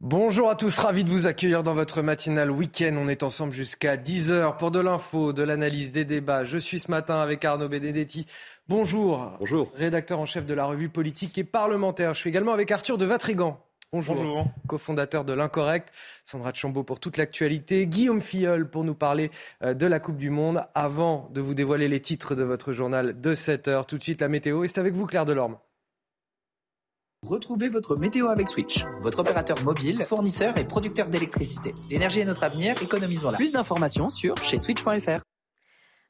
Bonjour à tous, ravi de vous accueillir dans votre matinale week-end. On est ensemble jusqu'à 10h pour de l'info, de l'analyse, des débats. Je suis ce matin avec Arnaud Benedetti. Bonjour. Bonjour. Rédacteur en chef de la revue politique et parlementaire. Je suis également avec Arthur de Vatrigan. Bonjour. Bonjour. Co-fondateur de l'Incorrect. Sandra Chambaud pour toute l'actualité. Guillaume Filleul pour nous parler euh, de la Coupe du Monde. Avant de vous dévoiler les titres de votre journal de 7h, tout de suite la météo. Et c'est avec vous Claire Delorme. Retrouvez votre météo avec Switch, votre opérateur mobile, fournisseur et producteur d'électricité. L'énergie est notre avenir, économisons-la. Plus d'informations sur chez switch.fr.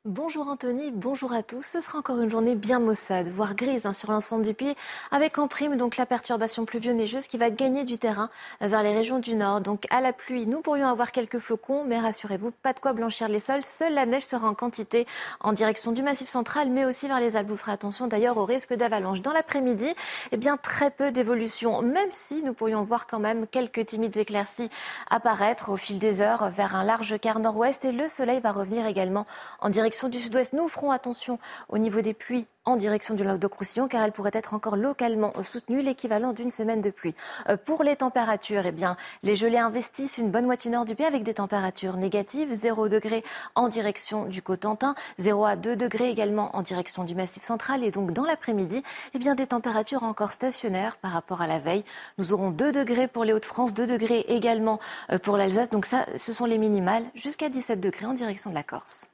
Bonjour Anthony, bonjour à tous. Ce sera encore une journée bien maussade, voire grise hein, sur l'ensemble du pays, avec en prime donc la perturbation pluvio-neigeuse qui va gagner du terrain vers les régions du nord. Donc à la pluie, nous pourrions avoir quelques flocons, mais rassurez-vous, pas de quoi blanchir les sols. Seule la neige sera en quantité en direction du Massif central, mais aussi vers les Alpes. Vous ferez attention d'ailleurs au risque d'avalanche. Dans l'après-midi, eh bien très peu d'évolution, même si nous pourrions voir quand même quelques timides éclaircies apparaître au fil des heures vers un large quart nord-ouest et le soleil va revenir également en direction du sud-ouest. Nous ferons attention au niveau des pluies en direction du Languedoc-Roussillon car elles pourraient être encore localement soutenues, l'équivalent d'une semaine de pluie. Euh, pour les températures, eh bien, les gelées investissent une bonne moitié nord du pays avec des températures négatives, 0 degré en direction du Cotentin, 0 à 2 degrés également en direction du Massif central et donc dans l'après-midi, eh bien, des températures encore stationnaires par rapport à la veille. Nous aurons 2 degrés pour les Hauts-de-France, 2 degrés également euh, pour l'Alsace. Donc ça, ce sont les minimales jusqu'à 17 degrés en direction de la Corse.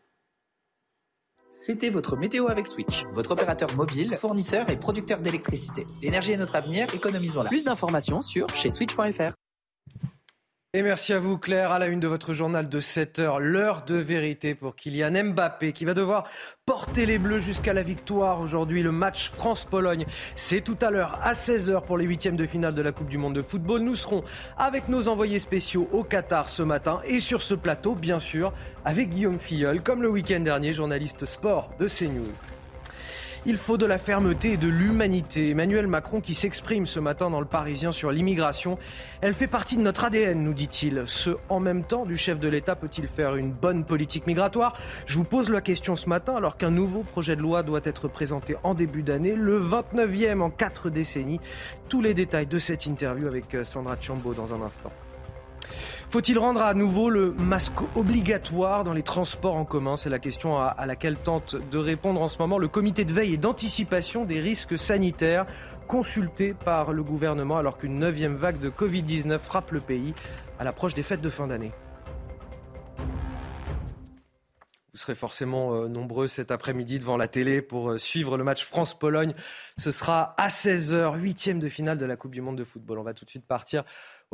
C'était votre météo avec Switch, votre opérateur mobile, fournisseur et producteur d'électricité. L'énergie est notre avenir, économisons-la. Plus d'informations sur chez switch.fr. Et merci à vous Claire, à la une de votre journal de 7 heures, l'heure de vérité pour Kylian Mbappé qui va devoir porter les Bleus jusqu'à la victoire aujourd'hui. Le match France-Pologne, c'est tout à l'heure à 16h pour les huitièmes de finale de la Coupe du Monde de football. Nous serons avec nos envoyés spéciaux au Qatar ce matin et sur ce plateau, bien sûr, avec Guillaume Filleul, comme le week-end dernier, journaliste sport de CNews. Il faut de la fermeté et de l'humanité. Emmanuel Macron qui s'exprime ce matin dans le Parisien sur l'immigration. Elle fait partie de notre ADN, nous dit-il. Ce en même temps du chef de l'État peut-il faire une bonne politique migratoire? Je vous pose la question ce matin alors qu'un nouveau projet de loi doit être présenté en début d'année, le 29e en quatre décennies. Tous les détails de cette interview avec euh, Sandra Chambaud dans un instant. Faut-il rendre à nouveau le masque obligatoire dans les transports en commun? C'est la question à, laquelle tente de répondre en ce moment le comité de veille et d'anticipation des risques sanitaires consulté par le gouvernement alors qu'une neuvième vague de Covid-19 frappe le pays à l'approche des fêtes de fin d'année. Vous serez forcément euh, nombreux cet après-midi devant la télé pour euh, suivre le match France-Pologne. Ce sera à 16h, huitième de finale de la Coupe du Monde de football. On va tout de suite partir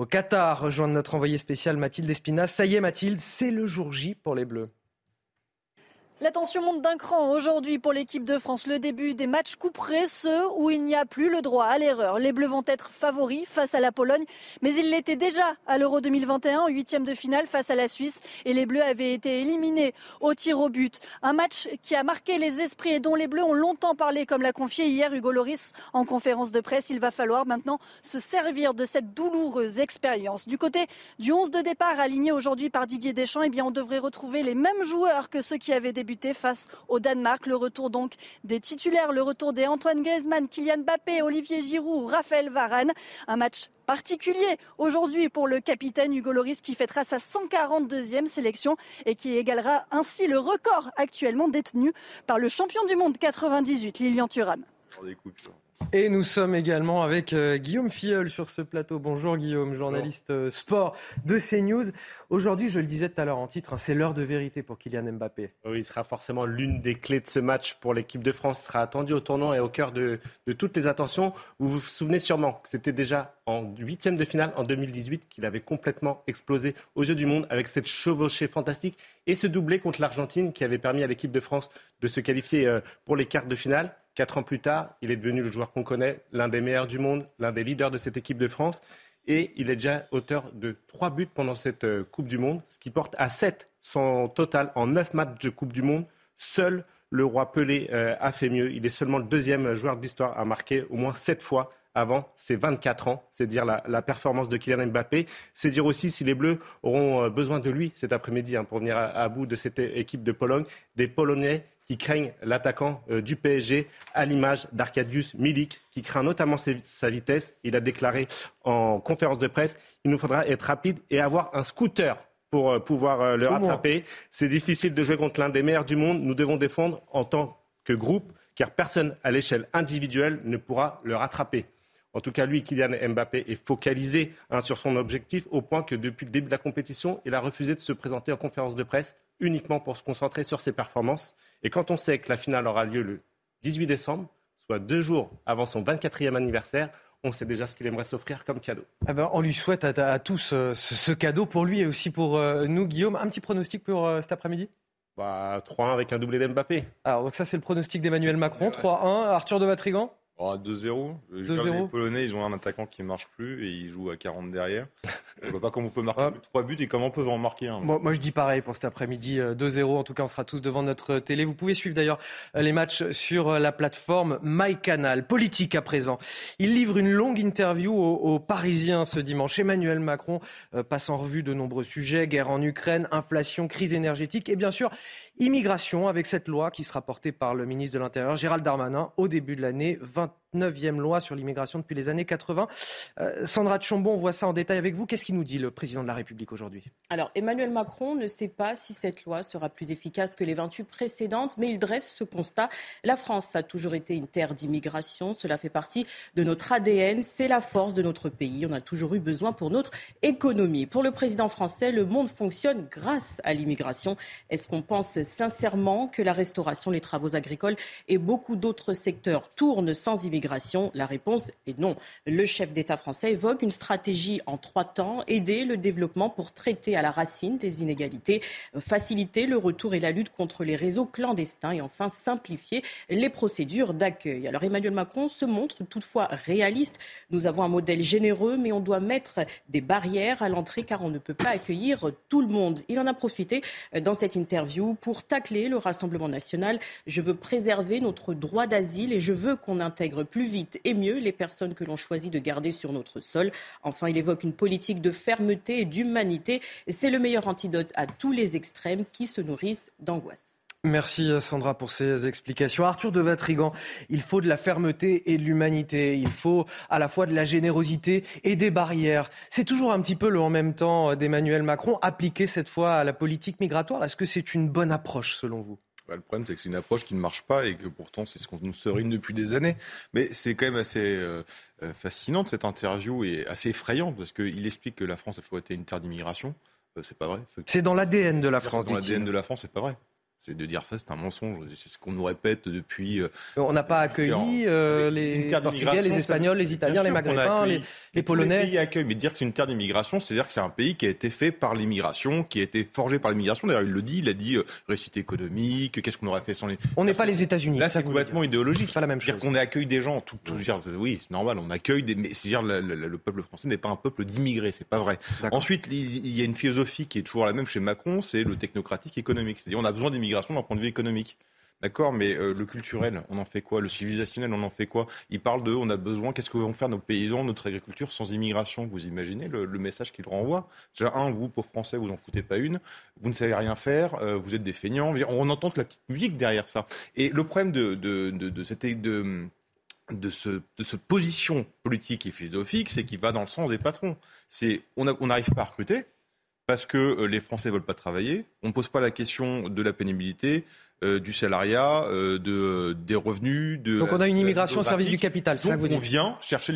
au Qatar, rejoindre notre envoyé spécial Mathilde Espinasse. Ça y est Mathilde, c'est le jour J pour les Bleus. La tension monte d'un cran aujourd'hui pour l'équipe de France. Le début des matchs couperés, ceux où il n'y a plus le droit à l'erreur. Les Bleus vont être favoris face à la Pologne, mais ils l'étaient déjà à l'Euro 2021 en huitième de finale face à la Suisse et les Bleus avaient été éliminés au tir au but. Un match qui a marqué les esprits et dont les Bleus ont longtemps parlé, comme l'a confié hier Hugo Loris en conférence de presse. Il va falloir maintenant se servir de cette douloureuse expérience. Du côté du 11 de départ aligné aujourd'hui par Didier Deschamps, eh bien on devrait retrouver les mêmes joueurs que ceux qui avaient débuté face au Danemark. Le retour donc des titulaires, le retour des Antoine Griezmann, Kylian Mbappé, Olivier Giroud, Raphaël Varane. Un match particulier aujourd'hui pour le capitaine Hugo Loris qui fêtera sa 142e sélection et qui égalera ainsi le record actuellement détenu par le champion du monde 98, Lilian Thuram. Et nous sommes également avec euh, Guillaume Filleul sur ce plateau. Bonjour Guillaume, journaliste euh, sport de CNews. Aujourd'hui, je le disais tout à l'heure en titre, hein, c'est l'heure de vérité pour Kylian Mbappé. Oui, il sera forcément l'une des clés de ce match pour l'équipe de France. Il sera attendu au tournant et au cœur de, toutes les attentions. Vous vous souvenez sûrement que c'était déjà en huitième de finale en 2018 qu'il avait complètement explosé aux yeux du monde avec cette chevauchée fantastique et ce doublé contre l'Argentine qui avait permis à l'équipe de France de se qualifier euh, pour les quarts de finale Quatre ans plus tard, il est devenu le joueur qu'on connaît, l'un des meilleurs du monde, l'un des leaders de cette équipe de France. Et il est déjà auteur de trois buts pendant cette euh, Coupe du Monde, ce qui porte à sept son total en neuf matchs de Coupe du Monde. Seul le roi Pelé euh, a fait mieux. Il est seulement le deuxième joueur de l'histoire à marquer au moins sept fois avant ses 24 ans. C'est dire la, performance de Kylian Mbappé. C'est dire aussi si les Bleus auront euh, besoin de lui cet après-midi hein, pour venir à, bout de cette équipe de Pologne. Des Polonais qui craignent l'attaquant euh, du PSG à l'image d'Arkadius Milik, qui craint notamment sa vitesse. Il a déclaré en conférence de presse, il nous faudra être rapide et avoir un scooter pour euh, pouvoir le rattraper. C'est difficile de jouer contre l'un des meilleurs du monde. Nous devons défendre en tant que groupe, car personne à l'échelle individuelle ne pourra le rattraper. En tout cas, lui, Kylian Mbappé, est focalisé hein, sur son objectif au point que depuis le début de la compétition, il a refusé de se présenter en conférence de presse uniquement pour se concentrer sur ses performances. Et quand on sait que la finale aura lieu le 18 décembre, soit deux jours avant son 24e anniversaire, on sait déjà ce qu'il aimerait s'offrir comme cadeau. Eh ben, on lui souhaite à, tous euh, ce, cadeau pour lui et aussi pour euh, nous, Guillaume. Un petit pronostic pour euh, cet après-midi? Bah, 3-1 avec un doublé d'Mbappé. Alors, donc ça, c'est le pronostic d'Emmanuel Macron. 3-1. Arthur de Vatrigan 2-0. Les Polonais, ils ont un attaquant qui ne marche plus et ils jouent à 40 derrière. Je ne vois pas comment on peut marquer 3 buts et comment on peut en marquer un. Moi, moi je dis pareil pour cet après-midi. 2-0. Euh, en tout cas, on sera tous devant notre télé. Vous pouvez suivre d'ailleurs euh, les matchs sur euh, la plateforme MyCanal. Politique à présent. Il livre une longue interview aux, Parisiens ce dimanche. Emmanuel Macron passe en revue de nombreux sujets guerre en Ukraine, inflation, crise énergétique et bien sûr immigration avec cette loi qui sera portée par le ministre de l'Intérieur Gérald Darmanin au début de l'année 29e loi sur l'immigration depuis les années 80. Euh, Sandra Chambon, on voit ça en détail avec vous. Qu'est-ce qu'il nous dit le président de la République aujourd'hui? Alors Emmanuel Macron ne sait pas si cette loi sera plus efficace que les 28 précédentes, mais il dresse ce constat. La France a toujours été une terre d'immigration. Cela fait partie de notre ADN. C'est la force de notre pays. On a toujours eu besoin pour notre économie. Pour le président français, le monde fonctionne grâce à l'immigration. Est-ce qu'on pense sincèrement que la restauration, les travaux agricoles et beaucoup d'autres secteurs tournent sans immigration? La réponse est non. Le chef d'État français évoque une stratégie en trois temps, aider le développement pour traiter à la racine des inégalités, faciliter le retour et la lutte contre les réseaux clandestins et enfin simplifier les procédures d'accueil. Alors Emmanuel Macron se montre toutefois réaliste. Nous avons un modèle généreux, mais on doit mettre des barrières à l'entrée car on ne peut pas accueillir tout le monde. Il en a profité dans cette interview pour tacler le Rassemblement national. Je veux préserver notre droit d'asile et je veux qu'on intègre plus vite et mieux les personnes que l'on choisit de garder sur notre sol. Enfin, il évoque une politique de fermeté et d'humanité. C'est le meilleur antidote à tous les extrêmes qui se nourrissent d'angoisse. Merci Sandra pour ces explications. Arthur de Vatrigan, il faut de la fermeté et de l'humanité. Il faut à la fois de la générosité et des barrières. C'est toujours un petit peu le en même temps d'Emmanuel Macron appliqué cette fois à la politique migratoire. Est-ce que c'est une bonne approche selon vous? Bah, le problème, c'est que c'est une approche qui ne marche pas et que pourtant, c'est ce qu'on nous serine depuis des années. Mais c'est quand même assez euh, euh, fascinant cette interview et assez effrayant parce qu'il explique que la France a toujours été une terre d'immigration. Euh, c'est pas vrai. C'est dans l'ADN de la France. C'est dans l'ADN de la France, c'est pas vrai. C'est de dire ça, c'est un mensonge. C'est ce qu'on nous répète depuis. Euh, on n'a pas accueilli euh, les Portugais, les Espagnols, les Italiens, les Maghrébins, les, Polonais. Les pays accueillent, mais dire que c'est une terre d'immigration, c'est-à-dire que c'est un pays qui a été fait par l'immigration, qui a été forgé par l'immigration. D'ailleurs, il le dit, il a dit euh, économique, qu'est-ce qu'on aurait fait sans les. On n'est pas les États-Unis. Là, c'est complètement idéologique. C'est pas la même chose. Dire qu'on accueille des gens, tout, tout dire, oui, c'est normal, on accueille des. Mais c'est-à-dire le, le, peuple français n'est pas un peuple d'immigrés, c'est pas vrai. Ensuite, il y a une philosophie qui est toujours la même chez Macron, c'est le technocratique économique. C'est-à-dire, on a besoin d'immigration d'un point de vue économique. D'accord, mais euh, le culturel, on en fait quoi? Le civilisationnel, on en fait quoi? Il parle de, on a besoin, qu'est-ce que vont faire nos paysans, notre agriculture sans immigration? Vous imaginez le, message qu'il renvoie? Déjà, un, vous, pauvres Français, vous n'en foutez pas une, vous ne savez rien faire, euh, vous êtes des feignants. On entend la petite musique derrière ça. Et le problème de cette... De, de, ce, de cette position politique et philosophique, c'est qu'il va dans le sens des patrons. C'est on n'arrive pas à recruter parce que euh, les Français ne veulent pas travailler. On ne pose pas la question de la pénibilité. Euh, du salariat, euh, de, des revenus. De, Donc on a une immigration au service du capital. Donc on vient chercher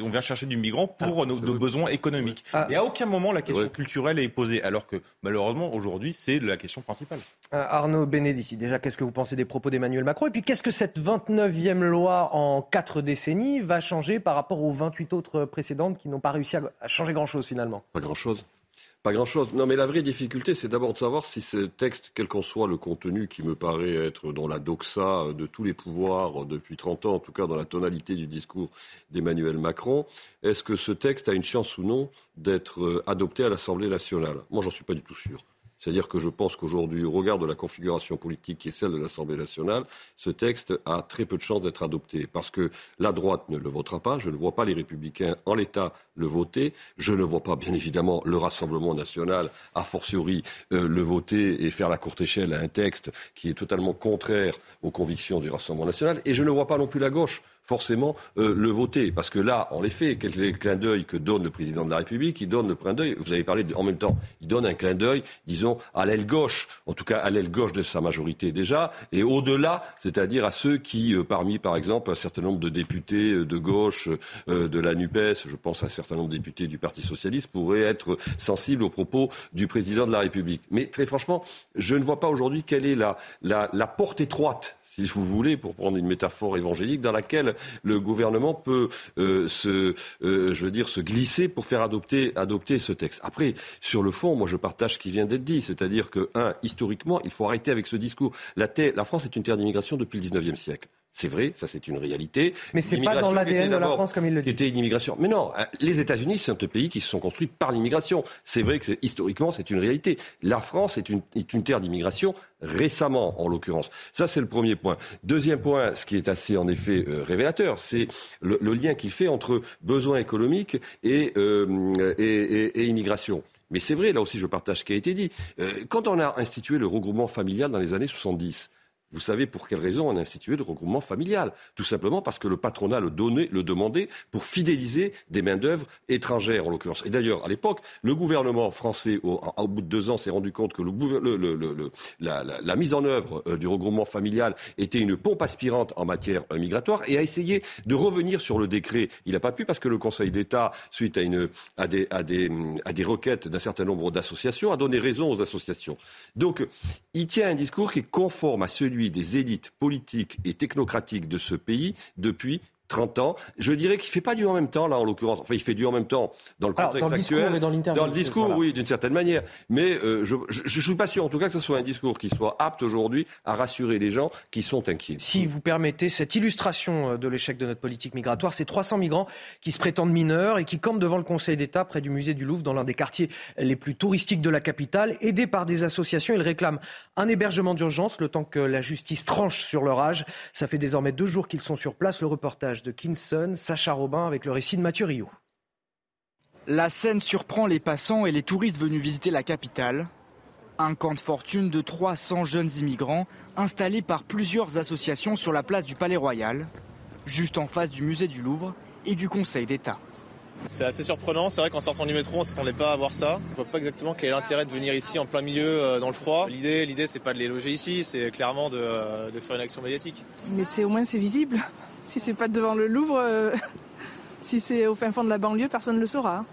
on vient chercher du migrant pour ah, nos, besoins économiques. Ah. Et à aucun moment la question culturelle est posée, alors que malheureusement aujourd'hui c'est la question principale. Euh, Arnaud Bénédici, déjà qu'est-ce que vous pensez des propos d'Emmanuel Macron? Et puis qu'est-ce que cette 29e loi en quatre décennies va changer par rapport aux 28 autres précédentes qui n'ont pas réussi à changer grand-chose finalement? Pas grand-chose. Pas grand-chose. Non, mais la vraie difficulté, c'est d'abord de savoir si ce texte, quel qu'en soit le contenu qui me paraît être dans la doxa de tous les pouvoirs depuis 30 ans, en tout cas dans la tonalité du discours d'Emmanuel Macron, est-ce que ce texte a une chance ou non d'être euh, adopté à l'Assemblée nationale? Moi, j'en suis pas du tout sûr. C'est-à-dire que je pense qu'aujourd'hui, au regard de la configuration politique qui est celle de l'Assemblée nationale, ce texte a très peu de chances d'être adopté. Parce que la droite ne le votera pas, je ne vois pas les républicains en l'état le voter, je ne vois pas bien évidemment le Rassemblement national, a fortiori, euh, le voter et faire la courte échelle à un texte qui est totalement contraire aux convictions du Rassemblement national, et je ne vois pas non plus la gauche forcément euh, le voter. Parce que là, en effet, quel est le clin d'œil que donne le président de la République? Il donne le clin d'œil, vous avez parlé en même temps, il donne un clin d'œil, disons, à l'aile gauche, en tout cas à l'aile gauche de sa majorité déjà, et au-delà, c'est-à-dire à ceux qui, euh, parmi par exemple un certain nombre de députés euh, de gauche de la NUPES, je pense à un certain nombre de députés du Parti socialiste, pourraient être sensibles aux propos du président de la République. Mais très franchement, je ne vois pas aujourd'hui quelle est la, la, la porte étroite si vous voulez, pour prendre une métaphore évangélique, dans laquelle le gouvernement peut euh, se, euh, je veux dire, se glisser pour faire adopter, adopter ce texte. Après, sur le fond, moi, je partage ce qui vient d'être dit, c'est-à-dire que, un, historiquement, il faut arrêter avec ce discours. La, la France est une terre d'immigration depuis le XIXe siècle. C'est vrai, ça c'est une réalité. Mais c'est pas dans l'ADN de la France comme il le dit. C'était une immigration. Mais non, hein, les États-Unis, c'est un pays qui se sont construits par l'immigration. C'est vrai que historiquement, c'est une réalité. La France est une, est une terre d'immigration récemment, en l'occurrence. Ça, c'est le premier point. Deuxième point, ce qui est assez en effet euh, révélateur, c'est le, lien qu'il fait entre besoins économiques et, euh, et, et, et immigration. Mais c'est vrai, là aussi, je partage ce qui a été dit. Euh, quand on a institué le regroupement familial dans les années 70, vous savez pour quelle raison on a institué le regroupement familial? Tout simplement parce que le patronat le, demandait pour fidéliser des main-d'œuvre étrangères, en l'occurrence. Et d'ailleurs, à l'époque, le gouvernement français, au, bout de deux ans, s'est rendu compte que la, mise en œuvre euh, du regroupement familial était une pompe aspirante en matière euh, migratoire et a essayé de revenir sur le décret. Il n'a pas pu parce que le Conseil d'État, suite à des requêtes d'un certain nombre d'associations, a donné raison aux associations. Donc, il tient un discours qui est conforme à celui des élites politiques et technocratiques de ce pays depuis 30 ans. Je dirais qu'il ne fait pas du en même temps, là, en l'occurrence. Enfin, il fait du en même temps dans le contexte dans le actuel. Discours et dans l'interview. Dans le discours, oui, d'une certaine manière. Mais euh, je ne suis pas sûr, en tout cas, que ce soit un discours qui soit apte aujourd'hui à rassurer les gens qui sont inquiets. Si vous permettez cette illustration euh, de l'échec de notre politique migratoire, c'est 300 migrants qui se prétendent mineurs et qui campent devant le Conseil d'État près du musée du Louvre, dans l'un des quartiers les plus touristiques de la capitale. Aidés par des associations, ils réclament un hébergement d'urgence le temps que la justice tranche sur leur âge. Ça fait désormais deux jours qu'ils sont sur place. Le reportage de Kinson Sacha Robin avec le récit de Mathieu Rio. La scène surprend les passants et les touristes venus visiter la capitale. Un camp de fortune de 300 jeunes immigrants installé par plusieurs associations sur la place du Palais Royal, juste en face du musée du Louvre et du Conseil d'État. C'est assez surprenant, c'est vrai qu'en sortant du métro, on ne s'attendait pas à voir ça. On ne voit pas exactement quel est l'intérêt de venir ici en plein milieu euh, dans le froid. L'idée, l'idée, c'est pas de les loger ici, c'est clairement de, de, faire une action médiatique. Mais c'est au moins c'est visible. Si c'est pas devant le Louvre, euh, si c'est au fin fond de la banlieue, personne ne le saura.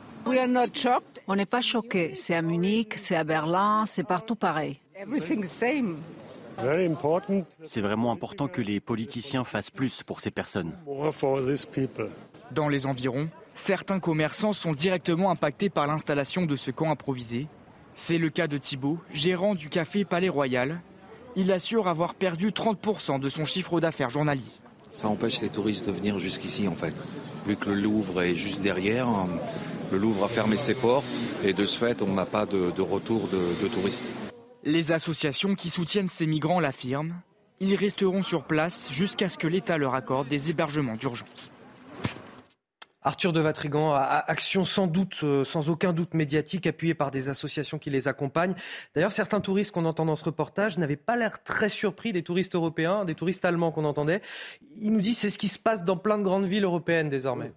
On n'est pas choqués. C'est à Munich, c'est à Berlin, c'est partout pareil. C'est vraiment important que les politiciens fassent plus pour ces personnes. Dans les environs, certains commerçants sont directement impactés par l'installation de ce camp improvisé. C'est le cas de Thibault, gérant du café Palais Royal. Il assure avoir perdu 30% de son chiffre d'affaires journalier. Ça empêche les touristes de venir jusqu'ici en fait. Vu que le Louvre est juste derrière, le Louvre a fermé ses portes et de ce fait on n'a pas de, retour de touristes. Les associations qui soutiennent ces migrants l'affirment. Ils resteront sur place jusqu'à ce que l'État leur accorde des hébergements d'urgence. Arthur de Vatrigan, action sans doute, euh, sans aucun doute médiatique, appuyée par des associations qui les accompagnent. D'ailleurs, certains touristes qu'on entend dans ce reportage n'avaient pas l'air très surpris des touristes européens, des touristes allemands qu'on entendait. Ils nous disent c'est ce qui se passe dans plein de grandes villes européennes désormais.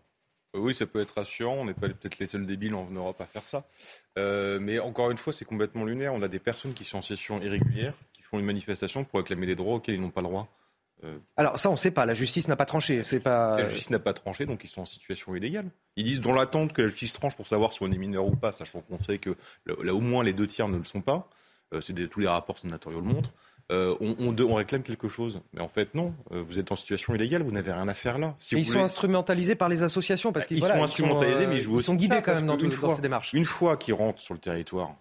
Oui, ça peut être rassurant. On n'est pas peut-être les seuls débiles en Europe à faire ça. Euh, mais encore une fois, c'est complètement lunaire. On a des personnes qui sont en session irrégulière, qui font une manifestation pour réclamer des droits auxquels ils n'ont pas le droit. Euh, Alors ça, on ne sait pas. La justice n'a pas tranché. C'est pas. La justice n'a pas tranché, donc ils sont en situation illégale. Ils disent dans l'attente que la justice tranche pour savoir si on est mineur ou pas, sachant qu'on sait que là au moins les deux tiers ne le sont pas. Euh, tous les rapports sénatoriaux le montrent. euh, on, réclame quelque chose. Mais en fait, non. Euh, vous êtes en situation illégale, vous n'avez rien à faire là. ils sont instrumentalisés par les associations parce qu'ils sont instrumentalisés, mais ils jouent ils sont guidés quand même dans, dans ces démarches. Une fois qu'ils rentrent sur le territoire,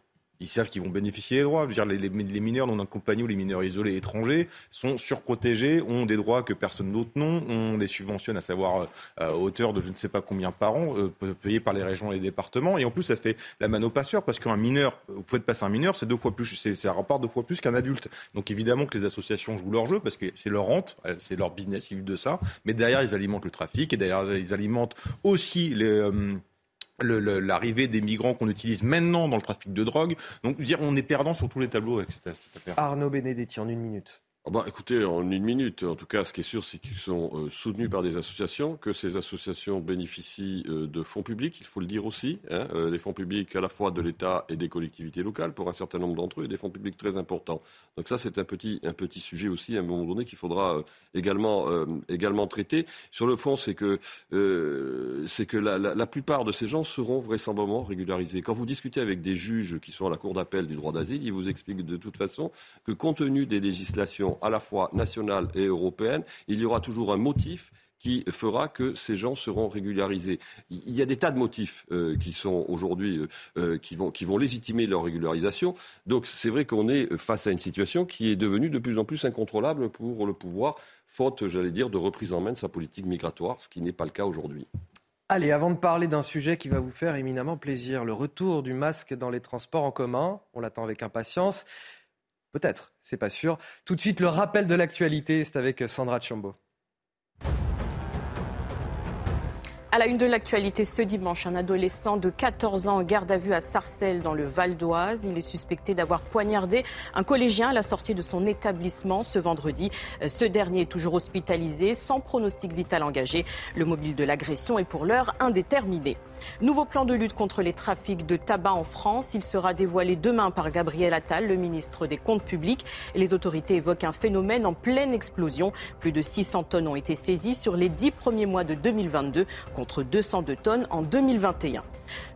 ils savent qu'ils vont bénéficier des droits. Je veux dire, les, mineurs non accompagnés ou les mineurs isolés étrangers sont surprotégés, ont des droits que personne d'autre n'a. On les subventionne à savoir euh, à hauteur de je ne sais pas combien par an, euh, payés par les régions et les départements. Et en plus, ça fait la mano passeur parce qu'un mineur, vous faites passer un mineur, c'est deux fois plus, c'est un rapport deux fois plus qu'un adulte. Donc évidemment que les associations jouent leur jeu parce que c'est leur rente, c'est leur business, ils vivent de ça. Mais derrière, ils alimentent le trafic et derrière, ils alimentent aussi les euh, l'arrivée des migrants qu'on utilise maintenant dans le trafic de drogue. Donc, dire, on est perdant sur tous les tableaux avec cette, affaire. Arnaud Benedetti, en une minute. Ah bah, écoutez, en une minute, en tout cas, ce qui est sûr, c'est qu'ils sont euh, soutenus par des associations, que ces associations bénéficient euh, de fonds publics, il faut le dire aussi, hein, euh, des fonds publics à la fois de l'État et des collectivités locales, pour un certain nombre d'entre eux, et des fonds publics très importants. Donc ça, c'est un petit, un petit sujet aussi, à un moment donné, qu'il faudra également, également traiter. Sur le fond, c'est que, c'est que la, la, la, plupart de ces gens seront vraisemblablement régularisés. Quand vous discutez avec des juges qui sont à la Cour d'appel du droit d'asile, ils vous expliquent de toute façon que compte tenu des législations à la fois nationale et européenne, il y aura toujours un motif qui fera que ces gens seront régularisés. Il y a des tas de motifs euh, qui sont aujourd'hui euh, euh, qui, vont, qui vont légitimer leur régularisation. Donc c'est vrai qu'on est face à une situation qui est devenue de plus en plus incontrôlable pour le pouvoir, faute, j'allais dire, de reprise en main de sa politique migratoire, ce qui n'est pas le cas aujourd'hui. Allez, avant de parler d'un sujet qui va vous faire éminemment plaisir, le retour du masque dans les transports en commun, on l'attend avec impatience. Peut-être, c'est pas sûr. Tout de suite, le rappel de l'actualité, c'est avec Sandra Chambo. À la une de l'actualité ce dimanche, un adolescent de 14 ans en garde à vue à Sarcelles dans le Val d'Oise. Il est suspecté d'avoir poignardé un collégien à la sortie de son établissement ce vendredi. Ce dernier est toujours hospitalisé sans pronostic vital engagé. Le mobile de l'agression est pour l'heure indéterminé. Nouveau plan de lutte contre les trafics de tabac en France. Il sera dévoilé demain par Gabriel Attal, le ministre des Comptes publics. Les autorités évoquent un phénomène en pleine explosion. Plus de 600 tonnes ont été saisies sur les dix premiers mois de 2022 contre 202 tonnes en 2021.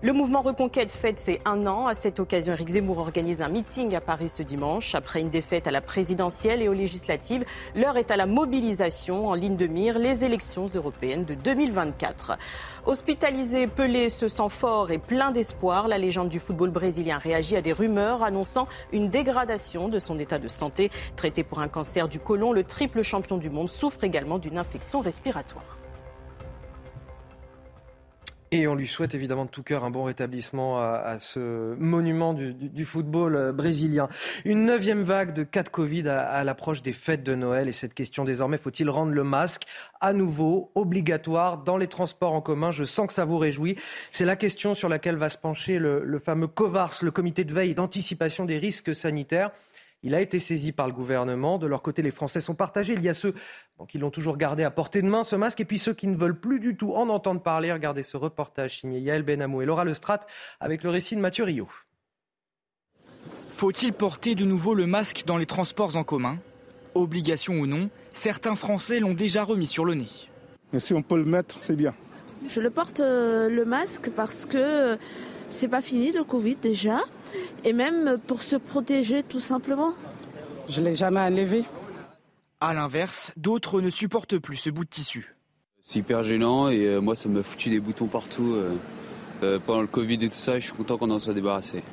Le mouvement Reconquête fête ses un an. À cette occasion, Eric Zemmour organise un meeting à Paris ce dimanche. Après une défaite à la présidentielle et aux législatives, l'heure est à la mobilisation en ligne de mire les élections européennes de 2024. Hospitalisé, Pelé se sent fort et plein d'espoir. La légende du football brésilien réagit à des rumeurs annonçant une dégradation de son état de santé. Traité pour un cancer du côlon, le triple champion du monde souffre également d'une infection respiratoire. Et on lui souhaite évidemment de tout cœur un bon rétablissement à, ce monument du, football euh, brésilien. Une neuvième vague de cas de Covid à, l'approche des fêtes de Noël. Et cette question désormais, faut-il rendre le masque à nouveau obligatoire dans les transports en commun? Je sens que ça vous réjouit. C'est la question sur laquelle va se pencher le, le fameux COVARS, le comité de veille d'anticipation des risques sanitaires. Il a été saisi par le gouvernement. De leur côté, les Français sont partagés. Il y a ceux qui l'ont toujours gardé à portée de main, ce masque, et puis ceux qui ne veulent plus du tout en entendre parler. Regardez ce reportage signé Yael Benamou et Laura Lestrade avec le récit de Mathieu Rio. Faut-il porter de nouveau le masque dans les transports en commun? Obligation ou non, certains Français l'ont déjà remis sur le nez. Mais si on peut le mettre, c'est bien. Je le porte euh, le masque parce que c'est pas fini le Covid déjà, et même pour se protéger tout simplement. Je l'ai jamais enlevé. À l'inverse, d'autres ne supportent plus ce bout de tissu. C'est hyper gênant et euh, moi ça m'a foutu des boutons partout. Euh, euh, pendant le Covid et tout ça, je suis content qu'on en soit débarrassé.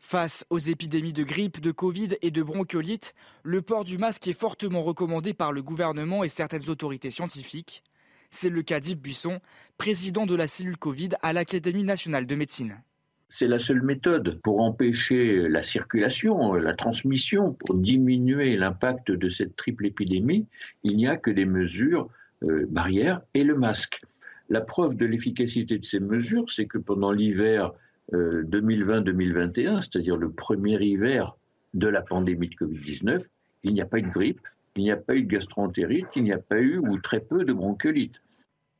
Face aux épidémies de grippe, de Covid et de bronchiolite, le port du masque est fortement recommandé par le gouvernement et certaines autorités scientifiques. C'est le cas d'Yves Buisson, président de la cellule Covid à l'Académie nationale de médecine. C'est la seule méthode pour empêcher la circulation, la transmission, pour diminuer l'impact de cette triple épidémie. Il n'y a que des mesures euh, barrières et le masque. La preuve de l'efficacité de ces mesures, c'est que pendant l'hiver 2020-2021, euh, c'est-à-dire le premier hiver de la pandémie de Covid-19, il n'y a pas eu de grippe, il n'y a pas eu de gastroentérite, il n'y a pas eu ou très peu de bronchiolite.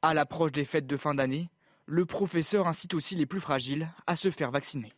À l'approche des fêtes de fin d'année, le professeur incite aussi les plus fragiles à se faire vacciner.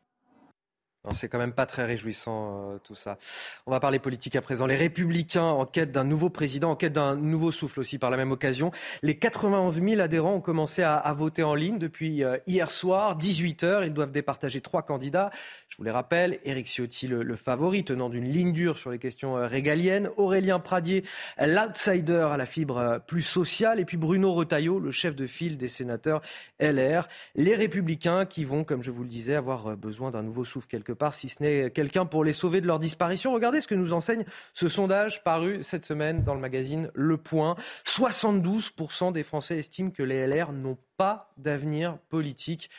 C'est quand même pas très réjouissant euh, tout ça. On va parler politique à présent. Les Républicains en quête d'un nouveau président, en quête d'un nouveau souffle aussi par la même occasion. Les 91 000 adhérents ont commencé à, voter en ligne depuis euh, hier soir, 18 heures. Ils doivent départager trois candidats. Je vous les rappelle, Éric Ciotti, le, favori, tenant d'une ligne dure sur les questions euh, régaliennes. Aurélien Pradier, l'outsider à la fibre plus sociale. Et puis Bruno Retailleau, le chef de file des sénateurs LR. Les Républicains qui vont, comme je vous le disais, avoir besoin d'un nouveau souffle quelque part, si ce n'est quelqu'un pour les sauver de leur disparition. Regardez ce que nous enseigne ce sondage paru cette semaine dans le magazine Le Point. 72% des Français estiment que les LR n'ont pas d'avenir politique.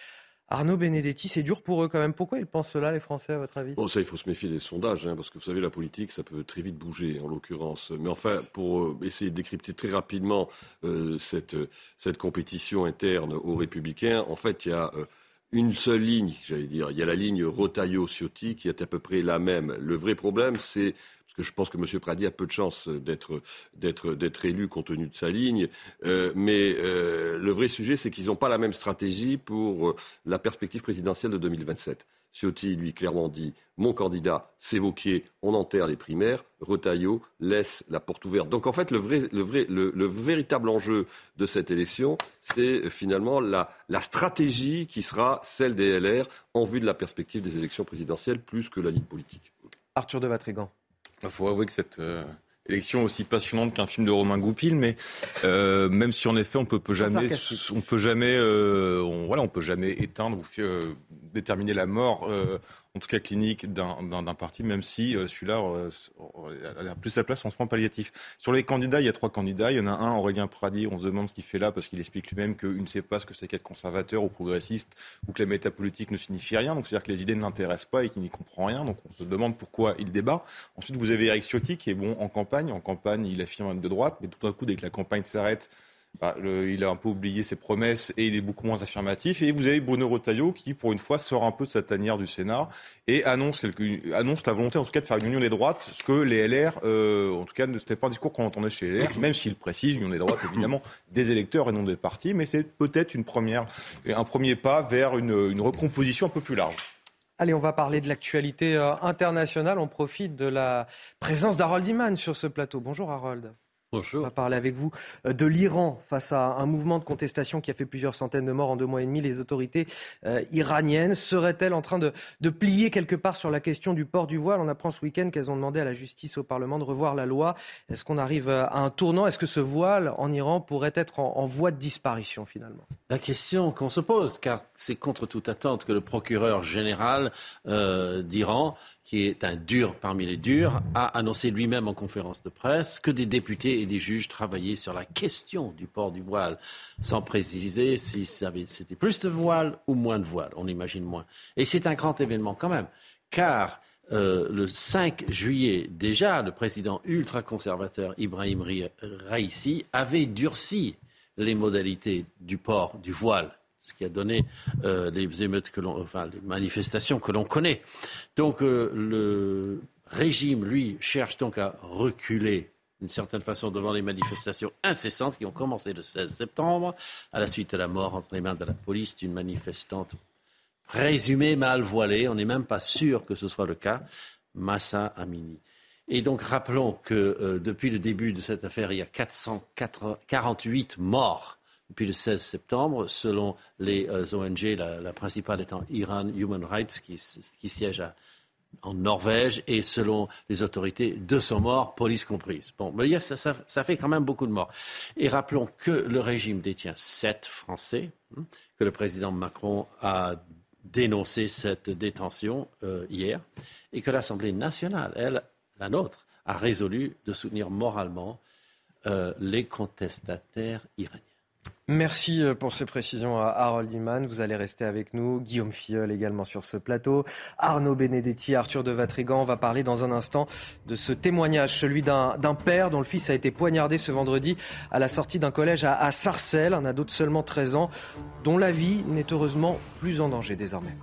Arnaud Benedetti, c'est dur pour eux quand même. Pourquoi ils pensent cela, les Français, à votre avis? Bon, ça, il faut se méfier des sondages, hein, parce que vous savez, la politique, ça peut très vite bouger, en l'occurrence. Mais enfin, pour euh, essayer de décrypter très rapidement euh, cette, cette compétition interne aux Républicains, en fait, il y a... Euh, une seule ligne, j'allais dire. Il y a la ligne Rotaillot-Ciotti qui est à peu près la même. Le vrai problème, c'est parce que je pense que M. Pradi a peu de chance d'être, d'être, élu compte tenu de sa ligne. Euh, mais euh, le vrai sujet, c'est qu'ils n'ont pas la même stratégie pour euh, la perspective présidentielle de 2027. Ciotti, lui, clairement dit mon candidat, c'est Vauquier, on enterre les primaires. Retailleau laisse la porte ouverte. Donc en fait, le, véritable enjeu de cette élection, c'est finalement la, la, stratégie qui sera celle des LR en vue de la perspective des élections présidentielles plus que la ligne politique. Arthur de Vatrigan. Il faut avouer que cette. Euh élection aussi passionnante qu'un film de Romain Goupil, mais euh, même si en effet on peut, peut jamais, on peut jamais, euh, on, voilà, on peut jamais éteindre ou euh, déterminer la mort euh, en tout cas clinique, d'un parti, même si euh, celui-là euh, a plus sa place en soins palliatifs. Sur les candidats, il y a trois candidats. Il y en a un, Aurélien Pradi, on se demande ce qu'il fait là, parce qu'il explique lui-même qu'il ne sait pas ce que c'est qu'être conservateur ou progressiste, ou que la métapolitique ne signifie rien. Donc c'est-à-dire que les idées ne l'intéressent pas et qu'il n'y comprend rien. Donc on se demande pourquoi il débat. Ensuite, vous avez Eric Ciotti, qui est bon en campagne. En campagne, il affirme de droite, mais tout d'un coup, dès que la campagne s'arrête, bah, le, il a un peu oublié ses promesses et il est beaucoup moins affirmatif. Et vous avez Bruno Retailleau qui, pour une fois, sort un peu de sa tanière du Sénat et annonce, quelque, annonce la volonté, en tout cas, de faire une union des droites, ce que les LR, euh, en tout cas, ce n'était pas un discours qu'on entendait chez les LR, même s'il précise, union des droites, évidemment, des électeurs et non des partis, mais c'est peut-être une première, un premier pas vers une, une recomposition un peu plus large. Allez, on va parler de l'actualité euh, internationale. On profite de la présence d'Harold Iman sur ce plateau. Bonjour Harold. Bonjour. On va parler avec vous euh, de l'Iran face à un mouvement de contestation qui a fait plusieurs centaines de morts en deux mois et demi. Les autorités euh, iraniennes seraient-elles en train de, de, plier quelque part sur la question du port du voile? On apprend ce week-end qu'elles ont demandé à la justice au Parlement de revoir la loi. Est-ce qu'on arrive à un tournant? Est-ce que ce voile en Iran pourrait être en, en voie de disparition finalement? La question qu'on se pose, car c'est contre toute attente que le procureur général euh, d'Iran qui est un dur parmi les durs, a annoncé lui-même en conférence de presse que des députés et des juges travaillaient sur la question du port du voile, sans préciser si c'était plus de voile ou moins de voile. On imagine moins. Et c'est un grand événement quand même, car euh, le 5 juillet, déjà, le président ultra-conservateur Ibrahim Raisi avait durci les modalités du port du voile ce qui a donné euh, les émeutes que l'on, enfin les manifestations que l'on connaît. Donc euh, le régime, lui, cherche donc à reculer d'une certaine façon devant les manifestations incessantes qui ont commencé le 16 septembre, à la suite de la mort entre les mains de la police d'une manifestante présumée mal voilée. On n'est même pas sûr que ce soit le cas. Massa Amini. Et donc rappelons que euh, depuis le début de cette affaire, il y a 448 morts depuis le 16 septembre, selon les euh, ONG, la, principale étant Iran Human Rights, qui, siège en Norvège, et selon les autorités, 200 morts, police comprise. Bon, mais ça, ça, fait quand même beaucoup de morts. Et rappelons que le régime détient sept Français, hein, que le président Macron a dénoncé cette détention euh, hier, et que l'Assemblée nationale, elle, la nôtre, a résolu de soutenir moralement euh, les contestataires iraniens. Merci euh, pour ces précisions à Harold Iman. Vous allez rester avec nous. Guillaume Filleul également sur ce plateau. Arnaud Benedetti, Arthur de Vatrigan. On va parler dans un instant de ce témoignage, celui d'un père dont le fils a été poignardé ce vendredi à la sortie d'un collège à, à Sarcelles, un ado de seulement 13 ans, dont la vie n'est heureusement plus en danger désormais.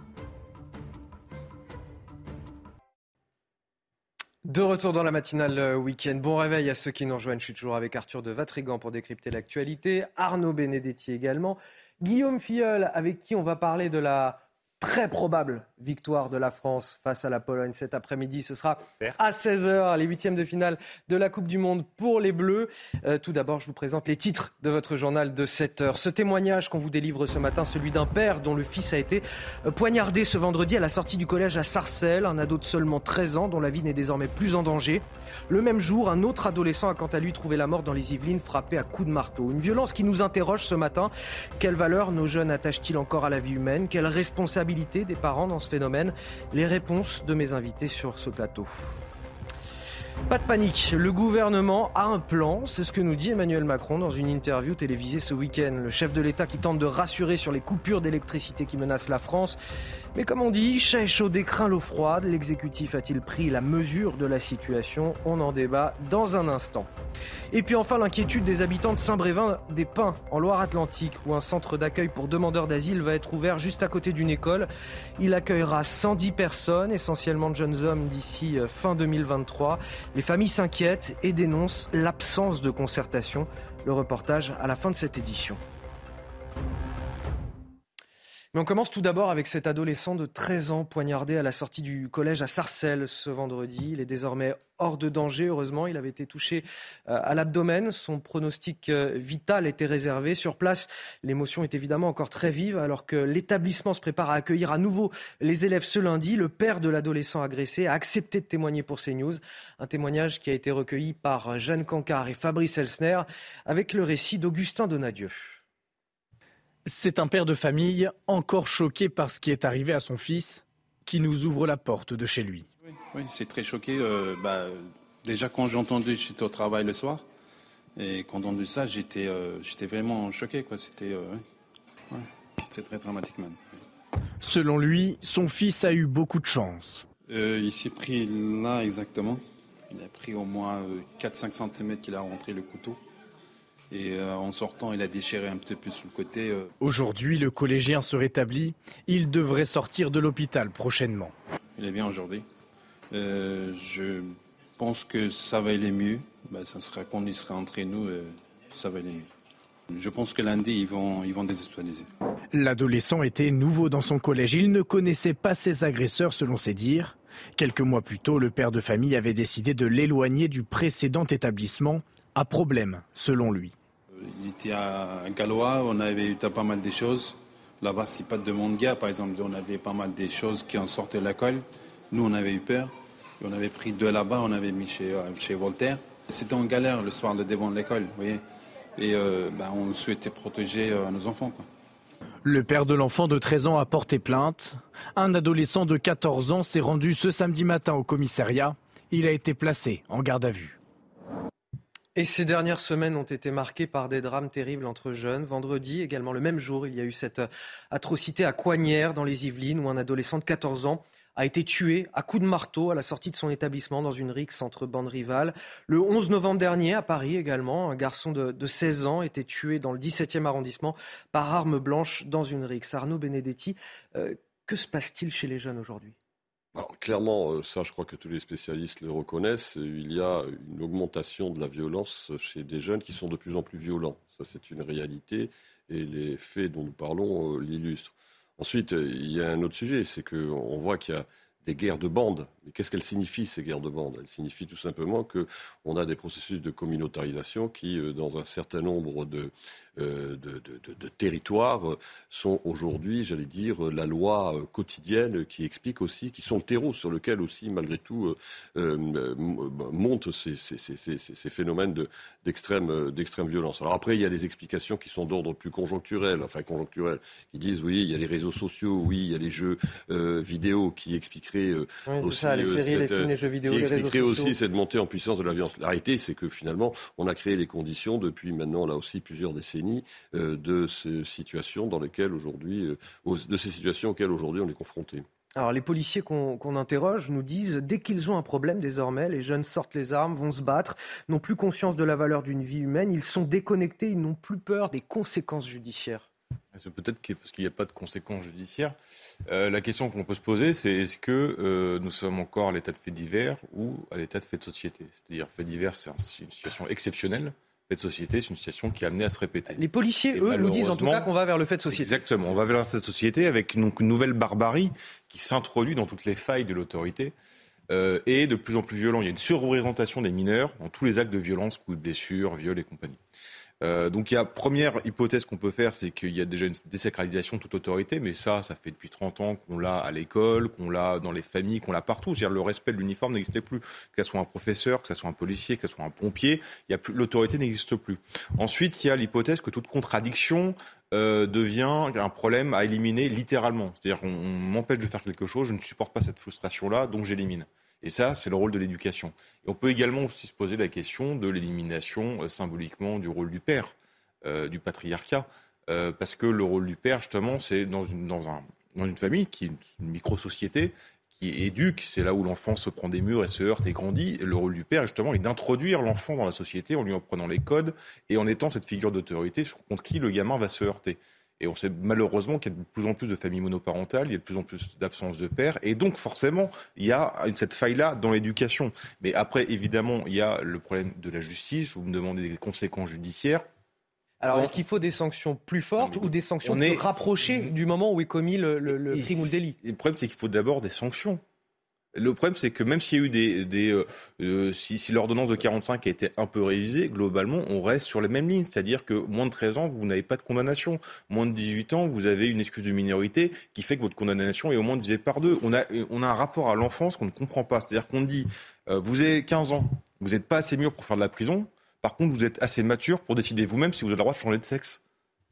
De retour dans la matinale euh, week-end. Bon réveil à ceux qui nous rejoignent. Je suis toujours avec Arthur de Vatrigan pour décrypter l'actualité. Arnaud Benedetti également. Guillaume Filleul, avec qui on va parler de la très probable victoire de la France face à la Pologne cet après-midi. Ce sera à 16h, les huitièmes de finale de la Coupe du Monde pour les Bleus. Euh, tout d'abord, je vous présente les titres de votre journal de 7h. Ce témoignage qu'on vous délivre ce matin, celui d'un père dont le fils a été euh, poignardé ce vendredi à la sortie du collège à Sarcelles, un ado de seulement 13 ans dont la vie n'est désormais plus en danger. Le même jour, un autre adolescent a quant à lui trouvé la mort dans les Yvelines, frappé à coups de marteau. Une violence qui nous interroge ce matin. Quelle valeur nos jeunes attachent-ils encore à la vie humaine? Quelle responsabilité des parents dans ce phénomène Les réponses de mes invités sur ce plateau. Pas de panique, le gouvernement a un plan, c'est ce que nous dit Emmanuel Macron dans une interview télévisée ce week-end. Le chef de l'État qui tente de rassurer sur les coupures d'électricité qui menacent la France. Mais comme on dit, chat chaud craint l'eau froide. L'exécutif a-t-il pris la mesure de la situation? On en débat dans un instant. Et puis enfin l'inquiétude des habitants de Saint-Brévin des Pins en Loire-Atlantique où un centre d'accueil pour demandeurs d'asile va être ouvert juste à côté d'une école. Il accueillera 110 personnes, essentiellement de jeunes hommes d'ici euh, fin 2023. Les familles s'inquiètent et dénoncent l'absence de concertation. Le reportage à la fin de cette édition. Mais on commence tout d'abord avec cet adolescent de 13 ans poignardé à la sortie du collège à Sarcelles ce vendredi. Il est désormais hors de danger, heureusement. Il avait été touché euh, à l'abdomen. Son pronostic euh, vital était réservé. Sur place, l'émotion est évidemment encore très vive alors que l'établissement se prépare à accueillir à nouveau les élèves ce lundi. Le père de l'adolescent agressé a accepté de témoigner pour CNews. Un témoignage qui a été recueilli par Jeanne Cancard et Fabrice Elsner avec le récit d'Augustin Donadieu. C'est un père de famille encore choqué par ce qui est arrivé à son fils qui nous ouvre la porte de chez lui. Oui, c'est très choqué. Euh, bah, déjà quand j'ai entendu, j'étais au travail le soir. Et quand j'ai entendu ça, j'étais euh, vraiment choqué. C'était euh, c'est très dramatique même. Selon lui, son fils a eu beaucoup de chance. il s'est pris là exactement. Il a pris au moins 4-5 cm qu'il a rentré le couteau. Et euh, en sortant, il a déchiré un petit peu sur le côté. Euh. Aujourd'hui, le collégien se rétablit. Il devrait sortir de l'hôpital prochainement. Il est bien aujourd'hui. Euh, je pense que ça va aller mieux. Ben, ça sera quand il sera entre nous, ça va aller mieux. Je pense que lundi, ils vont, ils vont désactualiser. L'adolescent était nouveau dans son collège. Il ne connaissait pas ses agresseurs, selon ses dires. Quelques mois plus tôt, le père de famille avait décidé de l'éloigner du précédent établissement à problème, selon lui. Il était à Gallois, on avait eu pas mal de choses. Là-bas, c'est pas de monde gars, par exemple. On avait pas mal de choses qui en sortaient de l'école. Nous, on avait eu peur. On avait pris deux là-bas, on avait mis chez, euh, chez Voltaire. C'était en galère le soir, le devant de l'école, vous voyez. Et euh, ben, on souhaitait protéger euh, nos enfants. Le père de l'enfant de 13 ans a porté plainte. Un adolescent de 14 ans s'est rendu ce samedi matin au commissariat. Il a été placé en garde à vue. Et ces dernières semaines ont été marquées par des drames terribles entre jeunes. Vendredi, également le même jour, il y a eu cette atrocité à Coignères, dans les Yvelines, où un adolescent de 14 ans a été tué à coups de marteau à la sortie de son établissement dans une rixe entre bandes rivales. Le 11 novembre dernier, à Paris également, un garçon de, 16 ans était tué dans le 17e arrondissement par arme blanche dans une rixe. Arnaud Benedetti, euh, que se passe-t-il chez les jeunes aujourd'hui? Clairement, euh, ça je crois que tous les spécialistes le reconnaissent, il y a une augmentation de la violence chez des jeunes qui sont de plus en plus violents. Ça c'est une réalité et les faits dont nous parlons euh, l'illustrent. Ensuite, il y a un autre sujet, c'est qu'on voit qu'il y a des guerres de bandes. Mais qu'est-ce qu'elles signifient, ces guerres de bandes? Elles signifient tout simplement qu'on a des processus de communautarisation qui, euh, dans un certain nombre de, euh, de, de, territoires sont aujourd'hui, j'allais dire, la loi euh, quotidienne qui explique aussi, qui sont le terreau sur lequel aussi, malgré tout, montent ces, phénomènes d'extrême d'extrême violence. Alors après, il y a des explications qui sont d'ordre plus conjoncturel, enfin conjoncturel, qui disent oui, il y a les réseaux sociaux, oui, il y a les jeux vidéo qui expliqueraient aussi ça, les séries, les films, les jeux vidéo, les réseaux sociaux. aussi cette montée en puissance de la violence. La réalité, c'est que finalement, on a créé les conditions depuis maintenant là aussi plusieurs décennies euh, de ces situations dans lesquelles aujourd'hui, euh, de ces situations auxquelles aujourd'hui on est confronté. Alors les policiers qu'on interroge nous disent dès qu'ils ont un problème désormais, les jeunes sortent les armes, vont se battre, n'ont plus conscience de la valeur d'une vie humaine, ils sont déconnectés, ils n'ont plus peur des conséquences judiciaires. C'est peut-être parce qu'il n'y a pas de conséquences judiciaires. Euh, la question qu'on peut se poser, c'est est-ce que nous sommes encore à l'état de fait divers ou à l'état de fait de société? C'est-à-dire fait divers, c'est une situation exceptionnelle fait de société, c'est une situation qui est amenée à se répéter. Les policiers, eux, nous disent en tout cas qu'on va vers le fait de société. Exactement, on va vers cette société avec donc, une nouvelle barbarie qui s'introduit dans toutes les failles de l'autorité. Euh, et de plus en plus violent. Il y a une surreprésentation des mineurs dans tous les actes de violence, coups de blessures, viols et compagnie. Euh, donc, il y a première hypothèse qu'on peut faire, c'est qu'il y a déjà une désacralisation de toute autorité, mais ça, ça fait depuis 30 ans qu'on l'a à l'école, qu'on l'a dans les familles, qu'on l'a partout. C'est-à-dire le respect de l'uniforme n'existait plus. Que ce soit un professeur, que ce soit un policier, que ce soit un pompier, il y a plus, l'autorité n'existe plus. Ensuite, il y a l'hypothèse que toute contradiction euh, devient un problème à éliminer littéralement. C'est-à-dire on, on m'empêche de faire quelque chose, je ne supporte pas cette frustration-là, donc j'élimine. Et ça, c'est le rôle de l'éducation. Et on peut également aussi se poser la question de l'élimination euh, symboliquement du rôle du père, euh, du patriarcat. Euh, parce que le rôle du père, justement, c'est dans une, dans, un, dans une famille qui est une micro-société, qui éduque, c'est là où l'enfant se prend des murs et se heurte et grandit. Le rôle du père, justement, est d'introduire l'enfant dans la société en lui apprenant les codes et en étant cette figure d'autorité contre qui le gamin va se heurter. Et on sait malheureusement qu'il y a de plus en plus de familles monoparentales, il y a de plus en plus d'absence de père. Et donc, forcément, il y a cette faille-là dans l'éducation. Mais après, évidemment, il y a le problème de la justice. Vous me demandez des conséquences judiciaires. Alors, est-ce qu'il faut des sanctions plus fortes ou des sanctions plus rapprochées du moment où est commis le, le crime ou le délit? Le problème, c'est qu'il faut d'abord des sanctions. Le problème, c'est que même s'il y a eu des, des euh, euh, si, l'ordonnance de 45 a été un peu révisée, globalement, on reste sur les mêmes lignes. C'est-à-dire que moins de 13 ans, vous n'avez pas de condamnation. Moins de 18 ans, vous avez une excuse de minorité qui fait que votre condamnation est au moins divisée par deux. On a, on a un rapport à l'enfance qu'on ne comprend pas. C'est-à-dire qu'on dit, euh, vous avez 15 ans, vous n'êtes pas assez mûr pour faire de la prison. Par contre, vous êtes assez mature pour décider vous-même si vous avez le droit de changer de sexe.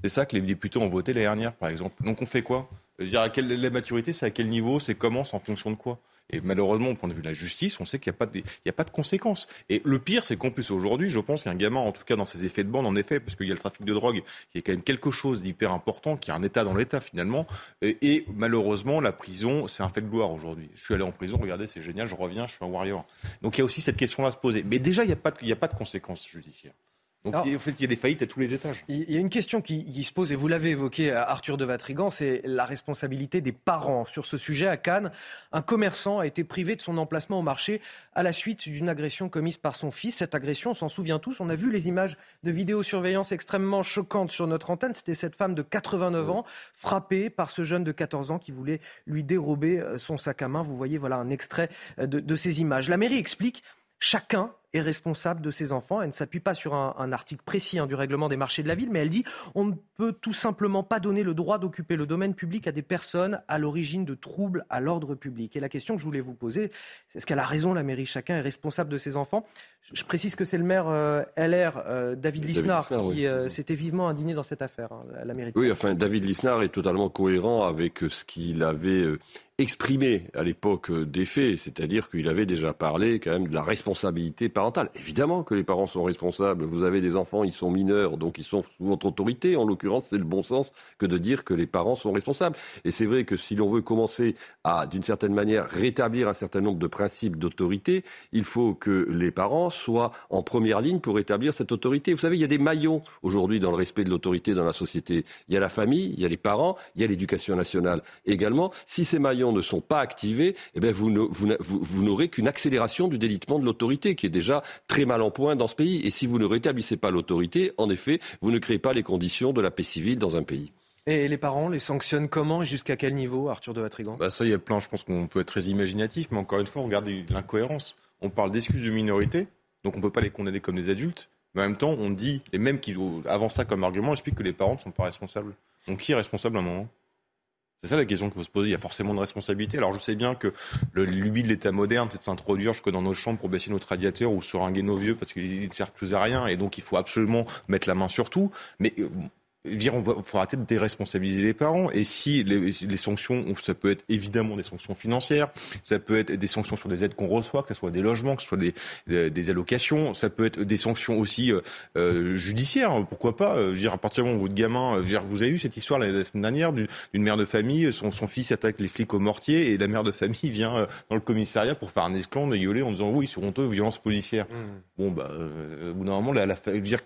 C'est ça que les députés ont voté l'année dernière, par exemple. Donc on fait quoi? Dire à quelle la maturité, c'est à quel niveau, c'est comment, c'est en fonction de quoi? Et malheureusement, au point de vue de la justice, on sait qu'il n'y a, pas de, a pas de conséquences. Et le pire, c'est qu'en plus, aujourd'hui, je pense qu'un gamin, en tout cas dans ses effets de bande, en effet, parce qu'il y a le trafic de drogue, qui est quand même quelque chose d'hyper important, qui est un État dans l'État finalement. Et, malheureusement, la prison, c'est un fait de gloire aujourd'hui. Je suis allé en prison, regardez, c'est génial, je reviens, je suis un warrior. Donc il y a aussi cette question-là à se poser. Mais déjà, il n'y a, a pas de conséquences judiciaires. Donc Alors, en fait, il y a des faillites à tous les étages. Il y a une question qui, qui se pose, et vous l'avez évoqué, Arthur de Vatrigan, c'est la responsabilité des parents. Sur ce sujet, à Cannes, un commerçant a été privé de son emplacement au marché à la suite d'une agression commise par son fils. Cette agression, on s'en souvient tous, on a vu les images de vidéosurveillance extrêmement choquantes sur notre antenne. C'était cette femme de 89 ans frappée par ce jeune de 14 ans qui voulait lui dérober euh, son sac à main. Vous voyez, voilà un extrait euh, de, de ces images. La mairie explique Chacun est responsable de ses enfants. Elle ne s'appuie pas sur un, un article précis hein, du règlement des marchés de la ville, mais elle dit on ne peut tout simplement pas donner le droit d'occuper le domaine public à des personnes à l'origine de troubles à l'ordre public. Et la question que je voulais vous poser, c'est est-ce qu'elle a raison, la mairie Chacun est responsable de ses enfants? Je, je, précise que c'est le maire euh, LR, euh, David Lisnard, qui oui. euh, s'était vivement indigné dans cette affaire, hein, la mairie. Oui, enfin, David Lisnard est totalement cohérent avec ce qu'il avait euh, exprimé à l'époque des faits, c'est-à-dire qu'il avait déjà parlé quand même de la responsabilité Évidemment que les parents sont responsables. Vous avez des enfants, ils sont mineurs, donc ils sont sous votre autorité. En l'occurrence, c'est le bon sens que de dire que les parents sont responsables. Et c'est vrai que si l'on veut commencer à, d'une certaine manière, rétablir un certain nombre de principes d'autorité, il faut que les parents soient en première ligne pour établir cette autorité. Vous savez, il y a des maillons aujourd'hui dans le respect de l'autorité dans la société. Il y a la famille, il y a les parents, il y a l'éducation nationale également. Si ces maillons ne sont pas activés, eh bien vous n'aurez qu'une accélération du délitement de l'autorité qui est déjà très mal en point dans ce pays. Et si vous ne rétablissez pas l'autorité, en effet, vous ne créez pas les conditions de la paix civile dans un pays. Et les parents les sanctionnent comment et jusqu'à quel niveau, Arthur de Vatrigan bah Ça, il y a plein, je pense qu'on peut être très imaginatif, mais encore une fois, on regarde l'incohérence. On parle d'excuses de minorité, donc on ne peut pas les condamner comme des adultes, mais en même temps, on dit, les mêmes qui avancent ça comme argument expliquent que les parents ne sont pas responsables. Donc qui est responsable à un moment? C'est ça la question qu'il faut se poser. Il y a forcément une responsabilité. Alors je sais bien que le lubie de l'État moderne, c'est de s'introduire jusque dans nos chambres pour baisser notre radiateur ou seringuer nos vieux parce qu'ils ne servent plus à rien. Et donc il faut absolument mettre la main sur tout. Mais il faut arrêter de déresponsabiliser les parents. Et si les, les, sanctions, ça peut être évidemment des sanctions financières, ça peut être des sanctions sur des aides qu'on reçoit, que ce soit des logements, que ce soit des, des, des allocations, ça peut être des sanctions aussi euh, euh, judiciaires. Pourquoi pas je veux dire, À partir du moment où votre gamin, je veux dire, vous avez eu cette histoire la, la semaine dernière d'une mère de famille, son, son, fils attaque les flics au mortier et la mère de famille vient euh, dans le commissariat pour faire un esclandre et gueuler en disant oui, ils sont honteux, violence policière. Mmh. Bon, bah, euh, au bout d'un moment, la, je dire,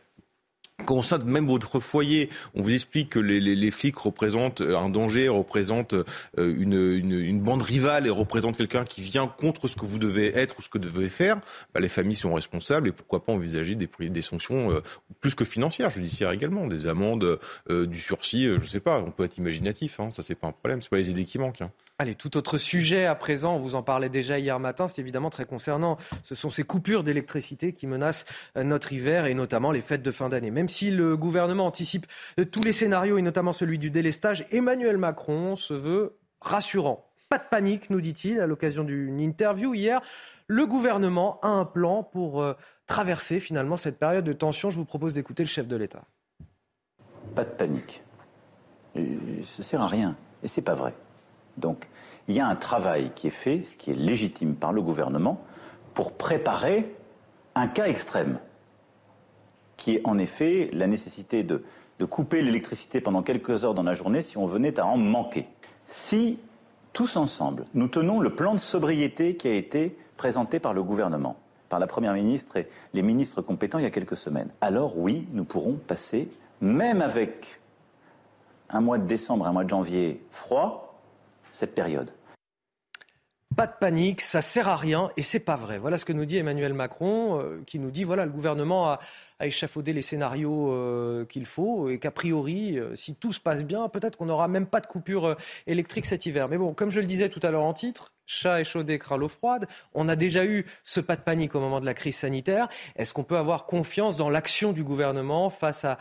quand on sein même votre foyer, on vous explique que les, les, flics représentent un danger, représentent une, une, une, bande rivale et représentent quelqu'un qui vient contre ce que vous devez être ou ce que vous devez faire, bah, les familles sont responsables et pourquoi pas envisager des, des sanctions euh, plus que financières, judiciaires également, des amendes, euh, du sursis, euh, je sais pas, on peut être imaginatif, hein, ça c'est pas un problème, c'est pas les idées qui manquent. Hein. Allez, tout autre sujet à présent, on vous en parlait déjà hier matin, c'est évidemment très concernant. Ce sont ces coupures d'électricité qui menacent notre hiver et notamment les fêtes de fin d'année. Même si le gouvernement anticipe tous les scénarios et notamment celui du délestage, Emmanuel Macron se veut rassurant. Pas de panique, nous dit-il, à l'occasion d'une interview hier. Le gouvernement a un plan pour euh, traverser finalement cette période de tension. Je vous propose d'écouter le chef de l'État. Pas de panique. Ça sert à rien. Et c'est pas vrai. Donc, il y a un travail qui est fait, ce qui est légitime par le gouvernement, pour préparer un cas extrême, qui est en effet la nécessité de, couper l'électricité pendant quelques heures dans la journée si on venait à en manquer. Si, tous ensemble, nous tenons le plan de sobriété qui a été présenté par le gouvernement, par la Première ministre et les ministres compétents il y a quelques semaines, alors oui, nous pourrons passer, même avec un mois de décembre, un mois de janvier froid, cette période. Pas de panique, ça sert à rien et c'est pas vrai. Voilà ce que nous dit Emmanuel Macron, euh, qui nous dit voilà le gouvernement a, échafaudé les scénarios euh, qu'il faut et qu'a priori, euh, si tout se passe bien, peut-être qu'on n'aura même pas de coupure électrique cet hiver. Mais bon, comme je le disais tout à l'heure en titre, chat échaudé l'eau froide. On a déjà eu ce pas de panique au moment de la crise sanitaire. Est-ce qu'on peut avoir confiance dans l'action du gouvernement face à,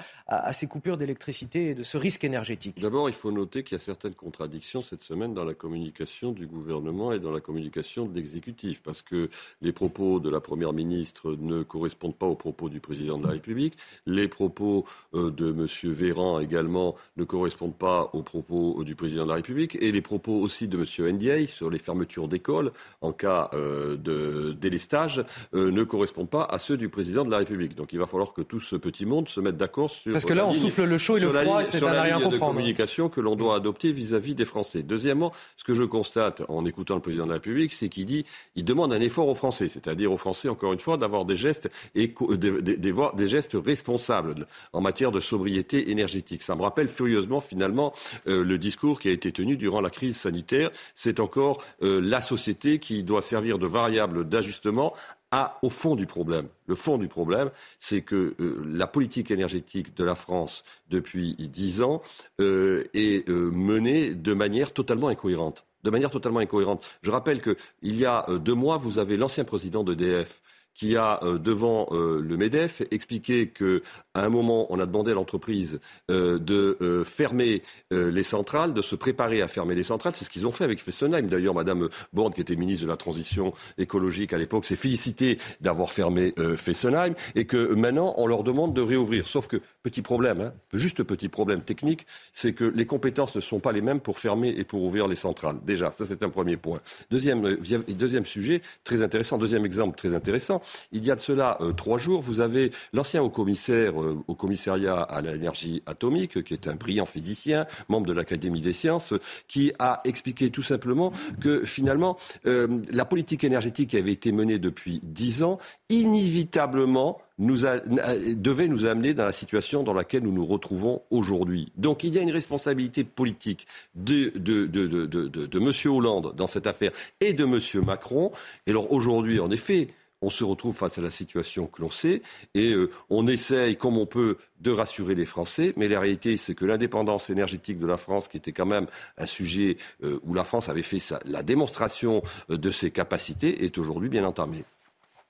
ces coupures d'électricité et de ce risque énergétique? D'abord, il faut noter qu'il y a certaines contradictions cette semaine dans la communication du gouvernement et dans la communication de l'exécutif, parce que les propos de la Première ministre ne correspondent pas aux propos du président de la République. Les propos euh, de M. Véran également ne correspondent pas aux propos du président de la République. Et les propos aussi de M. Ndiaye sur les fermetures d'école en cas euh, de délestage euh, ne correspondent pas à ceux du président de la République. Donc il va falloir que tout ce petit monde se mette d'accord sur parce que là on souffle le chaud et le froid et c'est à rien comprendre. de communication que l'on doit adopter vis-à-vis des Français. Deuxièmement, ce que je constate en écoutant le président de la République, c'est qu'il dit, il demande un effort aux Français, c'est-à-dire aux Français encore une fois d'avoir des gestes éco, des, des, des, gestes responsables en matière de sobriété énergétique. Ça me rappelle furieusement finalement euh, le discours qui a été tenu durant la crise sanitaire. C'est encore euh, la société qui doit servir de variable d'ajustement à, au fond du problème. Le fond du problème, c'est que euh, la politique énergétique de la France depuis dix ans euh, est euh, menée de manière totalement incohérente. De manière totalement incohérente. Je rappelle qu'il y a deux mois, vous avez l'ancien président d'EDF qui a, euh, devant euh, le MEDEF, expliqué qu'à un moment, on a demandé à l'entreprise euh, de fermer les centrales, de se préparer à fermer les centrales. C'est ce qu'ils ont fait avec Fessenheim. D'ailleurs, Madame Borne, qui était ministre de la Transition écologique à l'époque, s'est félicitée d'avoir fermé Fessenheim et que maintenant, on leur demande de réouvrir. Sauf que, petit problème, hein, juste petit problème technique, c'est que les compétences ne sont pas les mêmes pour fermer et pour ouvrir les centrales. Déjà, ça c'est un premier point. Deuxième sujet, très intéressant, deuxième exemple très intéressant, il y a de cela euh, trois jours, vous avez l'ancien haut-commissaire euh, au commissariat à l'énergie atomique, qui est un brillant physicien, membre de l'Académie des sciences, qui a expliqué tout simplement que finalement, euh, la politique énergétique qui avait été menée depuis dix ans, inévitablement, devait nous amener dans la situation dans laquelle nous nous retrouvons aujourd'hui. Donc il y a une responsabilité politique de, de, M. Hollande dans cette affaire et de M. Macron. Et alors aujourd'hui, en effet, on se retrouve face à la situation que l'on sait et euh, on essaye comme on peut de rassurer les Français, mais la réalité c'est que l'indépendance énergétique de la France, qui était quand même un sujet euh, où la France avait fait la démonstration euh, de ses capacités, est aujourd'hui bien entamée.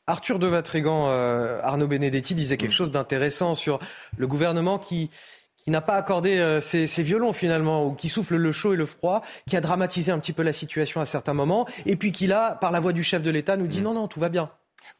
Arthur de Vatrigan, Arnaud Benedetti disait quelque chose d'intéressant sur le gouvernement qui qui n'a pas accordé ses, violons finalement, ou qui souffle le chaud et le froid, qui a dramatisé un petit peu la situation à certains moments, et puis qui là, par la voix du chef de l'État, nous dit mmh. non, non, tout va bien.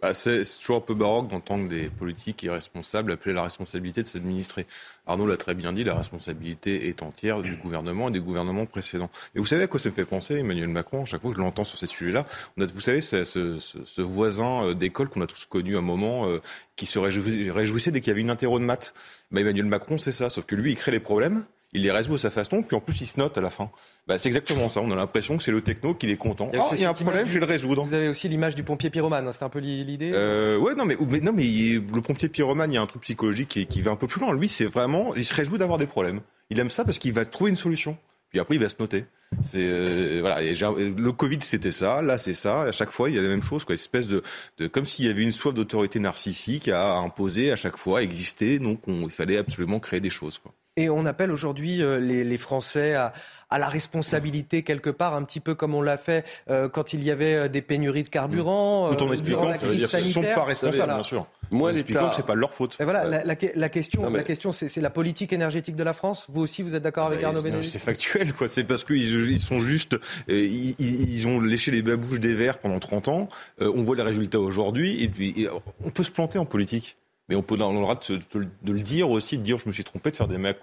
Bah, c'est toujours un peu baroque d'entendre des politiques irresponsables appeler la responsabilité de s'administrer. Arnaud l'a très bien dit, la responsabilité est entière du gouvernement et des gouvernements précédents. Et vous savez à quoi ça me fait penser, Emmanuel Macron, chaque fois que je l'entends sur ces sujets-là Vous savez, ce, ce, ce, voisin euh, d'école qu'on a tous connu à un moment, euh, qui se réjouissait dès qu'il y avait une interro de maths. Bah, Emmanuel Macron, c'est ça, sauf que lui, il crée les problèmes il les résout à sa façon, puis en plus il se note à la fin. Bah, c'est exactement ça. On a l'impression que c'est le techno qui est content. Ah, il y a un problème, je vais le résoudre. Vous avez aussi l'image du pompier pyromane, hein, c'est un peu l'idée euh, Ouais, non, mais, non, mais le pompier pyromane, il y a un truc psychologique qui, qui va un peu plus loin. Lui, c'est vraiment, il se réjouit d'avoir des problèmes. Il aime ça parce qu'il va trouver une solution. Puis après, il va se noter. C'est euh, voilà. le Covid, c'était ça. Là, c'est ça. À chaque fois, il y a la même chose, quoi. Une espèce de, de comme s'il y avait une soif d'autorité narcissique à imposer à chaque fois, exister. Donc, il fallait absolument créer des choses, quoi. Et on appelle aujourd'hui euh, les, Français à, la responsabilité quelque part, un petit peu comme on l'a fait euh, quand il y avait euh, des pénuries de carburant. Tout en expliquant qu'ils ne sont pas responsables, bien sûr. Moi, expliquant que c'est pas leur faute. Et voilà, la, question, la question, c'est la politique énergétique de la France. Vous aussi, vous êtes d'accord avec Arnaud Benedetti C'est factuel, quoi. C'est parce qu'ils ils sont juste, ils, ont léché les babouches des verts pendant 30 ans. on voit les résultats aujourd'hui, et puis on peut se planter en politique. Mais on peut on aura de, de, le dire aussi, de dire je me suis trompé, de faire des mea.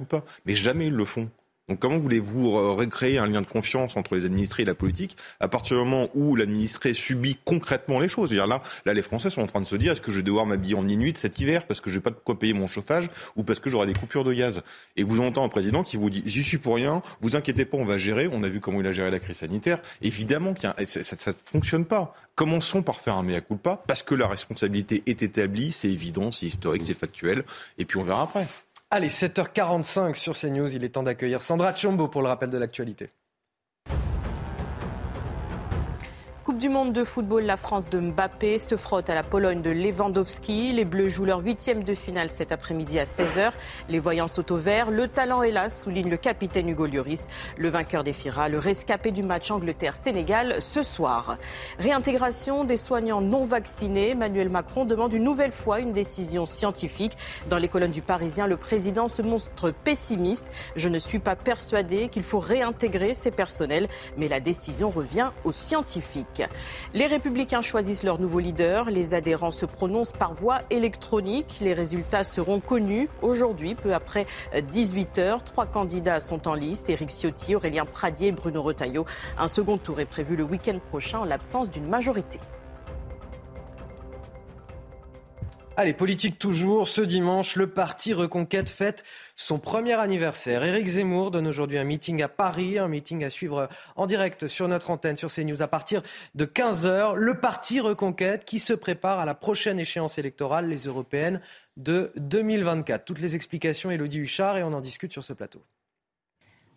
Mais jamais ils le font. Donc comment voulez-vous recréer un lien de confiance entre les administrés et la politique à partir du moment où l'administré subit concrètement les choses? Là, là, les Français sont en train de se dire est-ce que je vais devoir m'habiller en minuit cet hiver parce que je n'ai pas de quoi payer mon chauffage ou parce que j'aurai des coupures de gaz? Et vous entendez un président qui vous dit j'y suis pour rien, vous inquiétez pas, on va gérer. On a vu comment il a géré la crise sanitaire. Évidemment que ça ne fonctionne pas. Commençons par faire un mea culpa parce que la responsabilité est établie, c'est évident, c'est historique, c'est factuel, et puis on verra après. Allez, 7h45 sur CNews, il est temps d'accueillir Sandra Chombo pour le rappel de l'actualité. Coupe du monde de football, la France de Mbappé se frotte à la Pologne de Lewandowski. Les Bleus jouent leur huitième de finale cet après-midi à 16h. Les voyants sont au vert. Le talent est là, souligne le capitaine Hugo Lloris. Le vainqueur défiera le rescapé du match Angleterre-Sénégal ce soir. Réintégration des soignants non vaccinés. Emmanuel Macron demande une nouvelle fois une décision scientifique. Dans les colonnes du Parisien, le président se montre pessimiste. Je ne suis pas persuadé qu'il faut réintégrer ces personnels, mais la décision revient aux scientifiques. Les républicains choisissent leur nouveau leader. Les adhérents se prononcent par voie électronique. Les résultats seront connus aujourd'hui, peu après 18 heures. Trois candidats sont en lice. Éric Ciotti, Aurélien Pradier et Bruno Retailleau. Un second tour est prévu le week-end prochain en l'absence d'une majorité. Allez, politique toujours. Ce dimanche, le parti Reconquête fête son premier anniversaire. Éric Zemmour donne aujourd'hui un meeting à Paris, un meeting à suivre en direct sur notre antenne, sur CNews, à partir de 15h. Le parti Reconquête qui se prépare à la prochaine échéance électorale, les européennes de 2024. Toutes les explications, Elodie Huchard, et on en discute sur ce plateau.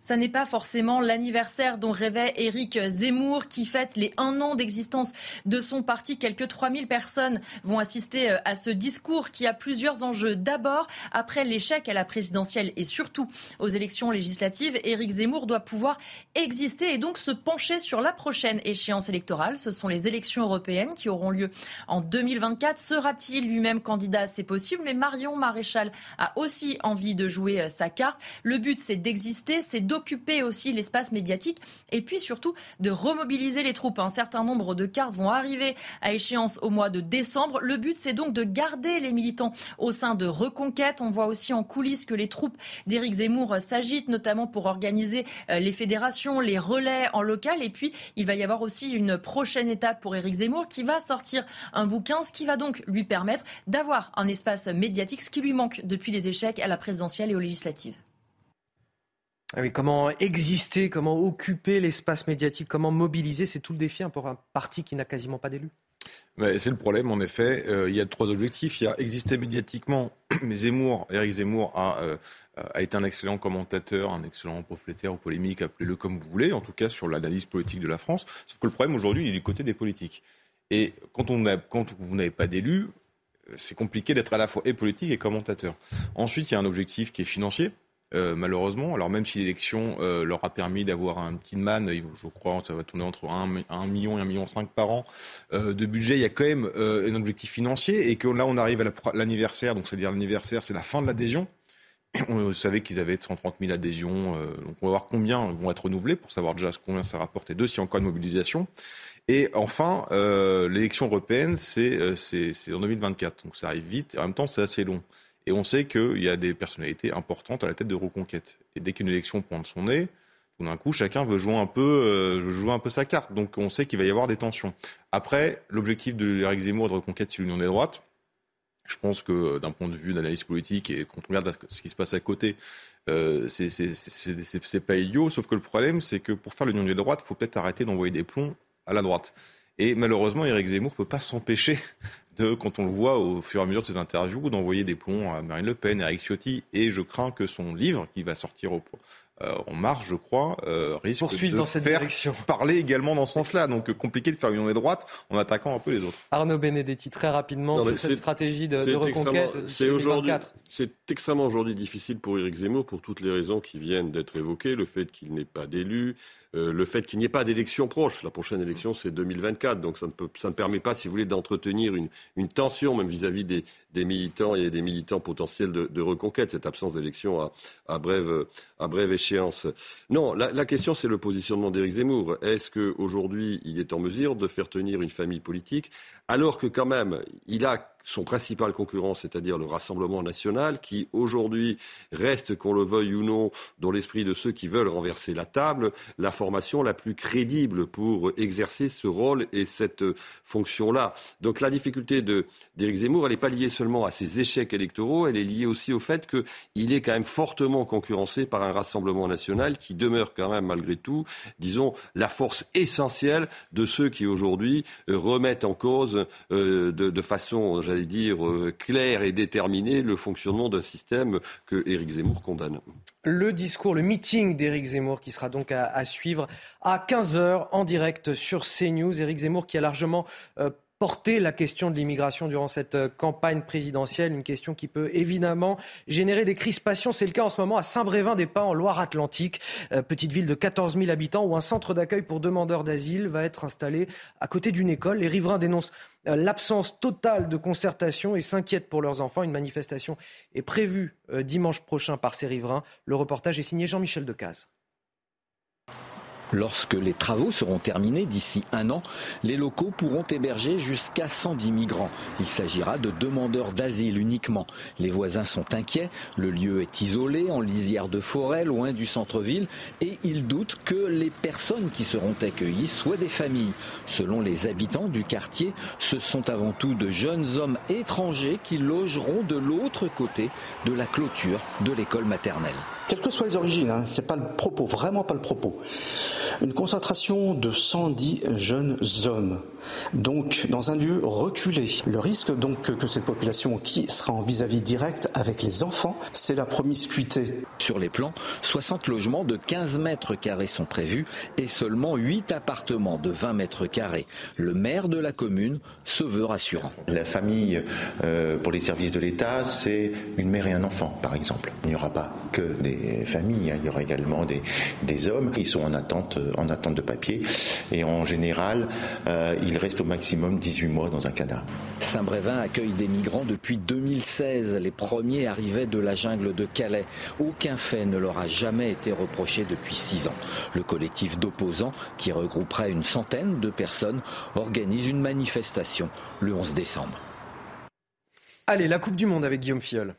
Ça n'est pas forcément l'anniversaire dont rêvait Éric Zemmour qui fête les un an d'existence de son parti. Quelques 3000 personnes vont assister euh, à ce discours qui a plusieurs enjeux. D'abord, après l'échec à la présidentielle et surtout aux élections législatives, Éric Zemmour doit pouvoir exister et donc se pencher sur la prochaine échéance électorale. Ce sont les élections européennes qui auront lieu en 2024. Sera-t-il lui-même candidat? C'est possible, mais Marion Maréchal a aussi envie de jouer euh, sa carte. Le but, c'est d'exister, c'est d'occuper aussi l'espace médiatique et puis surtout de remobiliser les troupes. Un certain nombre de cartes vont arriver à échéance au mois de décembre. Le but, c'est donc de garder les militants au sein de Reconquête. On voit aussi en coulisses que les troupes d'Éric Zemmour s'agitent, notamment pour organiser euh, les fédérations, les relais en local. Et puis, il va y avoir aussi une prochaine étape pour Éric Zemmour qui va sortir un bouquin, ce qui va donc lui permettre d'avoir un espace médiatique, ce qui lui manque depuis les échecs à la présidentielle et aux législatives. Ah comment exister, comment occuper l'espace médiatique, comment mobiliser, c'est tout le défi hein, pour un parti qui n'a quasiment pas d'élus. c'est le problème, en effet. Euh, il y a trois objectifs. Il y a exister médiatiquement, mais Zemmour, Eric Zemmour euh, a, été un excellent commentateur, un excellent pamphlétaire ou polémique, appelez-le comme vous voulez, en tout cas sur l'analyse politique de la France. Sauf que le problème aujourd'hui, il est du côté des politiques. Et quand, on quand vous n'avez pas d'élus, c'est compliqué d'être à la fois et politique et commentateur. Ensuite, il y a un objectif qui est financier. Euh, malheureusement. Alors même si l'élection euh, leur a permis d'avoir un petit man, je crois ça va tourner entre 1, million et 1 million 5 par an euh, de budget, il y a quand même un objectif financier et que là on arrive à l'anniversaire, donc c'est-à-dire l'anniversaire, c'est la fin de l'adhésion. On savait qu'ils avaient 130 000 adhésions, donc on va voir combien vont être renouvelés pour savoir déjà combien ça rapporte et deux, s'il y a encore une mobilisation. Et enfin, l'élection européenne, c'est en 2024, donc ça arrive vite, et en même temps c'est assez long. Et on sait qu'il y a des personnalités importantes à la tête de Reconquête. Et dès qu'une élection pointe son nez, tout d'un coup, chacun veut jouer un peu, euh, jouer un peu sa carte. Donc on sait qu'il va y avoir des tensions. Après, l'objectif de Eric Zemmour de Reconquête, c'est l'union des droites. Je pense que d'un point de vue d'analyse politique et quand on regarde ce qui se passe à côté, Euh, c'est pas idiot, sauf que le problème, c'est que pour faire l'union des droites, il faut peut-être arrêter d'envoyer des plombs à la droite. Et malheureusement, Éric Zemmour ne peut pas s'empêcher de, quand on le voit au fur et à mesure de ses interviews, d'envoyer des plombs à Marine Le Pen, à Eric Ciotti. Et je crains que son livre, qui va sortir au, euh, en marche, je crois, euh, risque de dans cette faire direction. parler également dans ce sens-là. Donc compliqué de faire une des droite en attaquant un peu les autres. Arnaud Benedetti, très rapidement, Non, sur cette stratégie de, reconquête C'est aujourd'hui, 2024. c'est extrêmement aujourd'hui difficile pour Éric Zemmour pour toutes les raisons qui viennent d'être évoquées, le fait qu'il n'ait pas d'élu, euh, le fait qu'il n'y ait pas d'élection proche. La prochaine élection c'est 2024, donc ça ne, ne permet pas, si vous voulez, d'entretenir une, tension même vis-à-vis des, militants et des militants potentiels de, reconquête. Cette absence d'élection à, à brève à brève échéance. Non, la, la question c'est le positionnement d'Éric Zemmour. Est-ce qu'aujourd'hui il est en mesure de faire tenir une famille politique alors que quand même il a son principal concurrent, c'est-à-dire le Rassemblement national, qui aujourd'hui reste, qu'on le veuille ou non, dans l'esprit de ceux qui veulent renverser la table, la formation la plus crédible pour exercer ce rôle et cette fonction-là. Donc la difficulté d'Éric Zemmour, elle n'est pas liée seulement à ses échecs électoraux, elle est liée aussi au fait qu'il est quand même fortement concurrencé par un Rassemblement national qui demeure quand même malgré tout, disons, la force essentielle de ceux qui aujourd'hui euh, remettent en cause euh, de, de façon, j'allais dire, euh, claire et déterminée le fonctionnement d'un système que Éric Zemmour condamne. Le discours, le meeting d'Éric Zemmour qui sera donc à, suivre à 15h en direct sur CNews. Éric Zemmour qui a largement euh, porté la question de l'immigration durant cette euh, campagne présidentielle, une question qui peut évidemment générer des crispations. C'est le cas en ce moment à Saint-Brévin-des-Pins en Loire-Atlantique, euh, petite ville de 14 000 habitants où un centre d'accueil pour demandeurs d'asile va être installé à côté d'une école. Les riverains dénoncent l'absence totale de concertation et s'inquiètent pour leurs enfants. Une manifestation est prévue euh, dimanche prochain par ces riverains. Le reportage est signé Jean-Michel Decaze. Lorsque les travaux seront terminés d'ici un an, les locaux pourront héberger jusqu'à 110 migrants. Il s'agira de demandeurs d'asile uniquement. Les voisins sont inquiets. Le lieu est isolé, en lisière de forêt, loin du centre-ville, et ils doutent que les personnes qui seront accueillies soient des familles. Selon les habitants du quartier, ce sont avant tout de jeunes hommes étrangers qui logeront de l'autre côté de la clôture de l'école maternelle. Quelles que soient les origines, hein, c'est pas le propos, vraiment pas le propos. Une concentration de 110 jeunes hommes, donc dans un lieu reculé. Le risque donc que, que cette population qui sera en vis-à-vis direct avec les enfants, c'est la promiscuité. Sur les plans, 60 logements de 15 mètres carrés sont prévus et seulement 8 appartements de 20 mètres carrés. Le maire de la commune se veut rassurant. La famille, euh, pour les services de l'État, c'est une mère et un enfant, par exemple. Il n'y aura pas que des familles, hein, il y aura également des, des hommes. Ils sont en attente, en attente de papier. Et en général, euh, ils restent au maximum 18 mois dans un cadavre. Saint-Brévin accueille des migrants depuis 2016. Les premiers arrivaient de la jungle de Calais. Aucun fait ne leur a jamais été reproché depuis six ans. Le collectif d'opposants, qui regrouperait une centaine de personnes, organise une manifestation le 11 décembre. Allez, la Coupe du Monde avec Guillaume Fiol.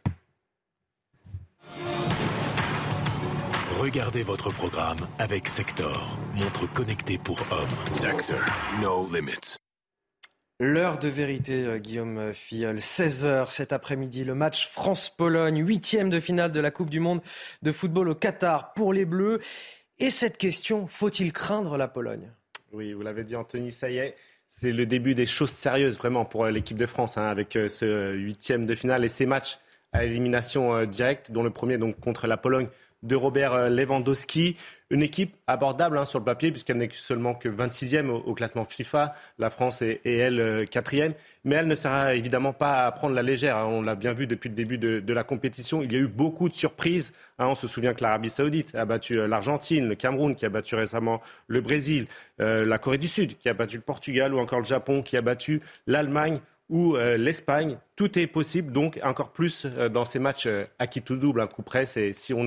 Regardez votre programme avec Sector, montre connectée pour hommes. Sector, no limits. L'heure de vérité, euh, Guillaume Fiol. 16h cet après-midi, le match France-Pologne, huitième de finale de la Coupe du Monde de football au Qatar pour les Bleus. Et cette question, faut-il craindre la Pologne? Oui, vous l'avez dit Anthony, ça y est. C'est le début des choses sérieuses vraiment pour euh, l'équipe de France hein, avec euh, ce huitième de finale et ces matchs à élimination directe, dont le premier donc contre la Pologne de Robert euh, Lewandowski. Une équipe abordable hein, sur le papier, puisqu'elle n'est seulement que 26e au, classement FIFA. La France est, elle, euh, quatrième. Mais elle ne sera évidemment pas à prendre la légère. hein. On l'a bien vu depuis le début de, la compétition. Il y a eu beaucoup de surprises. hein. On se souvient que l'Arabie Saoudite a battu euh, l'Argentine, le Cameroun qui a battu récemment le Brésil, la Corée du Sud qui a battu le Portugal ou encore le Japon qui a battu l'Allemagne ou euh, l'Espagne. Tout est possible, donc encore plus euh, dans ces matchs euh, à qui tout double, un coup près. C'est si on,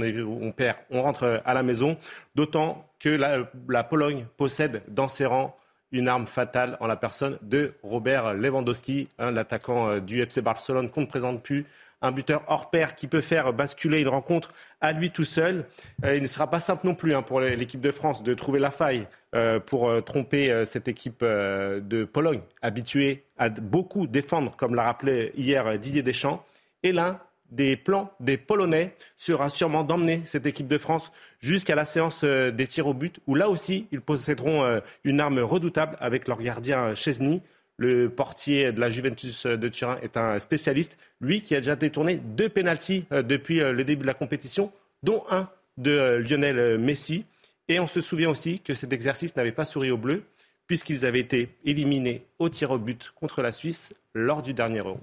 perd, on rentre euh, à la maison. D'autant que la, Pologne possède dans ses rangs une arme fatale en la personne de Robert Lewandowski, hein, l'attaquant du FC Barcelone qu'on ne présente plus. Un buteur hors pair qui peut faire basculer une rencontre à lui tout seul. Euh, il ne sera pas simple non plus hein, pour l'équipe de France de trouver la faille euh, pour euh, tromper cette équipe de Pologne, habituée à beaucoup défendre, comme l'a rappelé hier Didier Deschamps. Et l'un des plans des Polonais sera sûrement d'emmener cette équipe de France jusqu'à la séance des tirs au but, où là aussi, ils posséderont une arme redoutable avec leur gardien Chesney. Le portier de la Juventus de Turin est un spécialiste, lui qui a déjà détourné deux pénalties depuis le début de la compétition, dont un de Lionel Messi. Et on se souvient aussi que cet exercice n'avait pas souri aux Bleus, puisqu'ils avaient été éliminés au tir au but contre la Suisse lors du dernier Euro.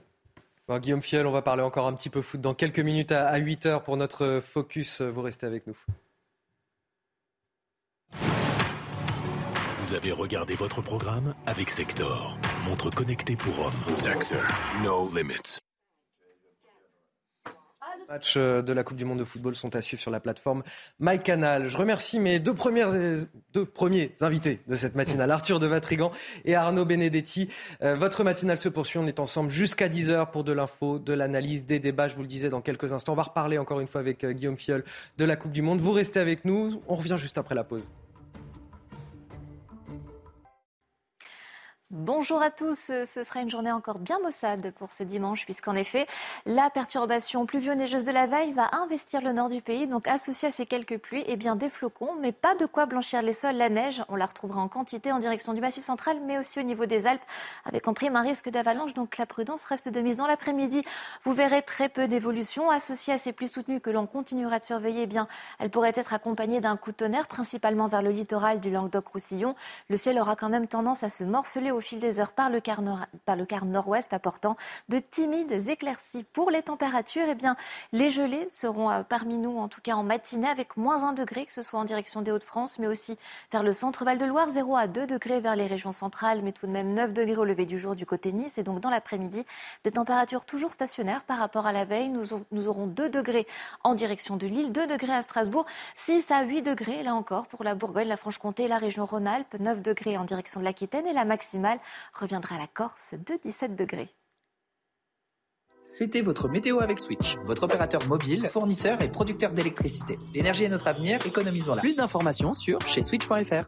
Guillaume Fiel, on va parler encore un petit peu foot dans quelques minutes à 8 heures pour notre focus. Vous restez avec nous. Vous avez regardé votre programme avec Sector, montre connectée pour hommes. Sector, no limits matchs euh, de la Coupe du Monde de football sont à suivre sur la plateforme MyCanal. Je remercie mes deux, premières, deux premiers invités de cette matinale, Arthur de Vatrigan et Arnaud Benedetti. Euh, votre matinale se poursuit, on est ensemble jusqu'à 10h pour de l'info, de l'analyse, des débats, je vous le disais dans quelques instants. On va reparler encore une fois avec euh, Guillaume Fiol de la Coupe du Monde. Vous restez avec nous, on revient juste après la pause. Bonjour à tous, ce sera une journée encore bien maussade pour ce dimanche puisqu'en effet la perturbation pluvio-neigeuse de la veille va investir le nord du pays. Donc associé à ces quelques pluies eh bien des flocons mais pas de quoi blanchir les sols, la neige on la retrouvera en quantité en direction du massif central mais aussi au niveau des Alpes avec en prime un risque d'avalanche. Donc la prudence reste de mise dans l'après-midi. Vous verrez très peu d'évolution. Associée à ces pluies soutenues que l'on continuera de surveiller eh bien elle pourrait être accompagnée d'un coup de tonnerre principalement vers le littoral du Languedoc-Roussillon. Le ciel aura quand même tendance à se morceler au fil des heures par le quart, nord-ouest, apportant de timides éclaircies. Pour les températures, eh bien, les gelées seront euh, parmi nous, en tout cas en matinée, avec moins 1 degré, que ce soit en direction des Hauts-de-France, mais aussi vers le centre Val-de-Loire, 0 à 2 degrés vers les régions centrales, mais tout de même 9 degrés au lever du jour du côté Nice. Et donc, dans l'après-midi, des températures toujours stationnaires par rapport à la veille. Nous, nous aurons 2 degrés en direction de Lille, 2 degrés à Strasbourg, 6 à 8 degrés, là encore, pour la Bourgogne, la Franche-Comté et la région Rhône-Alpes, 9 degrés en direction de l'Aquitaine et la maximale reviendra à la Corse de 17 degrés. C'était votre météo avec Switch, votre opérateur mobile, fournisseur et producteur d'électricité. L'énergie est notre avenir, économisons-la. Plus d'informations sur chez switch.fr.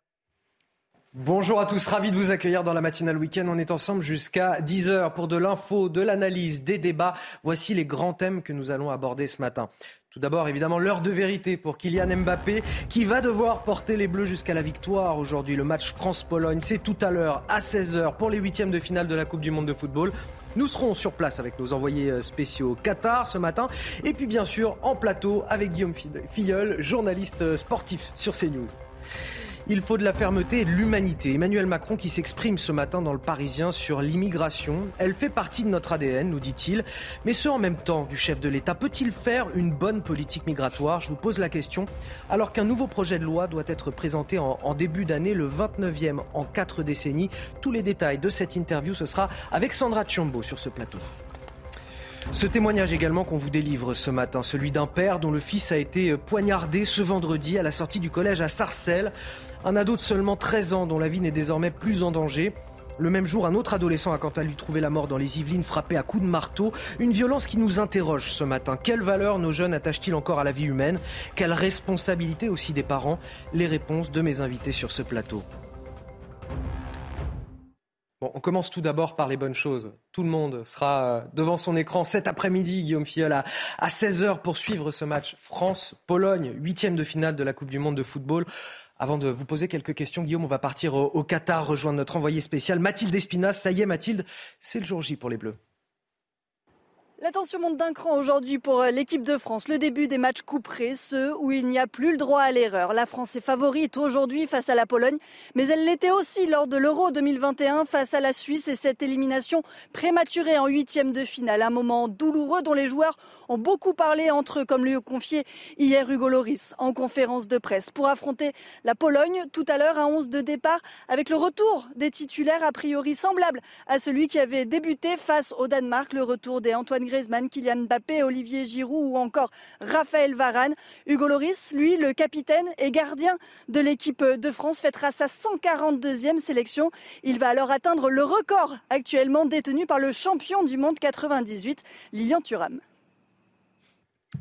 Bonjour à tous, ravi de vous accueillir dans la matinale week-end. On est ensemble jusqu'à 10h pour de l'info, de l'analyse, des débats. Voici les grands thèmes que nous allons aborder ce matin. Tout d'abord, évidemment, l'heure de vérité pour Kylian Mbappé, qui va devoir porter les Bleus jusqu'à la victoire aujourd'hui. Le match France-Pologne, c'est tout à l'heure, à 16h, pour les huitièmes de finale de la Coupe du Monde de football. Nous serons sur place avec nos envoyés euh, spéciaux Qatar ce matin. Et puis, bien sûr, en plateau avec Guillaume Filleul, journaliste euh, sportif sur CNews. Il faut de la fermeté et de l'humanité. Emmanuel Macron qui s'exprime ce matin dans le Parisien sur l'immigration. Elle fait partie de notre ADN, nous dit-il. Mais ce en même temps du chef de l'État peut-il faire une bonne politique migratoire? Je vous pose la question. Alors qu'un nouveau projet de loi doit être présenté en, début d'année, le 29e en quatre décennies. Tous les détails de cette interview, ce sera avec Sandra Chiombo sur ce plateau. Ce témoignage également qu'on vous délivre ce matin, celui d'un père dont le fils a été poignardé ce vendredi à la sortie du collège à Sarcelles. Un ado de seulement 13 ans dont la vie n'est désormais plus en danger. Le même jour, un autre adolescent a quant à lui trouvé la mort dans les Yvelines, frappé à coups de marteau. Une violence qui nous interroge ce matin. Quelle valeur nos jeunes attachent-ils encore à la vie humaine? Quelle responsabilité aussi des parents? Les réponses de mes invités sur ce plateau. Bon, on commence tout d'abord par les bonnes choses. Tout le monde sera euh, devant son écran cet après-midi, Guillaume Fiol, à 16h pour suivre ce match France-Pologne, huitième de finale de la Coupe du Monde de football. Avant de vous poser quelques questions, Guillaume, on va partir au, Qatar, rejoindre notre envoyé spécial Mathilde Espinas. Ça y est, Mathilde, c'est le jour J pour les Bleus. La tension monte d'un cran aujourd'hui pour euh, l'équipe de France. Le début des matchs couperés, ceux où il n'y a plus le droit à l'erreur. La France est favorite aujourd'hui face à la Pologne, mais elle l'était aussi lors de l'Euro 2021 face à la Suisse et cette élimination prématurée en huitième de finale. Un moment douloureux dont les joueurs ont beaucoup parlé entre eux, comme lui a confié hier Hugo Loris en conférence de presse. Pour affronter la Pologne, tout à l'heure, à 11 de départ, avec le retour des titulaires a priori semblable à celui qui avait débuté face au Danemark, le retour des Antoine Griezmann, Kylian Mbappé, Olivier Giroud ou encore Raphaël Varane. Hugo Loris, lui, le capitaine et gardien de l'équipe de France, fêtera sa 142e sélection. Il va alors atteindre le record actuellement détenu par le champion du monde 98, Lilian Thuram.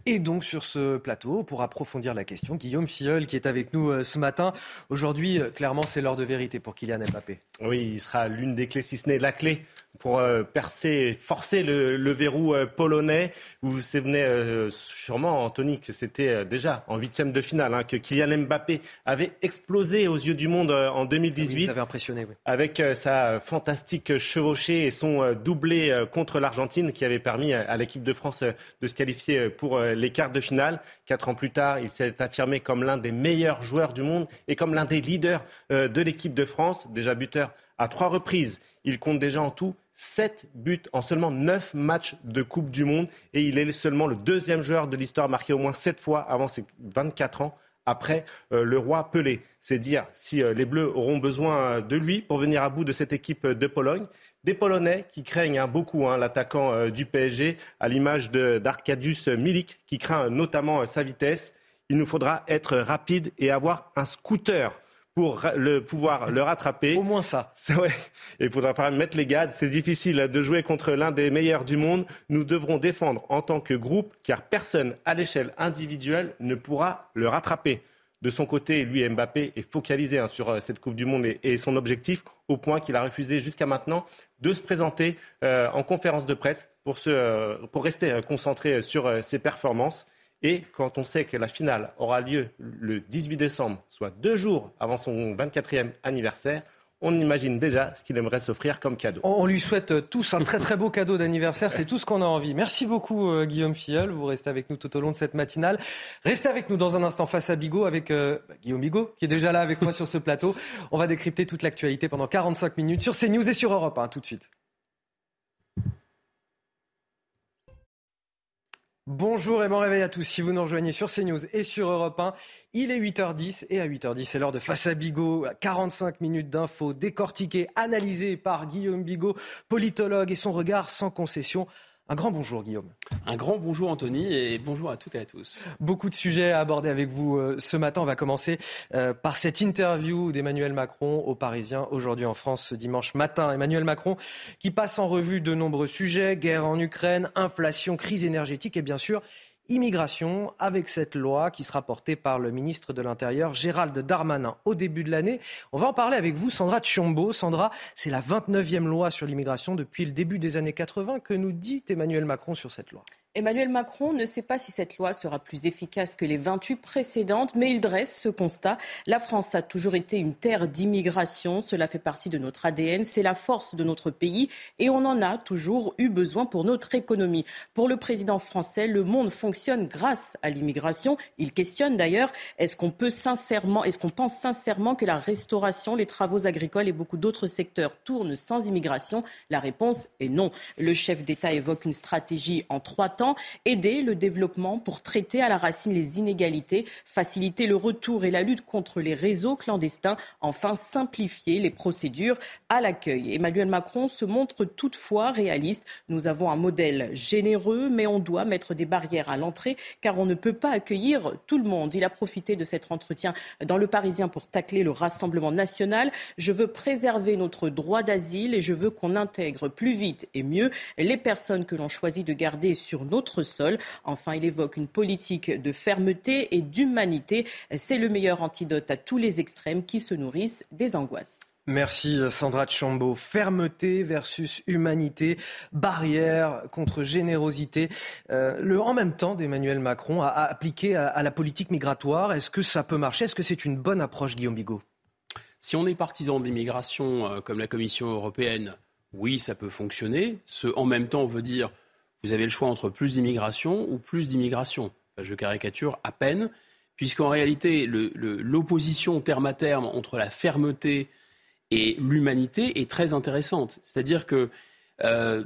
Et donc sur ce plateau, pour approfondir la question, Guillaume Filleul qui est avec nous euh, ce matin. Aujourd'hui, euh, clairement, c'est l'heure de vérité pour Kylian Mbappé. Oui, il sera l'une des clés, si ce n'est la clé pour euh, percer, forcer le, verrou euh, polonais. Vous vous souvenez euh, sûrement, Anthony, que c'était déjà en huitième de finale, hein, que Kylian Mbappé avait explosé aux yeux du monde en 2018. Ah vous impressionné, oui. Avec sa fantastique chevauchée et son doublé contre l'Argentine qui avait permis à l'équipe de France de se qualifier pour les quarts de finale. Quatre ans plus tard, il s'est affirmé comme l'un des meilleurs joueurs du monde et comme l'un des leaders de l'équipe de France, déjà buteur à trois reprises. Il compte déjà en tout 7 buts en seulement 9 matchs de Coupe du Monde et il est seulement le deuxième joueur de l'histoire marqué au moins 7 fois avant ses 24 ans après euh, le roi Pelé. C'est dire si euh, les Bleus auront besoin de lui pour venir à bout de cette équipe de Pologne. Des Polonais qui craignent hein, beaucoup hein, l'attaquant euh, du PSG, à l'image d'Arkadiusz Milik, qui craint notamment sa vitesse. Il nous faudra être rapide et avoir un scooter pour le, pouvoir le rattraper. Au moins ça. Ouais. Il faudra mettre les gaz. C'est difficile de jouer contre l'un des meilleurs du monde. Nous devrons défendre en tant que groupe, car personne à l'échelle individuelle ne pourra le rattraper. De son côté, lui, Mbappé, est focalisé hein, sur euh, cette Coupe du Monde et, son objectif, au point qu'il a refusé jusqu'à maintenant de se présenter euh, en conférence de presse pour, se, euh, pour rester concentré sur ses performances. Et quand on sait que la finale aura lieu le 18 décembre, soit deux jours avant son 24e anniversaire, on imagine déjà ce qu'il aimerait s'offrir comme cadeau. On lui souhaite tous un très très beau cadeau d'anniversaire, c'est tout ce qu'on a envie. Merci beaucoup euh, Guillaume Filleul, vous restez avec nous tout au long de cette matinale. Restez avec nous dans un instant face à Bigot avec euh, bah, Guillaume Bigot qui est déjà là avec moi sur ce plateau. On va décrypter toute l'actualité pendant 45 minutes sur CNews et sur Europe 1 tout de suite. Bonjour et bon réveil à tous. Si vous nous rejoignez sur CNews et sur Europe 1, il est 8h10 et à 8h10, c'est l'heure de Face à Bigot. 45 minutes d'infos décortiquées, analysées par Guillaume Bigot, politologue et son regard sans concession un grand bonjour Guillaume. Un grand bonjour Anthony et bonjour à toutes et à tous. Beaucoup de sujets à aborder avec vous euh, ce matin. On va commencer euh, par cette interview d'Emmanuel Macron aux Parisiens aujourd'hui en France ce dimanche matin. Emmanuel Macron qui passe en revue de nombreux sujets, guerre en Ukraine, inflation, crise énergétique et bien sûr immigration avec cette loi qui sera portée par le ministre de l'Intérieur Gérald Darmanin au début de l'année. On va en parler avec vous, Sandra Tchiombo. Sandra, c'est la 29e loi sur l'immigration depuis le début des années 80. Que nous dit Emmanuel Macron sur cette loi? Emmanuel Macron ne sait pas si cette loi sera plus efficace que les 28 précédentes, mais il dresse ce constat. La France a toujours été une terre d'immigration. Cela fait partie de notre ADN. C'est la force de notre pays et on en a toujours eu besoin pour notre économie. Pour le président français, le monde fonctionne grâce à l'immigration. Il questionne d'ailleurs est-ce qu'on peut sincèrement, est-ce qu'on pense sincèrement que la restauration, les travaux agricoles et beaucoup d'autres secteurs tournent sans immigration? La réponse est non. Le chef d'État évoque une stratégie en trois temps aider le développement pour traiter à la racine les inégalités, faciliter le retour et la lutte contre les réseaux clandestins, enfin simplifier les procédures à l'accueil. Emmanuel Macron se montre toutefois réaliste. Nous avons un modèle généreux, mais on doit mettre des barrières à l'entrée car on ne peut pas accueillir tout le monde. Il a profité de cet entretien dans Le Parisien pour tacler le Rassemblement national. Je veux préserver notre droit d'asile et je veux qu'on intègre plus vite et mieux les personnes que l'on choisit de garder sur notre sol. Enfin, il évoque une politique de fermeté et d'humanité. C'est le meilleur antidote à tous les extrêmes qui se nourrissent des angoisses. Merci Sandra Chambaud. Fermeté versus humanité, barrière contre générosité. Euh, le en même temps d'Emmanuel Macron a, appliqué à, la politique migratoire. Est-ce que ça peut marcher? Est-ce que c'est une bonne approche, Guillaume Bigot? Si on est partisan de l'immigration, euh, comme la Commission européenne, oui, ça peut fonctionner. Ce en même temps veut dire vous avez le choix entre plus d'immigration ou plus d'immigration. je caricature à peine, puisqu'en réalité, l'opposition terme à terme entre la fermeté et l'humanité est très intéressante. C'est-à-dire que euh,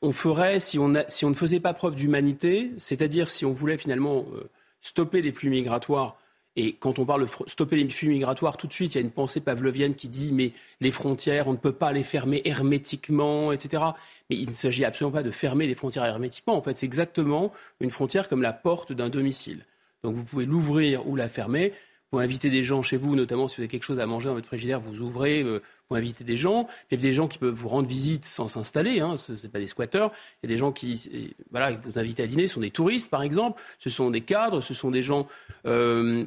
on ferait, si on, ne faisait pas preuve d'humanité, c'est-à-dire si on voulait finalement euh, stopper les flux migratoires et quand on parle de stopper les flux migratoires, tout de suite, il y a une pensée pavlovienne qui dit mais les frontières, on ne peut pas les fermer hermétiquement, etc. Mais il ne s'agit absolument pas de fermer les frontières hermétiquement. En fait, c'est exactement une frontière comme la porte d'un domicile. Donc vous pouvez l'ouvrir ou la fermer. Pour inviter des gens chez vous, notamment si vous avez quelque chose à manger dans votre frigidaire, vous ouvrez euh, pour inviter des gens. il y a des gens qui peuvent vous rendre visite sans s'installer. Hein, ce n'est pas des squatteurs. Il y a des gens qui, voilà, vous invitent à dîner. Ce sont des touristes, par exemple. Ce sont des cadres. Ce sont des gens euh,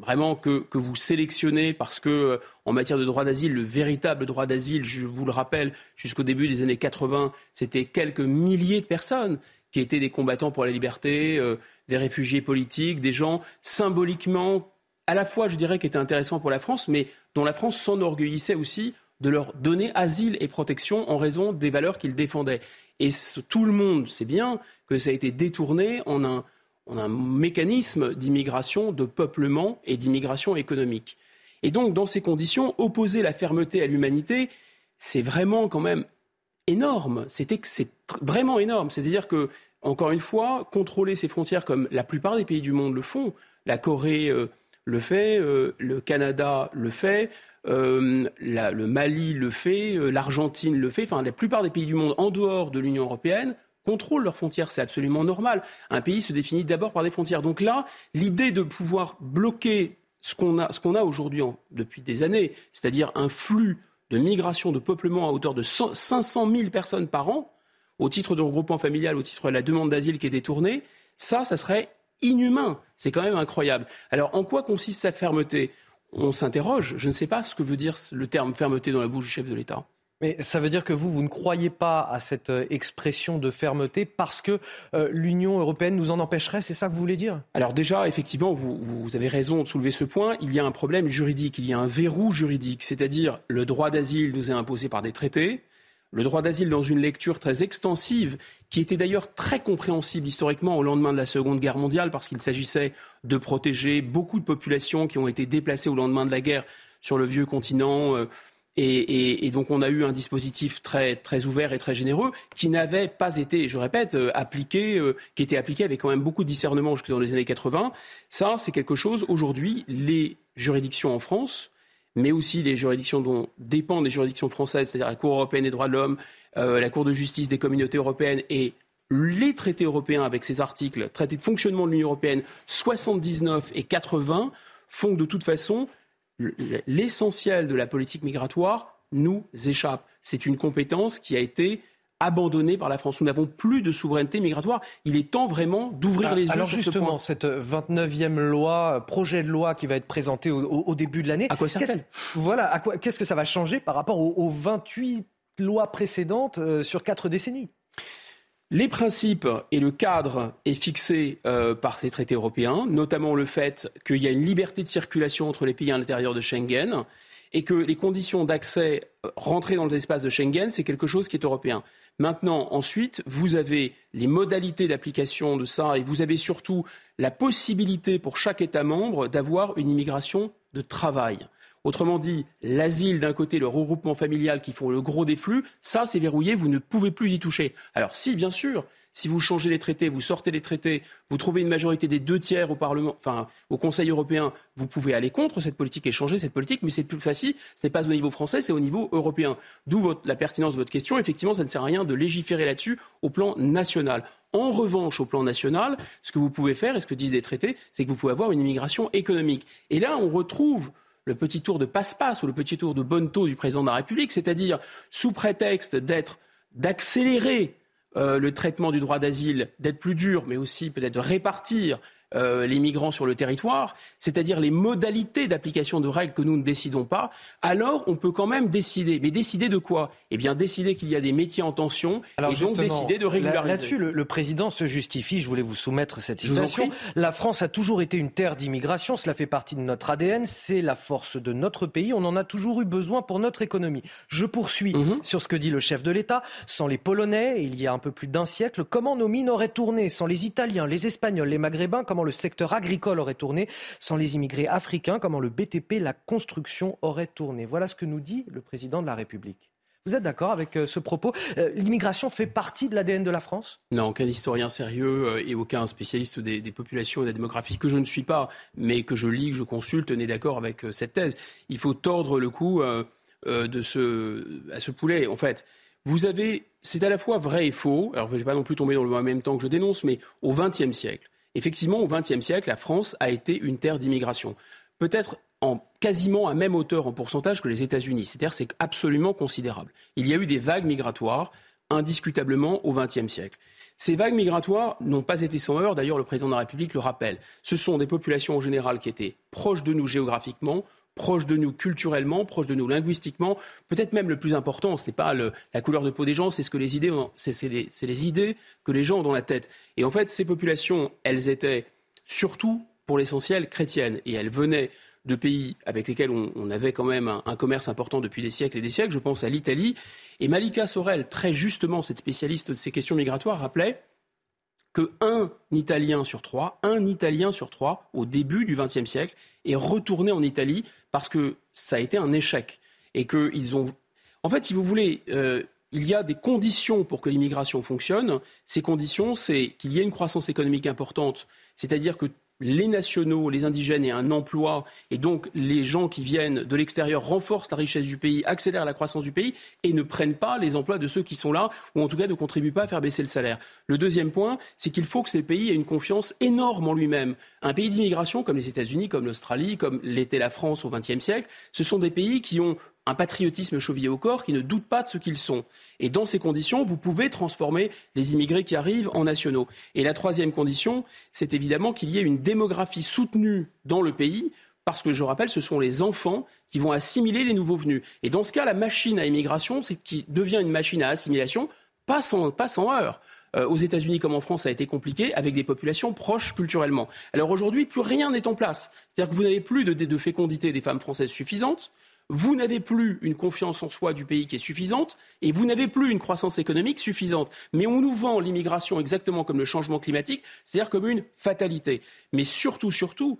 vraiment que, vous sélectionnez parce que en matière de droit d'asile, le véritable droit d'asile, je vous le rappelle, jusqu'au début des années 80, c'était quelques milliers de personnes qui étaient des combattants pour la liberté, des réfugiés politiques, des gens symboliquement à la fois, je dirais, qui étaient intéressants pour la France, mais dont la France s'enorgueillissait aussi de leur donner asile et protection en raison des valeurs qu'ils défendaient. Et tout le monde sait bien que ça a été détourné en un, mécanisme d'immigration, de peuplement et d'immigration économique. Et donc, dans ces conditions, opposer la fermeté à l'humanité, c'est vraiment quand même énorme. c'est vraiment énorme. C'est-à-dire que, encore une fois, contrôler ces frontières comme la plupart des pays du monde le font, la Corée euh, le fait, euh, le Canada le fait, euh, le Mali le fait, l'Argentine le fait, enfin la plupart des pays du monde en dehors de l'Union européenne contrôlent leurs frontières, c'est absolument normal. Un pays se définit d'abord par des frontières. Donc là, l'idée de pouvoir bloquer ce qu'on a, aujourd'hui depuis des années, c'est-à-dire un flux de migration, de peuplement à hauteur de 500 000 personnes par an, au titre de regroupement familial, au titre de la demande d'asile qui est détournée, ça, ça serait inhumain. C'est quand même incroyable. Alors, en quoi consiste sa fermeté? On s'interroge. Je ne sais pas ce que veut dire le terme fermeté dans la bouche du chef de l'État. Mais ça veut dire que vous, vous ne croyez pas à cette euh, expression de fermeté parce que euh, l'Union européenne nous en empêcherait, c'est ça que vous voulez dire? Alors déjà, effectivement, vous, vous, avez raison de soulever ce point. Il y a un problème juridique, il y a un verrou juridique, c'est-à-dire le droit d'asile nous est imposé par des traités le droit d'asile dans une lecture très extensive, qui était d'ailleurs très compréhensible historiquement au lendemain de la Seconde Guerre mondiale, parce qu'il s'agissait de protéger beaucoup de populations qui ont été déplacées au lendemain de la guerre sur le vieux continent. Euh, et, donc on a eu un dispositif très, ouvert et très généreux qui n'avait pas été, je répète, euh, appliqué, euh, qui était appliqué avec quand même beaucoup de discernement jusque dans les années 80. Ça, c'est quelque chose, aujourd'hui, les juridictions en France mais aussi les juridictions dont dépendent les juridictions françaises, c'est-à-dire la Cour européenne des droits de l'homme, euh, la Cour de justice des communautés européennes et les traités européens avec ces articles, traités de fonctionnement de l'Union européenne 79 et 80, font de toute façon l'essentiel de la politique migratoire nous échappe. C'est une compétence qui a été abandonné par la France. Nous n'avons plus de souveraineté migratoire. Il est temps vraiment d'ouvrir ah, les yeux alors sur justement, ce point. cette 29e loi, projet de loi qui va être présenté au, début de l'année. À quoi ça Voilà, qu'est-ce que ça va changer par rapport aux, 28 lois précédentes euh, sur quatre décennies? Les principes et le cadre est fixé euh, par ces traités européens, notamment le fait qu'il y a une liberté de circulation entre les pays à l'intérieur de Schengen et que les conditions d'accès, euh, rentrer dans l'espace de Schengen, c'est quelque chose qui est européen. Maintenant, ensuite, vous avez les modalités d'application de ça et vous avez surtout la possibilité pour chaque État membre d'avoir une immigration de travail. Autrement dit, l'asile d'un côté, le regroupement familial qui font le gros des flux, ça c'est verrouillé, vous ne pouvez plus y toucher. Alors si, bien sûr, si vous changez les traités, vous sortez les traités, vous trouvez une majorité des deux tiers au Parlement, enfin au Conseil européen, vous pouvez aller contre cette politique et changer cette politique, mais c'est plus facile. Ce n'est pas au niveau français, c'est au niveau européen. D'où la pertinence de votre question. Effectivement, ça ne sert à rien de légiférer là-dessus au plan national. En revanche, au plan national, ce que vous pouvez faire, et ce que disent les traités, c'est que vous pouvez avoir une immigration économique. Et là, on retrouve le petit tour de passe-passe ou le petit tour de bonne du président de la République, c'est-à-dire sous prétexte d'accélérer euh, le traitement du droit d'asile d'être plus dur, mais aussi peut-être de répartir euh, les migrants sur le territoire, c'est-à-dire les modalités d'application de règles que nous ne décidons pas, alors on peut quand même décider. Mais décider de quoi? Eh bien, décider qu'il y a des métiers en tension et donc décider de régulariser. Là-dessus, le, président se justifie. Je voulais vous soumettre cette situation. La France a toujours été une terre d'immigration. Cela fait partie de notre ADN. C'est la force de notre pays. On en a toujours eu besoin pour notre économie. Je poursuis mhm. sur ce que dit le chef de l'État. Sans les Polonais, il y a un peu plus d'un siècle, comment nos mines auraient tourné? Sans les Italiens, les Espagnols, les Maghrébins, comment le secteur agricole aurait tourné, sans les immigrés africains, comment le BTP, la construction aurait tourné. Voilà ce que nous dit le président de la République. Vous êtes d'accord avec euh, ce propos? Euh, L'immigration fait partie de l'ADN de la France? Non, aucun historien sérieux euh, et aucun spécialiste des, populations et de la démographie que je ne suis pas, mais que je lis, que je consulte, n'est d'accord avec cette thèse. Il faut tordre le cou de à ce poulet. En fait, vous avez, c'est à la fois vrai et faux. Alors, je ne vais pas non plus tomber dans le même temps que je dénonce, mais au XXe siècle, effectivement, au XXe siècle, la France a été une terre d'immigration. Peut-être en quasiment à même hauteur en pourcentage que les États-Unis. C'est-à-dire c'est absolument considérable. Il y a eu des vagues migratoires indiscutablement au XXe siècle. Ces vagues migratoires n'ont pas été sans heurts, d'ailleurs le président de la République le rappelle. Ce sont des populations en général qui étaient proches de nous géographiquement, proches de nous culturellement, proches de nous linguistiquement. Peut-être même le plus important, ce n'est pas la couleur de peau des gens, c'est ce que les idées, c'est les, les idées que les gens ont dans la tête. Et en fait, ces populations, elles étaient surtout, pour l'essentiel, chrétiennes, et elles venaient de pays avec lesquels on, avait quand même un, commerce important depuis des siècles et des siècles. Je pense à l'Italie. Et Malika Sorel, très justement, cette spécialiste de ces questions migratoires, rappelait qu'un Italien sur trois, un Italien sur trois, au début du XXe siècle, est retourné en Italie parce que ça a été un échec. Et qu'ils ont. En fait, si vous voulez. Euh, il y a des conditions pour que l'immigration fonctionne. Ces conditions, c'est qu'il y ait une croissance économique importante, c'est-à-dire que les nationaux, les indigènes aient un emploi, et donc les gens qui viennent de l'extérieur renforcent la richesse du pays, accélèrent la croissance du pays, et ne prennent pas les emplois de ceux qui sont là, ou en tout cas ne contribuent pas à faire baisser le salaire. Le deuxième point, c'est qu'il faut que ces pays aient une confiance énorme en lui-même. Un pays d'immigration comme les États-Unis, comme l'Australie, comme l'était la France au XXe siècle, ce sont des pays qui ont un patriotisme chevillé au corps, qui ne doutent pas de ce qu'ils sont. Et dans ces conditions, vous pouvez transformer les immigrés qui arrivent en nationaux. Et la troisième condition, c'est évidemment qu'il y ait une démographie soutenue dans le pays parce que je rappelle, ce sont les enfants qui vont assimiler les nouveaux venus. Et dans ce cas, la machine à immigration, c'est qui devient une machine à assimilation, pas sans, pas heure. Euh, aux États-Unis comme en France, ça a été compliqué avec des populations proches culturellement. Alors aujourd'hui, plus rien n'est en place. C'est-à-dire que vous n'avez plus de, de fécondité des femmes françaises suffisantes vous n'avez plus une confiance en soi du pays qui est suffisante et vous n'avez plus une croissance économique suffisante. Mais on nous vend l'immigration exactement comme le changement climatique, c'est-à-dire comme une fatalité. Mais surtout, surtout,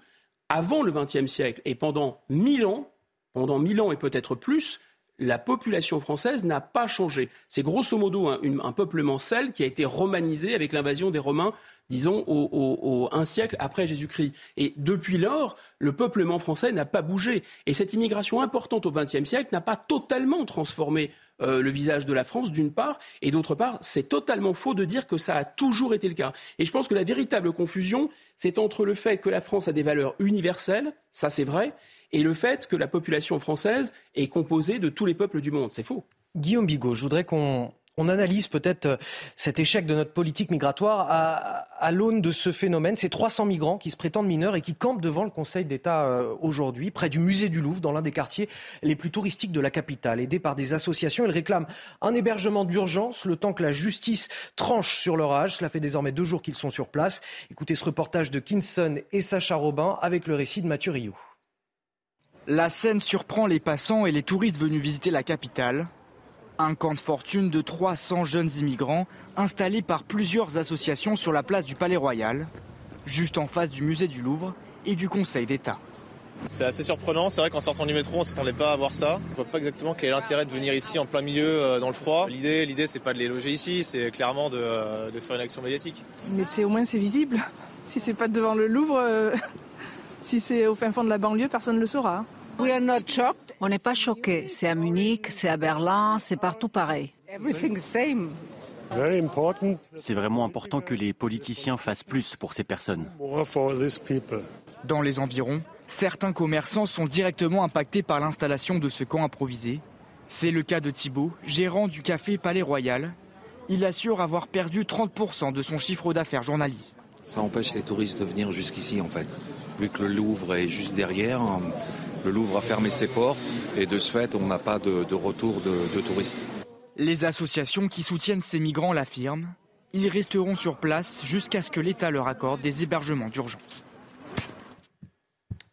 avant le XXe siècle et pendant mille ans, pendant mille ans et peut-être plus, la population française n'a pas changé. C'est grosso modo un, un, peuplement sel qui a été romanisé avec l'invasion des Romains disons, au, un siècle après Jésus-Christ. Et depuis lors, le peuplement français n'a pas bougé. Et cette immigration importante au XXe siècle n'a pas totalement transformé euh, le visage de la France, d'une part, et d'autre part, c'est totalement faux de dire que ça a toujours été le cas. Et je pense que la véritable confusion, c'est entre le fait que la France a des valeurs universelles, ça c'est vrai, et le fait que la population française est composée de tous les peuples du monde. C'est faux. Guillaume Bigot, je voudrais qu'on on analyse peut-être euh, cet échec de notre politique migratoire à, l'aune de ce phénomène. Ces 300 migrants qui se prétendent mineurs et qui campent devant le Conseil d'État euh, aujourd'hui, près du musée du Louvre, dans l'un des quartiers les plus touristiques de la capitale. Aidés par des associations, ils réclament un hébergement d'urgence le temps que la justice tranche sur leur âge. Cela fait désormais deux jours qu'ils sont sur place. Écoutez ce reportage de Kinson et Sacha Robin avec le récit de Mathieu Rio. La scène surprend les passants et les touristes venus visiter la capitale. Un camp de fortune de 300 jeunes immigrants installés par plusieurs associations sur la place du Palais Royal, juste en face du musée du Louvre et du Conseil d'État. C'est assez surprenant, c'est vrai qu'en sortant du métro, on ne s'attendait pas à voir ça. Je ne vois pas exactement quel est l'intérêt de venir ici en plein milieu euh, dans le froid. L'idée, l'idée c'est pas de les loger ici, c'est clairement de, euh, faire une action médiatique. Mais c'est au moins c'est visible. Si c'est pas devant le Louvre, euh, si c'est au fin fond de la banlieue, personne ne le saura. On n'est pas choqués. C'est à Munich, c'est à Berlin, c'est partout pareil. C'est vraiment important que les politiciens fassent plus pour ces personnes. Dans les environs, certains commerçants sont directement impactés par l'installation de ce camp improvisé. C'est le cas de Thibault, gérant du café Palais Royal. Il assure avoir perdu 30% de son chiffre d'affaires journalier. Ça empêche les touristes de venir jusqu'ici en fait. Vu que le Louvre est juste derrière, le Louvre a fermé ses portes et de ce fait, on n'a pas de, retour de, touristes. Les associations qui soutiennent ces migrants l'affirment. Ils resteront sur place jusqu'à ce que l'État leur accorde des hébergements d'urgence.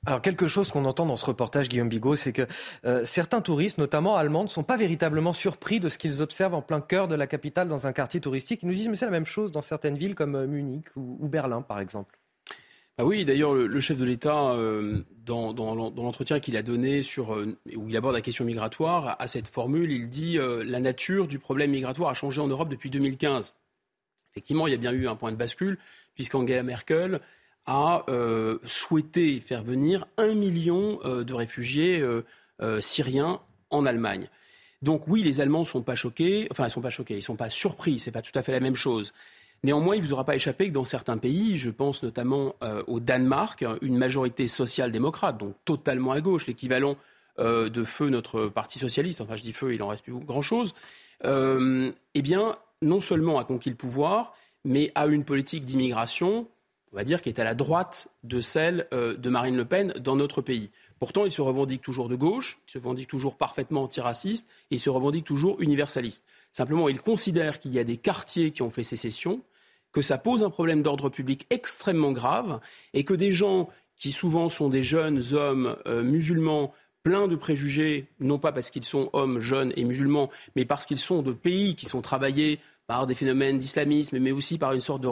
Alors quelque chose qu'on entend dans ce reportage, Guillaume Bigot, c'est que euh, certains touristes, notamment allemands, ne sont pas véritablement surpris de ce qu'ils observent en plein cœur de la capitale dans un quartier touristique. Ils nous disent mais c'est la même chose dans certaines villes comme euh, Munich ou Berlin par exemple. Ah oui, d'ailleurs, le, chef de l'État, euh, dans, l'entretien qu'il a donné sur, euh, où il aborde la question migratoire, à cette formule, il dit euh, la nature du problème migratoire a changé en Europe depuis 2015. Effectivement, il y a bien eu un point de bascule, puisqu'Angela Merkel a souhaité faire venir un million de réfugiés syriens en Allemagne. Donc oui, les Allemands ne sont pas choqués, enfin ils ne sont pas choqués, ils ne sont pas surpris, ce n'est pas tout à fait la même chose. Néanmoins, il ne vous aura pas échappé que dans certains pays, je pense notamment euh, au Danemark, une majorité social-démocrate, donc totalement à gauche, l'équivalent euh, de feu notre parti socialiste, enfin je dis feu, il en reste plus grand-chose, eh bien, non seulement a conquis le pouvoir, mais a une politique d'immigration, on va dire, qui est à la droite de celle de Marine Le Pen dans notre pays. Pourtant, il se revendique toujours de gauche, il se revendique toujours parfaitement antiraciste et il se revendique toujours universaliste. Simplement, il considère qu'il y a des quartiers qui ont fait sécession, que ça pose un problème d'ordre public extrêmement grave et que des gens qui souvent sont des jeunes hommes euh, musulmans pleins de préjugés, non pas parce qu'ils sont hommes jeunes et musulmans, mais parce qu'ils sont de pays qui sont travaillés par des phénomènes d'islamisme, mais aussi par une sorte de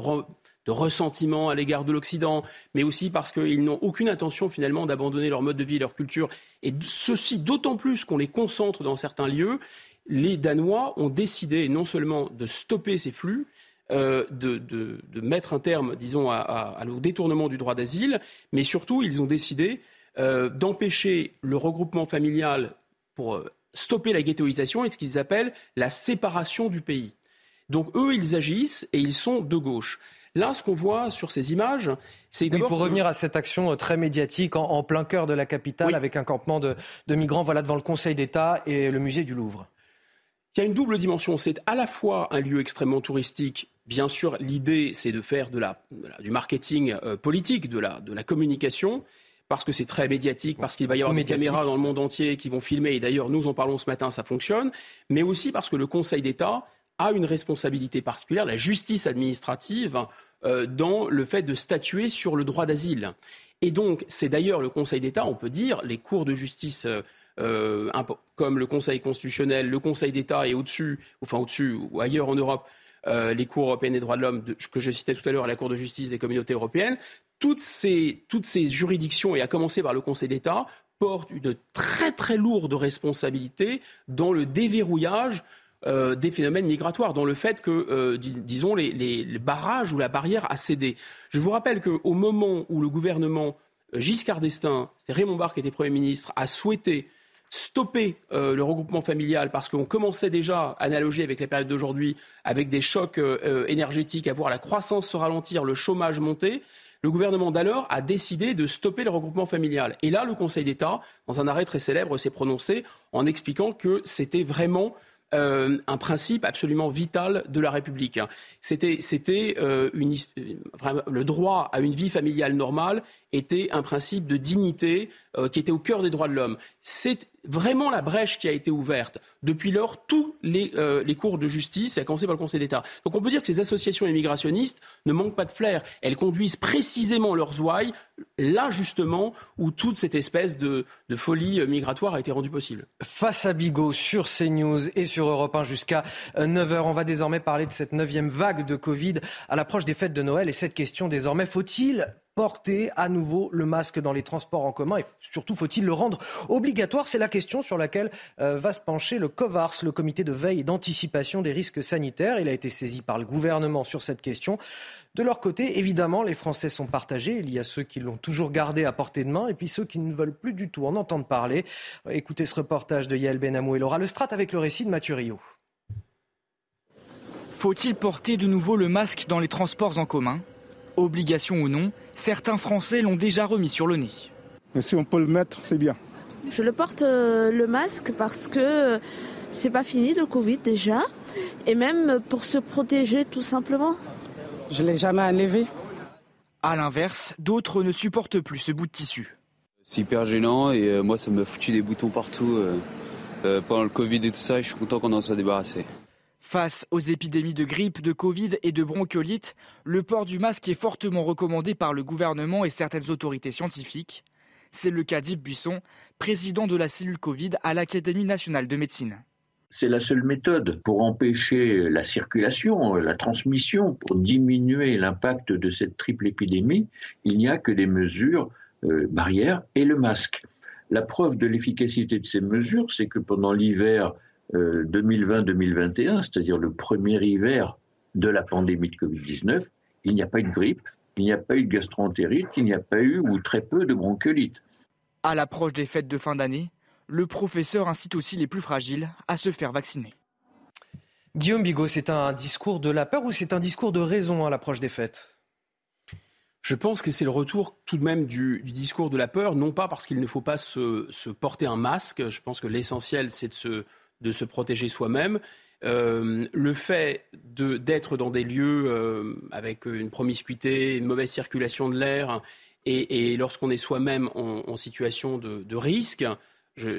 de ressentiment à l'égard de l'Occident, mais aussi parce qu'ils n'ont aucune intention finalement d'abandonner leur mode de vie, leur culture. Et ceci d'autant plus qu'on les concentre dans certains lieux. Les Danois ont décidé non seulement de stopper ces flux, euh, de, mettre un terme, disons, au détournement du droit d'asile, mais surtout, ils ont décidé euh, d'empêcher le regroupement familial pour euh, stopper la ghettoisation et ce qu'ils appellent la séparation du pays. Donc eux, ils agissent et ils sont de gauche. Là, ce qu'on voit sur ces images, c'est oui, pour revenir à cette action euh, très médiatique en, plein cœur de la capitale, avec un campement de, migrants, voilà devant le Conseil d'État et le musée du Louvre. Il y a une double dimension. C'est à la fois un lieu extrêmement touristique. Bien sûr, l'idée, c'est de faire de la, du marketing euh, politique, de la, de la communication parce que c'est très médiatique, parce qu'il va y avoir des caméras dans le monde entier qui vont filmer, et d'ailleurs nous en parlons ce matin, ça fonctionne, mais aussi parce que le Conseil d'État a une responsabilité particulière, la justice administrative, dans le fait de statuer sur le droit d'asile. Et donc, c'est d'ailleurs le Conseil d'État, on peut dire, les cours de justice euh, euh, comme le Conseil constitutionnel, le Conseil d'État et au-dessus, enfin au-dessus ou ailleurs en Europe, les cours européennes des droits de l'homme, que je citais tout à l'heure, la Cour de justice des communautés européennes, toutes ces, toutes ces juridictions, et à commencer par le Conseil d'État, portent une très très lourde responsabilité dans le déverrouillage euh, des phénomènes migratoires, dans le fait que, euh, disons, les, barrages ou la barrière a cédé. Je vous rappelle qu'au moment où le gouvernement euh, Giscard d'Estaing, c'était Raymond Barre qui était Premier ministre, a souhaité stopper le regroupement familial parce qu'on commençait déjà, analogie avec la période d'aujourd'hui, avec des chocs énergétiques, à voir la croissance se ralentir, le chômage monter, le gouvernement d'alors a décidé de stopper le regroupement familial. Et là, le Conseil d'État, dans un arrêt très célèbre, s'est prononcé en expliquant que c'était vraiment euh, un principe absolument vital de la République. C'était, euh, le droit à une vie familiale normale était un principe de dignité euh, qui était au cœur des droits de l'homme. C'est vraiment la brèche qui a été ouverte. Depuis lors, tous les, euh, les cours de justice, à commencer par le Conseil d'État. Donc on peut dire que ces associations immigrationnistes ne manquent pas de flair. Elles conduisent précisément leurs ouailles là justement où toute cette espèce de, de folie euh, migratoire a été rendue possible. Face à Bigot sur CNews et sur Europe 1 jusqu'à 9h, on va désormais parler de cette neuvième vague de Covid à l'approche des fêtes de Noël et cette question désormais, faut-il porter à nouveau le masque dans les transports en commun et surtout faut-il le rendre obligatoire? C'est la question sur laquelle euh, va se pencher le COVARS, le comité de veille et d'anticipation des risques sanitaires. Il a été saisi par le gouvernement sur cette question. De leur côté, évidemment, les Français sont partagés. Il y a ceux qui l'ont toujours gardé à portée de main et puis ceux qui ne veulent plus du tout en entendre parler. Écoutez ce reportage de Yael Benamou et Laura Lestrade avec le récit de Mathieu Faut-il porter de nouveau le masque dans les transports en commun? Obligation ou non, certains Français l'ont déjà remis sur le nez. Mais si on peut le mettre, c'est bien. Je le porte euh, le masque parce que c'est pas fini de Covid déjà, et même pour se protéger tout simplement. Je l'ai jamais enlevé. À l'inverse, d'autres ne supportent plus ce bout de tissu. C'est hyper gênant et euh, moi ça me foutu des boutons partout euh, pendant le Covid et tout ça. Et je suis content qu'on en soit débarrassé. Face aux épidémies de grippe, de Covid et de bronchiolite, le port du masque est fortement recommandé par le gouvernement et certaines autorités scientifiques. C'est le cas d'Yves Buisson, président de la cellule Covid à l'Académie nationale de médecine. C'est la seule méthode pour empêcher la circulation, la transmission, pour diminuer l'impact de cette triple épidémie. Il n'y a que des mesures euh, barrières et le masque. La preuve de l'efficacité de ces mesures, c'est que pendant l'hiver 2020-2021, euh, c'est-à-dire le premier hiver de la pandémie de Covid-19, il n'y a pas eu de grippe, il n'y a pas eu de gastroentérite, il n'y a pas eu ou très peu de bronchiolite. À l'approche des fêtes de fin d'année, le professeur incite aussi les plus fragiles à se faire vacciner. Guillaume Bigot, c'est un discours de la peur ou c'est un discours de raison à l'approche des fêtes? Je pense que c'est le retour tout de même du, discours de la peur, non pas parce qu'il ne faut pas se, se porter un masque, je pense que l'essentiel c'est de se, de se protéger soi-même. le fait d'être dans des lieux avec une promiscuité, une mauvaise circulation de l'air, et, lorsqu'on est soi-même en, situation de, risque,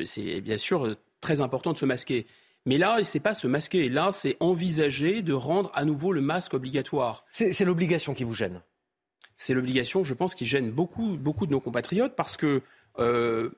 c'est bien sûr très important de se masquer. Mais là, ce n'est pas se masquer. Là, c'est envisager de rendre à nouveau le masque obligatoire. C'est l'obligation qui vous gêne? C'est l'obligation, je pense, qui gêne beaucoup, beaucoup de nos compatriotes parce que euh,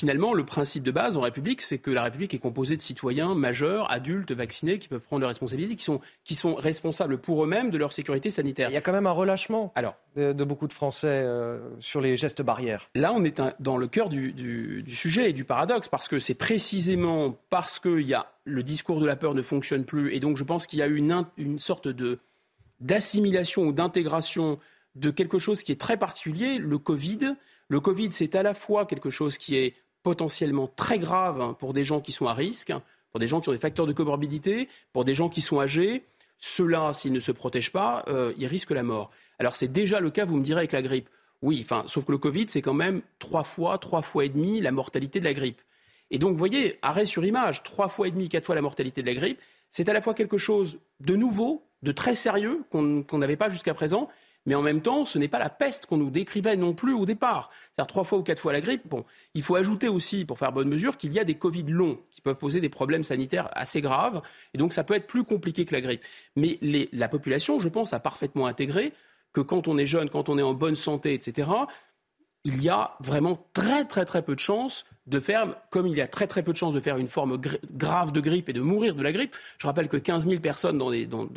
finalement, le principe de base en République, c'est que la République est composée de citoyens majeurs, adultes, vaccinés, qui peuvent prendre leurs responsabilités, qui sont, qui sont responsables pour eux-mêmes de leur sécurité sanitaire. Il y a quand même un relâchement Alors, de, beaucoup de Français euh, sur les gestes barrières. Là, on est dans le cœur du, du, sujet et du paradoxe, parce que c'est précisément parce que y a, le discours de la peur ne fonctionne plus, et donc je pense qu'il y a une, une sorte de d'assimilation ou d'intégration de quelque chose qui est très particulier, le Covid, le Covid, c'est à la fois quelque chose qui est potentiellement très grave pour des gens qui sont à risque, pour des gens qui ont des facteurs de comorbidité, pour des gens qui sont âgés. Ceux-là, s'ils ne se protègent pas, euh, ils risquent la mort. Alors c'est déjà le cas, vous me direz, avec la grippe. Oui, enfin, sauf que le Covid, c'est quand même trois fois, trois fois et demi la mortalité de la grippe. Et donc, vous voyez, arrêt sur image, trois fois et demi, quatre fois la mortalité de la grippe, c'est à la fois quelque chose de nouveau, de très sérieux, qu'on n'avait pas jusqu'à présent, mais en même temps, ce n'est pas la peste qu'on nous décrivait non plus au départ. C'est-à-dire trois fois ou quatre fois la grippe. Bon, il faut ajouter aussi, pour faire bonne mesure, qu'il y a des Covid longs qui peuvent poser des problèmes sanitaires assez graves. Et donc, ça peut être plus compliqué que la grippe. Mais la population, je pense, a parfaitement intégré que quand on est jeune, quand on est en bonne santé, etc., il y a vraiment très très très peu de chances de faire, comme il y a très très peu de chances de faire une forme grave de grippe et de mourir de la grippe. Je rappelle que 15 000 personnes dans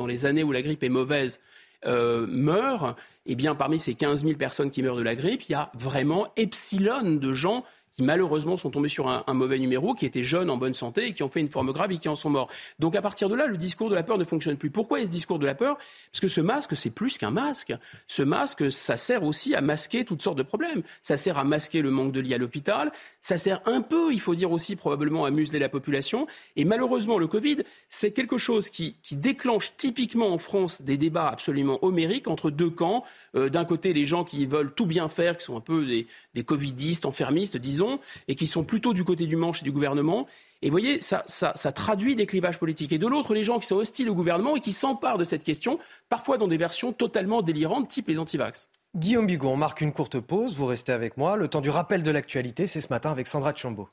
les années où la grippe est mauvaise euh, meurent, eh bien, parmi ces 15 000 personnes qui meurent de la grippe, il y a vraiment epsilon de gens qui malheureusement sont tombés sur un, mauvais numéro, qui étaient jeunes, en bonne santé, et qui ont fait une forme grave et qui en sont morts. Donc à partir de là, le discours de la peur ne fonctionne plus. Pourquoi est ce discours de la peur? Parce que ce masque, c'est plus qu'un masque. Ce masque, ça sert aussi à masquer toutes sortes de problèmes. Ça sert à masquer le manque de lits à l'hôpital. Ça sert un peu, il faut dire aussi, probablement à museler la population. Et malheureusement, le Covid, c'est quelque chose qui, qui, déclenche typiquement en France des débats absolument homériques entre deux camps. Euh, d'un côté, les gens qui veulent tout bien faire, qui sont un peu des, covidistes, enfermistes, disons, et qui sont plutôt du côté du manche et du gouvernement. Et vous voyez, ça, ça, ça, traduit des clivages politiques. Et de l'autre, les gens qui sont hostiles au gouvernement et qui s'emparent de cette question, parfois dans des versions totalement délirantes, type les antivax. Guillaume Bigot, on marque une courte pause, vous restez avec moi. Le temps du rappel de l'actualité, c'est ce matin avec Sandra Chambaud.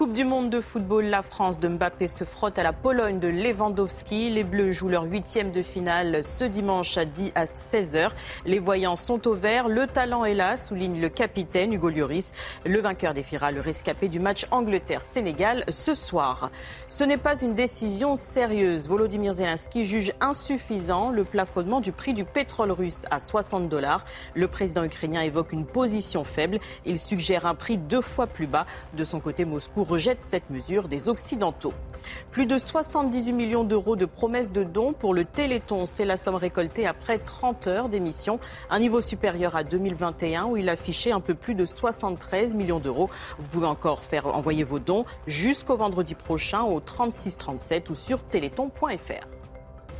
Coupe du monde de football, la France de Mbappé se frotte à la Pologne de Lewandowski. Les Bleus jouent leur huitième de finale ce dimanche à 10 à 16h. Les voyants sont au vert. Le talent est là, souligne le capitaine Hugo Lloris. Le vainqueur défiera le rescapé du match Angleterre-Sénégal ce soir. Ce n'est pas une décision sérieuse. Volodymyr Zelensky juge insuffisant le plafonnement du prix du pétrole russe à 60 dollars. Le président ukrainien évoque une position faible. Il suggère un prix deux fois plus bas. De son côté, Moscou rejette cette mesure des Occidentaux. Plus de 78 millions d'euros de promesses de dons pour le Téléthon. C'est la somme récoltée après 30 heures d'émission, un niveau supérieur à 2021 où il affichait un peu plus de 73 millions d'euros. Vous pouvez encore faire envoyer vos dons jusqu'au vendredi prochain au 3637 ou sur téléthon.fr.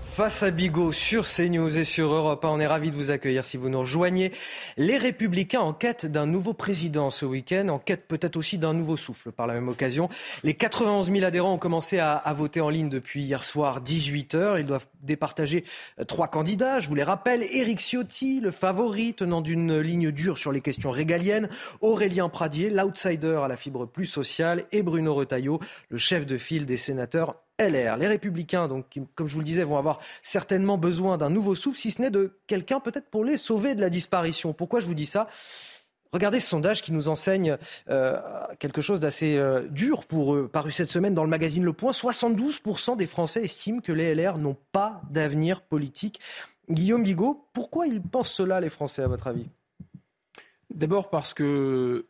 Face à Bigot sur CNews et sur Europe 1, on est ravis de vous accueillir si vous nous rejoignez. Les Républicains en quête d'un nouveau président ce week-end, en quête peut-être aussi d'un nouveau souffle par la même occasion. Les 91 000 adhérents ont commencé à, voter en ligne depuis hier soir 18 heures. Ils doivent départager euh, trois candidats. Je vous les rappelle. Éric Ciotti, le favori, tenant d'une ligne dure sur les questions régaliennes. Aurélien Pradier, l'outsider à la fibre plus sociale. Et Bruno Retailleau, le chef de file des sénateurs LR. Les Républicains, donc, comme je vous le disais, vont avoir certainement besoin d'un nouveau souffle, si ce n'est de quelqu'un peut-être pour les sauver de la disparition. Pourquoi je vous dis ça? Regardez ce sondage qui nous enseigne euh, quelque chose d'assez euh, dur pour eux, paru cette semaine dans le magazine Le Point. 72% des Français estiment que les LR n'ont pas d'avenir politique. Guillaume Bigot, pourquoi ils pensent cela, les Français, à votre avis? D'abord parce que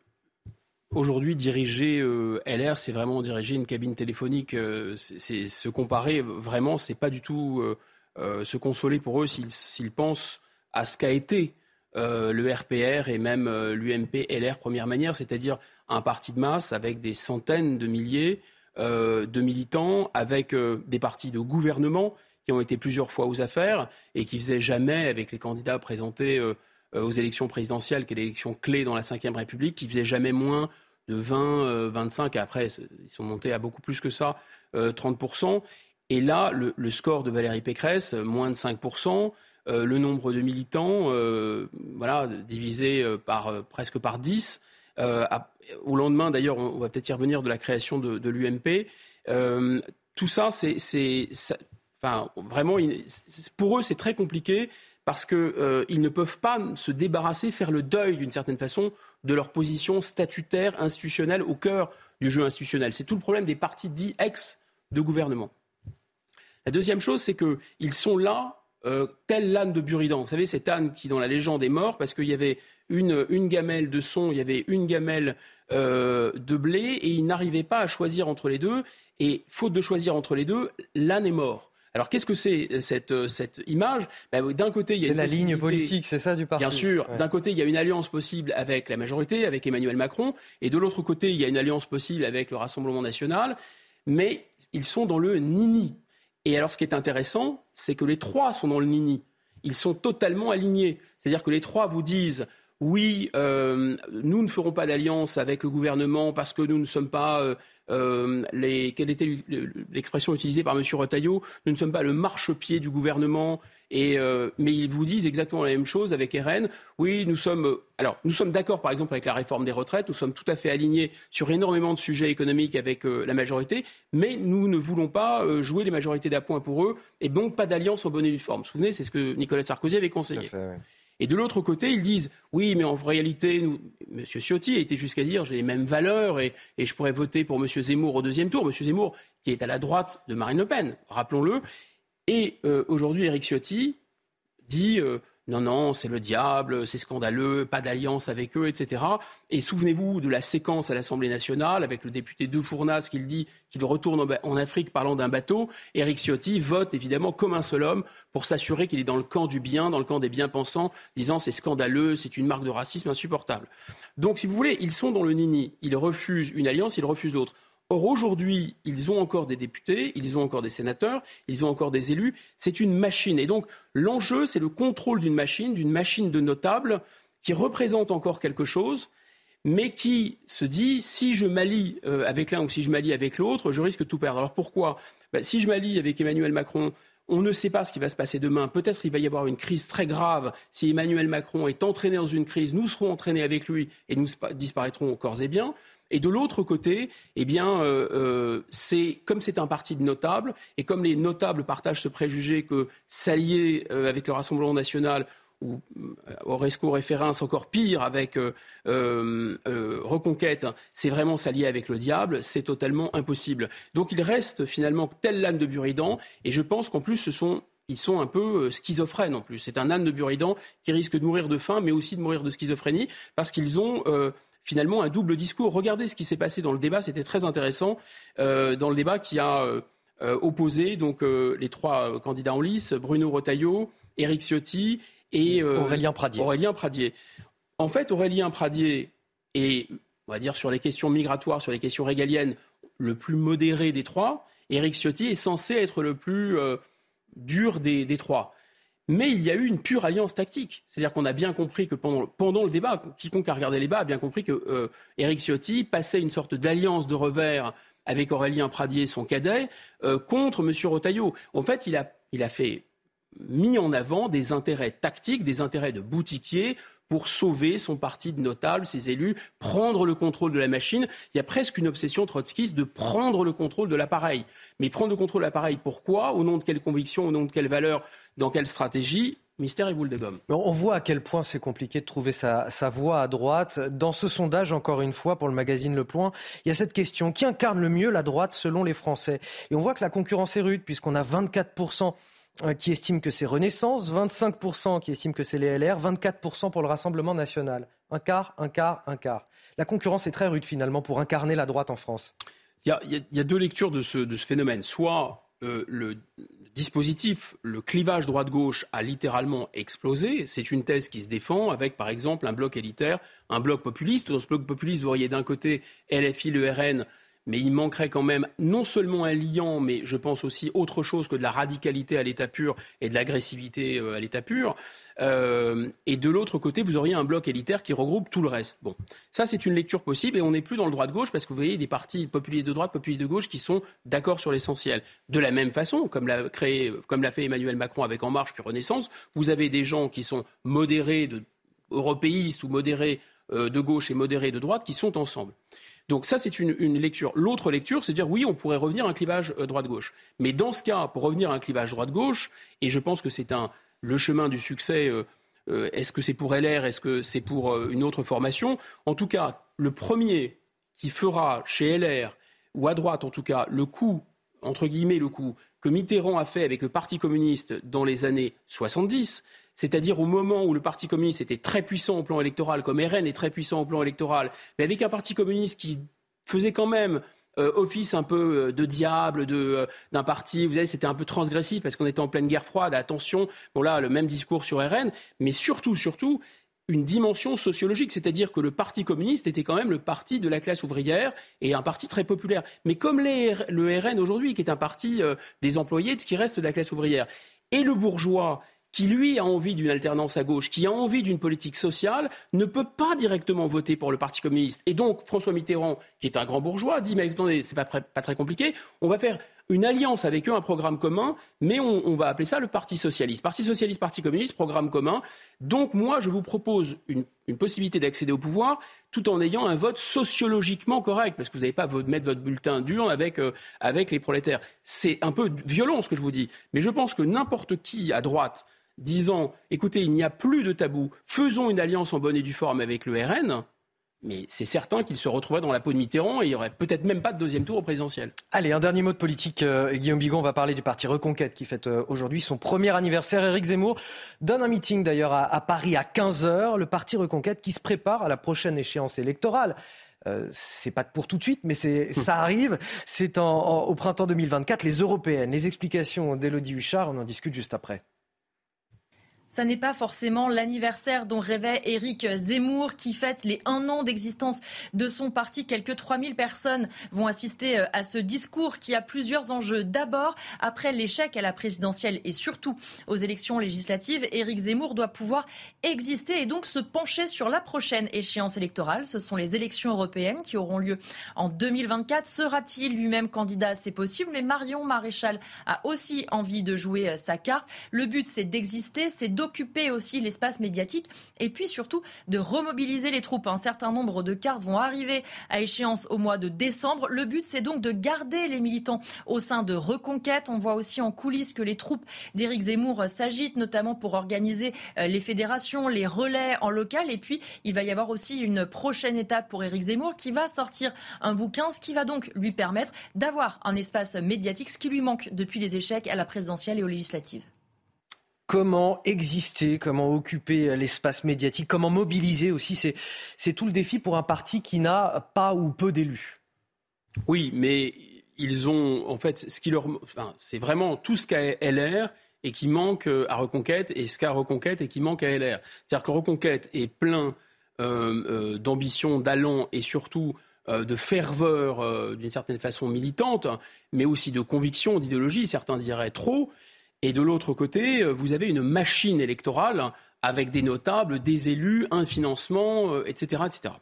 Aujourd'hui, diriger euh, LR, c'est vraiment diriger une cabine téléphonique. Euh, c'est se comparer vraiment, c'est pas du tout euh, se consoler pour eux s'ils pensent à ce qu'a été le RPR et même l'UMP LR première manière, c'est-à-dire un parti de masse avec des centaines de milliers de militants, avec des partis de gouvernement qui ont été plusieurs fois aux affaires et qui faisaient jamais, avec les candidats présentés aux élections présidentielles, qui est l'élection clé dans la Ve République, qui faisait jamais moins de 20, 25, et après, ils sont montés à beaucoup plus que ça, 30%. Et là, le, score de Valérie Pécresse, moins de 5%. le nombre de militants, voilà, divisé par, presque par 10. au lendemain, d'ailleurs, on, va peut-être y revenir de la création de, de l'UMP. tout ça, c'est, enfin, vraiment, pour eux, c'est très compliqué parce qu'ils euh, ne peuvent pas se débarrasser, faire le deuil d'une certaine façon de leur position statutaire, institutionnelle, au cœur du jeu institutionnel. C'est tout le problème des partis dits ex de gouvernement. La deuxième chose, c'est qu'ils sont là, euh, tel l'âne de Buridan. Vous savez, cet âne qui, dans la légende, est mort parce qu'il y avait une, gamelle de son, il y avait une gamelle euh, de blé, et ils n'arrivaient pas à choisir entre les deux. Et faute de choisir entre les deux, l'âne est mort. Alors qu'est-ce que c'est euh, cette, euh, cette image? Ben, D'un côté, il y a la ligne politique, c'est ça du parti. Bien sûr. D'un côté, il y a une alliance possible avec la majorité, avec Emmanuel Macron, et de l'autre côté, il y a une alliance possible avec le Rassemblement national. Mais ils sont dans le nini. Et alors, ce qui est intéressant, c'est que les trois sont dans le nini. Ils sont totalement alignés. C'est-à-dire que les trois vous disent oui, euh, nous ne ferons pas d'alliance avec le gouvernement parce que nous ne sommes pas euh, quelle était l'expression utilisée par M. Retailleau? Nous ne sommes pas le marchepied du gouvernement. Et, euh, mais ils vous disent exactement la même chose avec RN. Oui, nous sommes, alors, nous sommes d'accord, par exemple, avec la réforme des retraites. Nous sommes tout à fait alignés sur énormément de sujets économiques avec euh, la majorité. Mais nous ne voulons pas jouer les majorités d'appoint pour eux. Et donc, pas d'alliance en bonne et due forme. Vous vous souvenez, c'est ce que Nicolas Sarkozy avait conseillé. Et de l'autre côté, ils disent oui, mais en réalité, M. Ciotti a été jusqu'à dire j'ai les mêmes valeurs et, je pourrais voter pour M. Zemmour au deuxième tour. M. Zemmour, qui est à la droite de Marine Le Pen, rappelons-le. Et euh, aujourd'hui, Éric Ciotti dit euh, non, non, c'est le diable, c'est scandaleux, pas d'alliance avec eux, etc. Et souvenez-vous de la séquence à l'Assemblée nationale avec le député De Fournas qui dit qu'il retourne en Afrique parlant d'un bateau. Éric Ciotti vote évidemment comme un seul homme pour s'assurer qu'il est dans le camp du bien, dans le camp des bien-pensants, disant c'est scandaleux, c'est une marque de racisme insupportable. Donc, si vous voulez, ils sont dans le nini. Ils refusent une alliance, ils refusent l'autre. Or, aujourd'hui, ils ont encore des députés, ils ont encore des sénateurs, ils ont encore des élus. C'est une machine. Et donc, l'enjeu, c'est le contrôle d'une machine, d'une machine de notables qui représente encore quelque chose, mais qui se dit si je m'allie euh, avec l'un ou si je m'allie avec l'autre, je risque de tout perdre. Alors pourquoi? Ben, Si je m'allie avec Emmanuel Macron, on ne sait pas ce qui va se passer demain. Peut-être qu'il va y avoir une crise très grave. Si Emmanuel Macron est entraîné dans une crise, nous serons entraînés avec lui et nous disparaîtrons corps et biens. Et de l'autre côté, eh bien, euh, euh, c'est comme c'est un parti de notables, et comme les notables partagent ce préjugé que s'allier euh, avec le Rassemblement national ou Oresco référence encore pire avec Reconquête, c'est vraiment s'allier avec le diable, c'est totalement impossible. Donc il reste finalement tel l'âne de Buridan, et je pense qu'en plus ils sont un peu schizophrènes en plus. C'est un âne de Buridan qui risque de mourir de faim, mais aussi de mourir de schizophrénie, parce qu'ils ont finalement un double discours. Regardez ce qui s'est passé dans le débat, c'était très intéressant, euh, dans le débat qui a euh, euh, opposé donc les trois candidats en lice, Bruno Retailleau, Éric Ciotti et Aurélien Pradier. Aurélien Pradier. En fait, Aurélien Pradier est, on va dire, sur les questions migratoires, sur les questions régaliennes, le plus modéré des trois. Éric Ciotti est censé être le plus dur des trois. Mais il y a eu une pure alliance tactique. C'est-à-dire qu'on a bien compris que pendant, le débat, quiconque a regardé les débats a bien compris que euh, Ciotti passait une sorte d'alliance de revers avec Aurélien Pradier, son cadet, euh, contre M. Rotaillot. En fait, il a, mis en avant des intérêts tactiques, des intérêts de boutiquier pour sauver son parti de notables, ses élus, prendre le contrôle de la machine. Il y a presque une obsession trotskiste de prendre le contrôle de l'appareil. Mais prendre le contrôle de l'appareil, pourquoi? Au nom de quelles convictions Au nom de quelles valeurs dans quelle stratégie Mystère et boule de gomme. On voit à quel point c'est compliqué de trouver sa, sa, voie à droite. Dans ce sondage, encore une fois, pour le magazine Le Point, il y a cette question qui incarne le mieux la droite selon les Français? Et on voit que la concurrence est rude, puisqu'on a 24% euh, qui estiment que c'est Renaissance, 25% qui estiment que c'est les LR, 24% pour le Rassemblement national. Un quart, un quart, un quart. La concurrence est très rude finalement pour incarner la droite en France. Il y a, deux lectures de ce, de ce phénomène. Soit euh, le dispositif, le clivage droite-gauche a littéralement explosé. C'est une thèse qui se défend avec, par exemple, un bloc élitaire, un bloc populiste. Dans ce bloc populiste, vous auriez d'un côté LFI, le RN, mais il manquerait quand même non seulement un liant, mais je pense aussi autre chose que de la radicalité à l'état pur et de l'agressivité euh, à l'état pur. Euh, et de l'autre côté, vous auriez un bloc élitaire qui regroupe tout le reste. Bon, ça c'est une lecture possible et on n'est plus dans le droit de gauche parce que vous voyez des partis populistes de droite, populistes de gauche qui sont d'accord sur l'essentiel. De la même façon, comme l'a comme l'a fait Emmanuel Macron avec En Marche puis Renaissance, vous avez des gens qui sont modérés de européistes ou modérés euh, de gauche et modérés de droite qui sont ensemble. Donc ça, c'est une, lecture. L'autre lecture, c'est dire oui, on pourrait revenir à un clivage euh, droite-gauche. Mais dans ce cas, pour revenir à un clivage droite-gauche, et je pense que c'est le chemin du succès, euh, euh, est-ce que c'est pour LR, est-ce que c'est pour une autre formation? En tout cas, le premier qui fera chez LR, ou à droite en tout cas, le coup, entre guillemets le coup, que Mitterrand a fait avec le Parti communiste dans les années 70, c'est-à-dire au moment où le Parti communiste était très puissant au plan électoral, comme RN est très puissant au plan électoral, mais avec un Parti communiste qui faisait quand même euh, office un peu euh, de diable euh, d'un parti. Vous savez, c'était un peu transgressif parce qu'on était en pleine guerre froide. Attention, bon là, le même discours sur RN, mais surtout, surtout, une dimension sociologique, c'est-à-dire que le Parti communiste était quand même le parti de la classe ouvrière et un parti très populaire. Mais comme le RN aujourd'hui, qui est un parti des employés de ce qui reste de la classe ouvrière, et le bourgeois qui lui a envie d'une alternance à gauche, qui a envie d'une politique sociale, ne peut pas directement voter pour le Parti communiste. Et donc François Mitterrand, qui est un grand bourgeois, dit mais attendez, c'est pas, pas très compliqué, on va faire une alliance avec eux, un programme commun, mais on, va appeler ça le Parti socialiste. Parti socialiste, Parti communiste, programme commun. Donc moi, je vous propose une, possibilité d'accéder au pouvoir tout en ayant un vote sociologiquement correct, parce que vous n'allez pas mettre votre bulletin dur avec, euh, avec les prolétaires. C'est un peu violent ce que je vous dis, mais je pense que n'importe qui à droite disant écoutez, il n'y a plus de tabou, faisons une alliance en bonne et due forme avec le RN, mais c'est certain qu'il se retrouverait dans la peau de Mitterrand et il n'y aurait peut-être même pas de deuxième tour au présidentiel. Allez, un dernier mot de politique. Euh, Guillaume Bigon va parler du parti Reconquête qui fête euh, aujourd'hui son premier anniversaire. Éric Zemmour donne un meeting d'ailleurs à, Paris à 15h. Le parti Reconquête qui se prépare à la prochaine échéance électorale. Euh, c'est pas pour tout de suite, mais ça arrive. C'est au printemps 2024, les européennes. Les explications d'Élodie Huchard, on en discute juste après. Ça n'est pas forcément l'anniversaire dont rêvait Éric Zemmour qui fête les un an d'existence de son parti. Quelques 3000 personnes vont assister euh, à ce discours qui a plusieurs enjeux. D'abord, après l'échec à la présidentielle et surtout aux élections législatives, Éric Zemmour doit pouvoir exister et donc se pencher sur la prochaine échéance électorale. Ce sont les élections européennes qui auront lieu en 2024. Sera-t-il lui-même candidat? C'est possible, mais Marion Maréchal a aussi envie de jouer euh, sa carte. Le but, c'est d'exister, c'est d'occuper aussi l'espace médiatique et puis surtout de remobiliser les troupes. Un certain nombre de cartes vont arriver à échéance au mois de décembre. Le but, c'est donc de garder les militants au sein de Reconquête. On voit aussi en coulisses que les troupes d'Éric Zemmour s'agitent, notamment pour organiser euh, les fédérations, les relais en local. Et puis, il va y avoir aussi une prochaine étape pour Éric Zemmour qui va sortir un bouquin, ce qui va donc lui permettre d'avoir un espace médiatique, ce qui lui manque depuis les échecs à la présidentielle et aux législatives comment exister, comment occuper l'espace médiatique, comment mobiliser aussi. C'est tout le défi pour un parti qui n'a pas ou peu d'élus. Oui, mais ils ont, en fait, ce qui leur, c'est vraiment tout ce qu'a LR et qui manque euh, à Reconquête et ce qu'a Reconquête et qui manque à LR. C'est-à-dire que Reconquête est plein euh, euh, d'ambition, d'allant et surtout de ferveur d'une certaine façon militante, mais aussi de conviction, d'idéologie, certains diraient trop. Et de l'autre côté, euh, vous avez une machine électorale avec des notables, des élus, un financement, etc., euh, etc.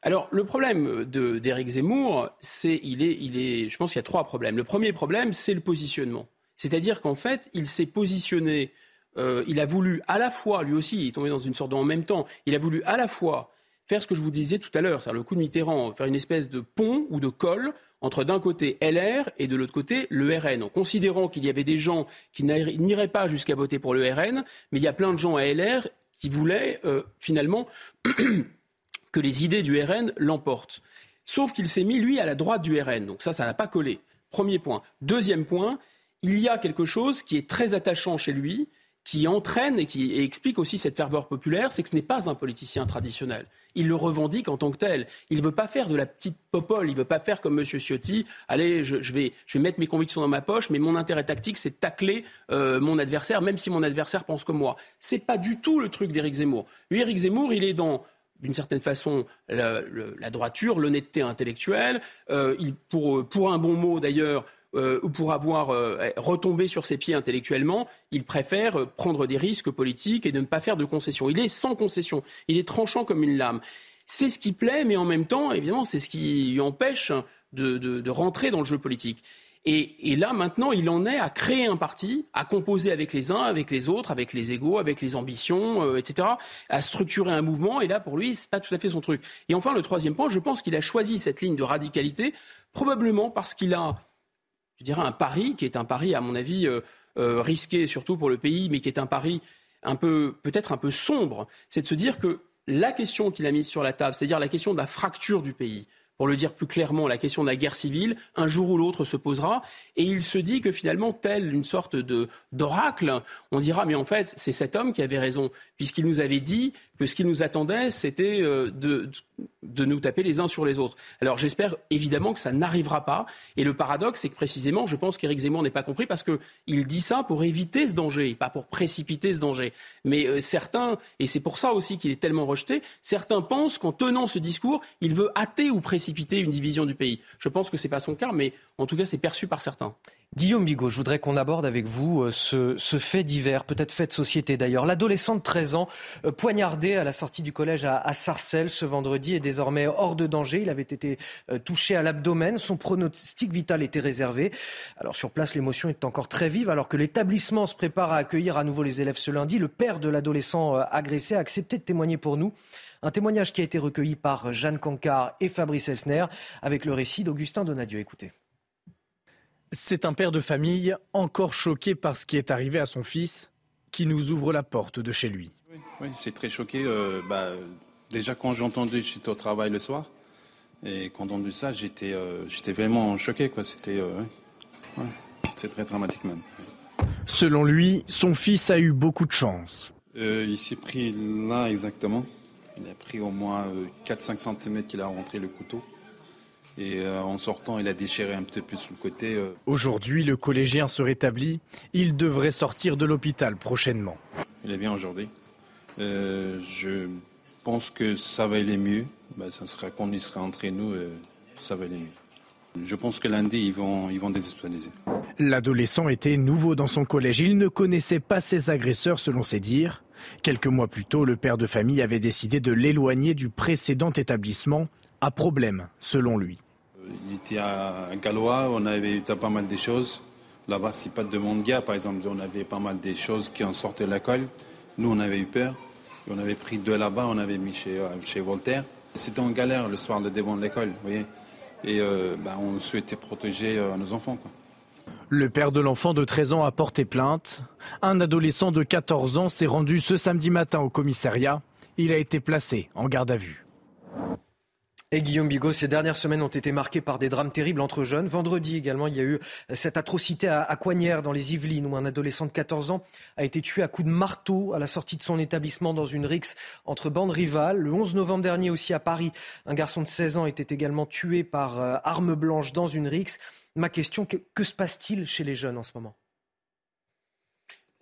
Alors, le problème d'Éric Zemmour, c'est, il est, il est, je pense qu'il y a trois problèmes. Le premier problème, c'est le positionnement. C'est-à-dire qu'en fait, il s'est positionné, euh, il a voulu à la fois, lui aussi, il est tombé dans une sorte de en même temps, il a voulu à la fois faire ce que je vous disais tout à l'heure, c'est-à-dire le coup de Mitterrand, faire une espèce de pont ou de colle entre d'un côté LR et de l'autre côté le RN, en considérant qu'il y avait des gens qui n'iraient pas jusqu'à voter pour le RN, mais il y a plein de gens à LR qui voulaient euh, finalement que les idées du RN l'emportent. Sauf qu'il s'est mis, lui, à la droite du RN. Donc ça, ça n'a pas collé. Premier point. Deuxième point, il y a quelque chose qui est très attachant chez lui, qui entraîne et qui explique aussi cette ferveur populaire, c'est que ce n'est pas un politicien traditionnel. Il le revendique en tant que tel. Il ne veut pas faire de la petite popole. Il ne veut pas faire comme M. Ciotti. Allez, je, vais, mettre mes convictions dans ma poche, mais mon intérêt tactique, c'est de tacler euh, mon adversaire, même si mon adversaire pense comme moi. C'est pas du tout le truc d'Éric Zemmour. Lui, Éric Zemmour, il est dans d'une certaine façon la, droiture, l'honnêteté intellectuelle. pour, pour un bon mot d'ailleurs, ou pour avoir retombé sur ses pieds intellectuellement, il préfère prendre des risques politiques et ne pas faire de concessions. Il est sans concession, il est tranchant comme une lame. C'est ce qui plaît, mais en même temps, évidemment, c'est ce qui empêche de, rentrer dans le jeu politique. Et, là, maintenant, il en est à créer un parti, à composer avec les uns, avec les autres, avec les égaux, avec les ambitions, euh, etc., à structurer un mouvement. Et là, pour lui, c'est pas tout à fait son truc. Et enfin, le troisième point, je pense qu'il a choisi cette ligne de radicalité probablement parce qu'il a, je dirais, un pari qui est un pari, à mon avis, euh, euh, risqué, surtout pour le pays, mais qui est un pari un peu, peut-être un peu sombre. C'est de se dire que la question qu'il a mise sur la table, c'est-à-dire la question de la fracture du pays, pour le dire plus clairement, la question de la guerre civile, un jour ou l'autre se posera. Et il se dit que finalement, tel une sorte d'oracle, on dira, mais en fait, c'est cet homme qui avait raison, puisqu'il nous avait dit ce qui nous attendait, c'était euh, de, de nous taper les uns sur les autres. Alors j'espère évidemment que ça n'arrivera pas. Et le paradoxe, c'est que précisément, je pense qu'Éric Zemmour n'est pas compris parce qu'il dit ça pour éviter ce danger, et pas pour précipiter ce danger. Mais euh, certains, et c'est pour ça aussi qu'il est tellement rejeté, certains pensent qu'en tenant ce discours, il veut hâter ou précipiter une division du pays. Je pense que ce n'est pas son cas, mais en tout cas, c'est perçu par certains. Guillaume Bigot, je voudrais qu'on aborde avec vous euh, ce, fait divers, peut-être fait de société d'ailleurs. L'adolescent de 13 ans, euh, poignardé à la sortie du collège à, Sarcelles ce vendredi, est désormais hors de danger. Il avait été euh, touché à l'abdomen. Son pronostic vital était réservé. Alors sur place, l'émotion est encore très vive. Alors que l'établissement se prépare à accueillir à nouveau les élèves ce lundi, le père de l'adolescent agressé a accepté de témoigner pour nous. Un témoignage qui a été recueilli par Jeanne Cancard et Fabrice Elsner avec le récit d'Augustin Donadieu. Écoutez. C'est un père de famille encore choqué par ce qui est arrivé à son fils qui nous ouvre la porte de chez lui. Oui, c'est très choqué. Euh, bah, déjà quand j'ai entendu, j'étais au travail le soir, et quand j'ai entendu ça, j'étais, euh, vraiment choqué. C'était, euh, c'est très dramatique même. Selon lui, son fils a eu beaucoup de chance. il s'est pris là exactement. Il a pris au moins 4-5 cm qu'il a rentré le couteau. Et euh, en sortant, il a déchiré un petit peu sur le côté. Euh. Aujourd'hui, le collégien se rétablit. Il devrait sortir de l'hôpital prochainement. Il est bien aujourd'hui. Euh, je pense que ça va aller mieux. Ben, ça sera quand il sera entre nous, ça va aller mieux. Je pense que lundi, ils vont, ils vont déshospitaliser. L'adolescent était nouveau dans son collège. Il ne connaissait pas ses agresseurs, selon ses dires. Quelques mois plus tôt, le père de famille avait décidé de l'éloigner du précédent établissement à problème, selon lui. Il était à Gallois, on avait eu pas mal de choses. Là-bas, c'est pas de monde gars, par exemple. On avait pas mal de choses qui en sortaient de l'école. Nous, on avait eu peur. on avait pris deux là-bas, on avait mis chez, euh, Voltaire. C'était en galère le soir, le début de l'école, vous voyez. Et euh, bah, on souhaitait protéger euh, nos enfants. Le père de l'enfant de 13 ans a porté plainte. Un adolescent de 14 ans s'est rendu ce samedi matin au commissariat. Il a été placé en garde à vue. Et Guillaume Bigot, ces dernières semaines ont été marquées par des drames terribles entre jeunes. Vendredi également, il y a eu cette atrocité à, Coignères, dans les Yvelines, où un adolescent de 14 ans a été tué à coups de marteau à la sortie de son établissement dans une rixe entre bandes rivales. Le 11 novembre dernier aussi à Paris, un garçon de 16 ans était également tué par euh, arme blanche dans une rixe. Ma question, que, se passe-t-il chez les jeunes en ce moment?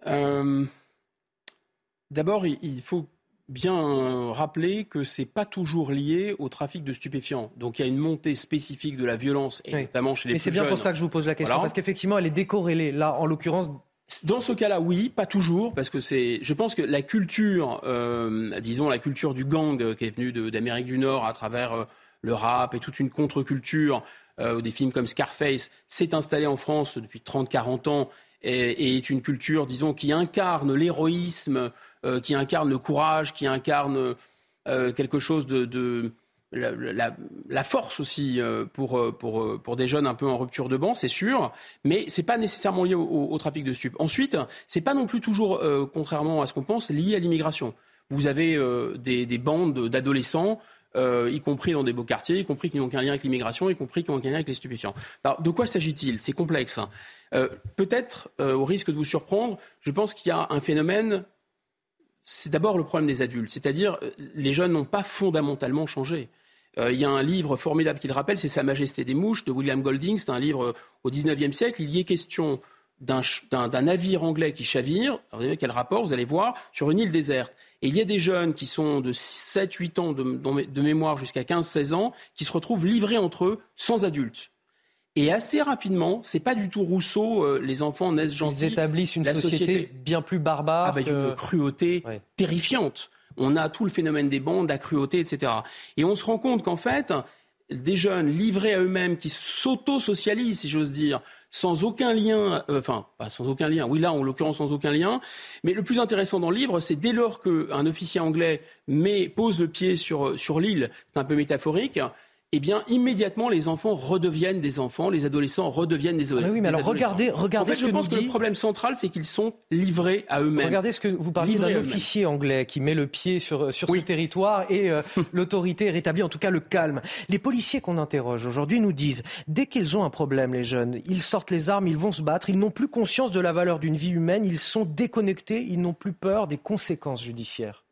Euh, D'abord, il faut bien rappeler que c'est pas toujours lié au trafic de stupéfiants. Donc il y a une montée spécifique de la violence, et notamment chez les Mais c'est bien pour ça que je vous pose la question, parce qu'effectivement, elle est décorrélée. Là, en l'occurrence, dans ce cas-là, oui, pas toujours, parce que c'est. Je pense que la culture, euh, disons la culture du gang euh, qui est venue d'Amérique du Nord à travers euh, le rap et toute une contre-culture, des films comme Scarface, s'est installée en France depuis 30-40 ans et, et, est une culture, disons, qui incarne l'héroïsme, euh, qui incarne le courage, qui incarne euh, quelque chose de, la, force aussi euh, pour, pour, pour des jeunes un peu en rupture de banc, c'est sûr, mais c'est pas nécessairement lié au, trafic de stupes. Ensuite, c'est pas non plus toujours, contrairement à ce qu'on pense, lié à l'immigration. Vous avez des, des, bandes d'adolescents. y compris dans des beaux quartiers, y compris qui n'ont qu'un lien avec l'immigration, y compris qui n'ont qu'un lien avec les stupéfiants. Alors, de quoi s'agit-il? C'est complexe. Hein. Peut-être, au risque de vous surprendre, je pense qu'il y a un phénomène c'est d'abord le problème des adultes. C'est-à-dire, euh, les jeunes n'ont pas fondamentalement changé. Euh, il y a un livre formidable qui le rappelle, c'est Sa Majesté des Mouches de William Golding. C'est un livre euh, au XIXe siècle. Il y est question d'un navire anglais qui chavire. vous avez quel rapport Vous allez voir sur une île déserte. Et il y a des jeunes qui sont de 7-8 ans de, de mémoire jusqu'à 15-16 ans qui se retrouvent livrés entre eux sans adultes. Et assez rapidement, c'est pas du tout Rousseau, euh, les enfants naissent gentils. Ils établissent une société, bien plus barbare. Avec une cruauté terrifiante. On a tout le phénomène des bandes, la cruauté, etc. Et on se rend compte qu'en fait, des jeunes livrés à eux-mêmes, qui s'auto-socialisent, si j'ose dire, sans aucun lien, euh, enfin, pas sans aucun lien, oui là en l'occurrence sans aucun lien, mais le plus intéressant dans le livre, c'est dès lors qu'un officier anglais met, pose le pied sur, sur l'île, c'est un peu métaphorique, eh bien, immédiatement, les enfants redeviennent des enfants, les adolescents redeviennent des, ah oui, mais alors regardez, regardez en fait, je pense que le problème central, c'est qu'ils sont livrés à eux-mêmes. Regardez ce que vous parlez d'un officier anglais qui met le pied sur, sur ce territoire et euh, l'autorité est rétablie, en tout cas le calme. Les policiers qu'on interroge aujourd'hui nous disent, dès qu'ils ont un problème, les jeunes, ils sortent les armes, ils vont se battre, ils n'ont plus conscience de la valeur d'une vie humaine, ils sont déconnectés, ils n'ont plus peur des conséquences judiciaires.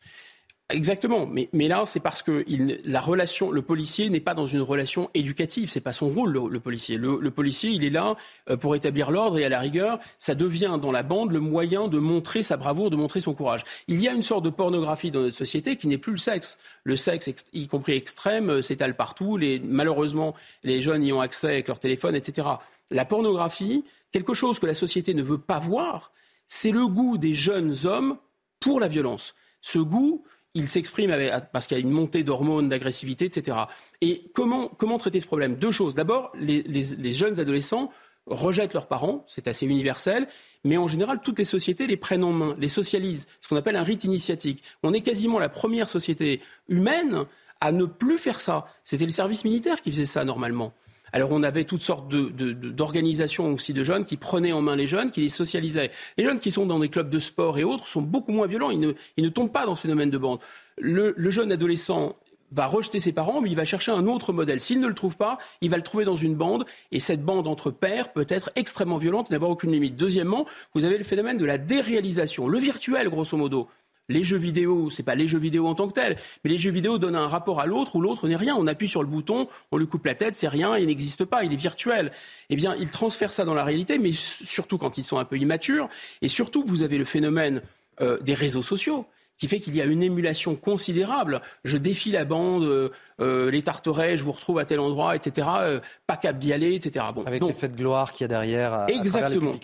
Exactement, mais, mais là c'est parce que il, la relation, le policier n'est pas dans une relation éducative, c'est pas son rôle le, policier. Le, policier, il est là euh, pour établir l'ordre et à la rigueur, ça devient dans la bande le moyen de montrer sa bravoure, de montrer son courage. Il y a une sorte de pornographie dans notre société qui n'est plus le sexe. Le sexe, y compris extrême, euh, s'étale partout. Les, malheureusement, les jeunes y ont accès avec leur téléphone, etc. La pornographie, quelque chose que la société ne veut pas voir, c'est le goût des jeunes hommes pour la violence. Ce goût il s'exprime parce qu'il y a une montée d'hormones, d'agressivité, etc. Et comment, comment traiter ce problème? Deux choses. D'abord, les, jeunes adolescents rejettent leurs parents, c'est assez universel, mais en général, toutes les sociétés les prennent en main, les socialisent, ce qu'on appelle un rite initiatique. On est quasiment la première société humaine à ne plus faire ça. C'était le service militaire qui faisait ça normalement. Alors on avait toutes sortes d'organisations aussi de jeunes qui prenaient en main les jeunes, qui les socialisaient. Les jeunes qui sont dans des clubs de sport et autres sont beaucoup moins violents, ils ne, tombent pas dans ce phénomène de bande. Le, jeune adolescent va rejeter ses parents, mais il va chercher un autre modèle. S'il ne le trouve pas, il va le trouver dans une bande, et cette bande entre pairs peut être extrêmement violente et n'avoir aucune limite. Deuxièmement, vous avez le phénomène de la déréalisation, le virtuel, grosso modo les jeux vidéo, c'est pas les jeux vidéo en tant que tels, mais les jeux vidéo donnent un rapport à l'autre où l'autre n'est rien. On appuie sur le bouton, on lui coupe la tête, c'est rien, il n'existe pas, il est virtuel. Eh bien, ils transfèrent ça dans la réalité, mais surtout quand ils sont un peu immatures. Et surtout, vous avez le phénomène euh, des réseaux sociaux qui fait qu'il y a une émulation considérable. Je défie la bande, euh, euh, les tarterets, je vous retrouve à tel endroit, etc. Euh, pas cap d'y aller, etc. Bon, Avec l'effet de gloire qu'il y a derrière à, exactement.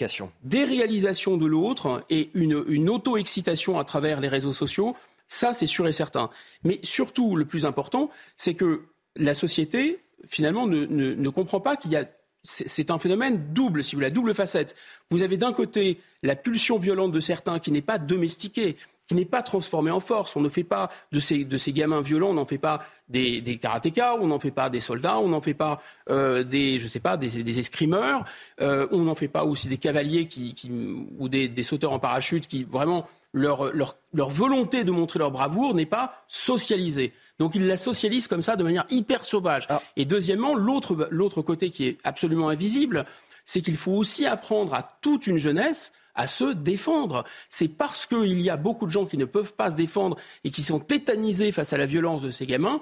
Des réalisations de l'autre et une, une auto-excitation à travers les réseaux sociaux, ça c'est sûr et certain. Mais surtout, le plus important, c'est que la société, finalement, ne, ne, ne comprend pas qu'il y a c'est un phénomène double, si vous voulez, la double facette. Vous avez d'un côté la pulsion violente de certains qui n'est pas domestiquée, qui n'est pas transformé en force. On ne fait pas de ces, de ces gamins violents, on n'en fait pas des, des karatékas, on n'en fait pas des soldats, on n'en fait pas euh, des, je sais pas, des, des escrimeurs, euh, on n'en fait pas aussi des cavaliers qui, qui ou des, des, sauteurs en parachute qui vraiment leur, leur, leur volonté de montrer leur bravoure n'est pas socialisée. Donc ils la socialisent comme ça de manière hyper sauvage. Ah. Et deuxièmement, l'autre, l'autre côté qui est absolument invisible, c'est qu'il faut aussi apprendre à toute une jeunesse à se défendre. C'est parce qu'il y a beaucoup de gens qui ne peuvent pas se défendre et qui sont tétanisés face à la violence de ces gamins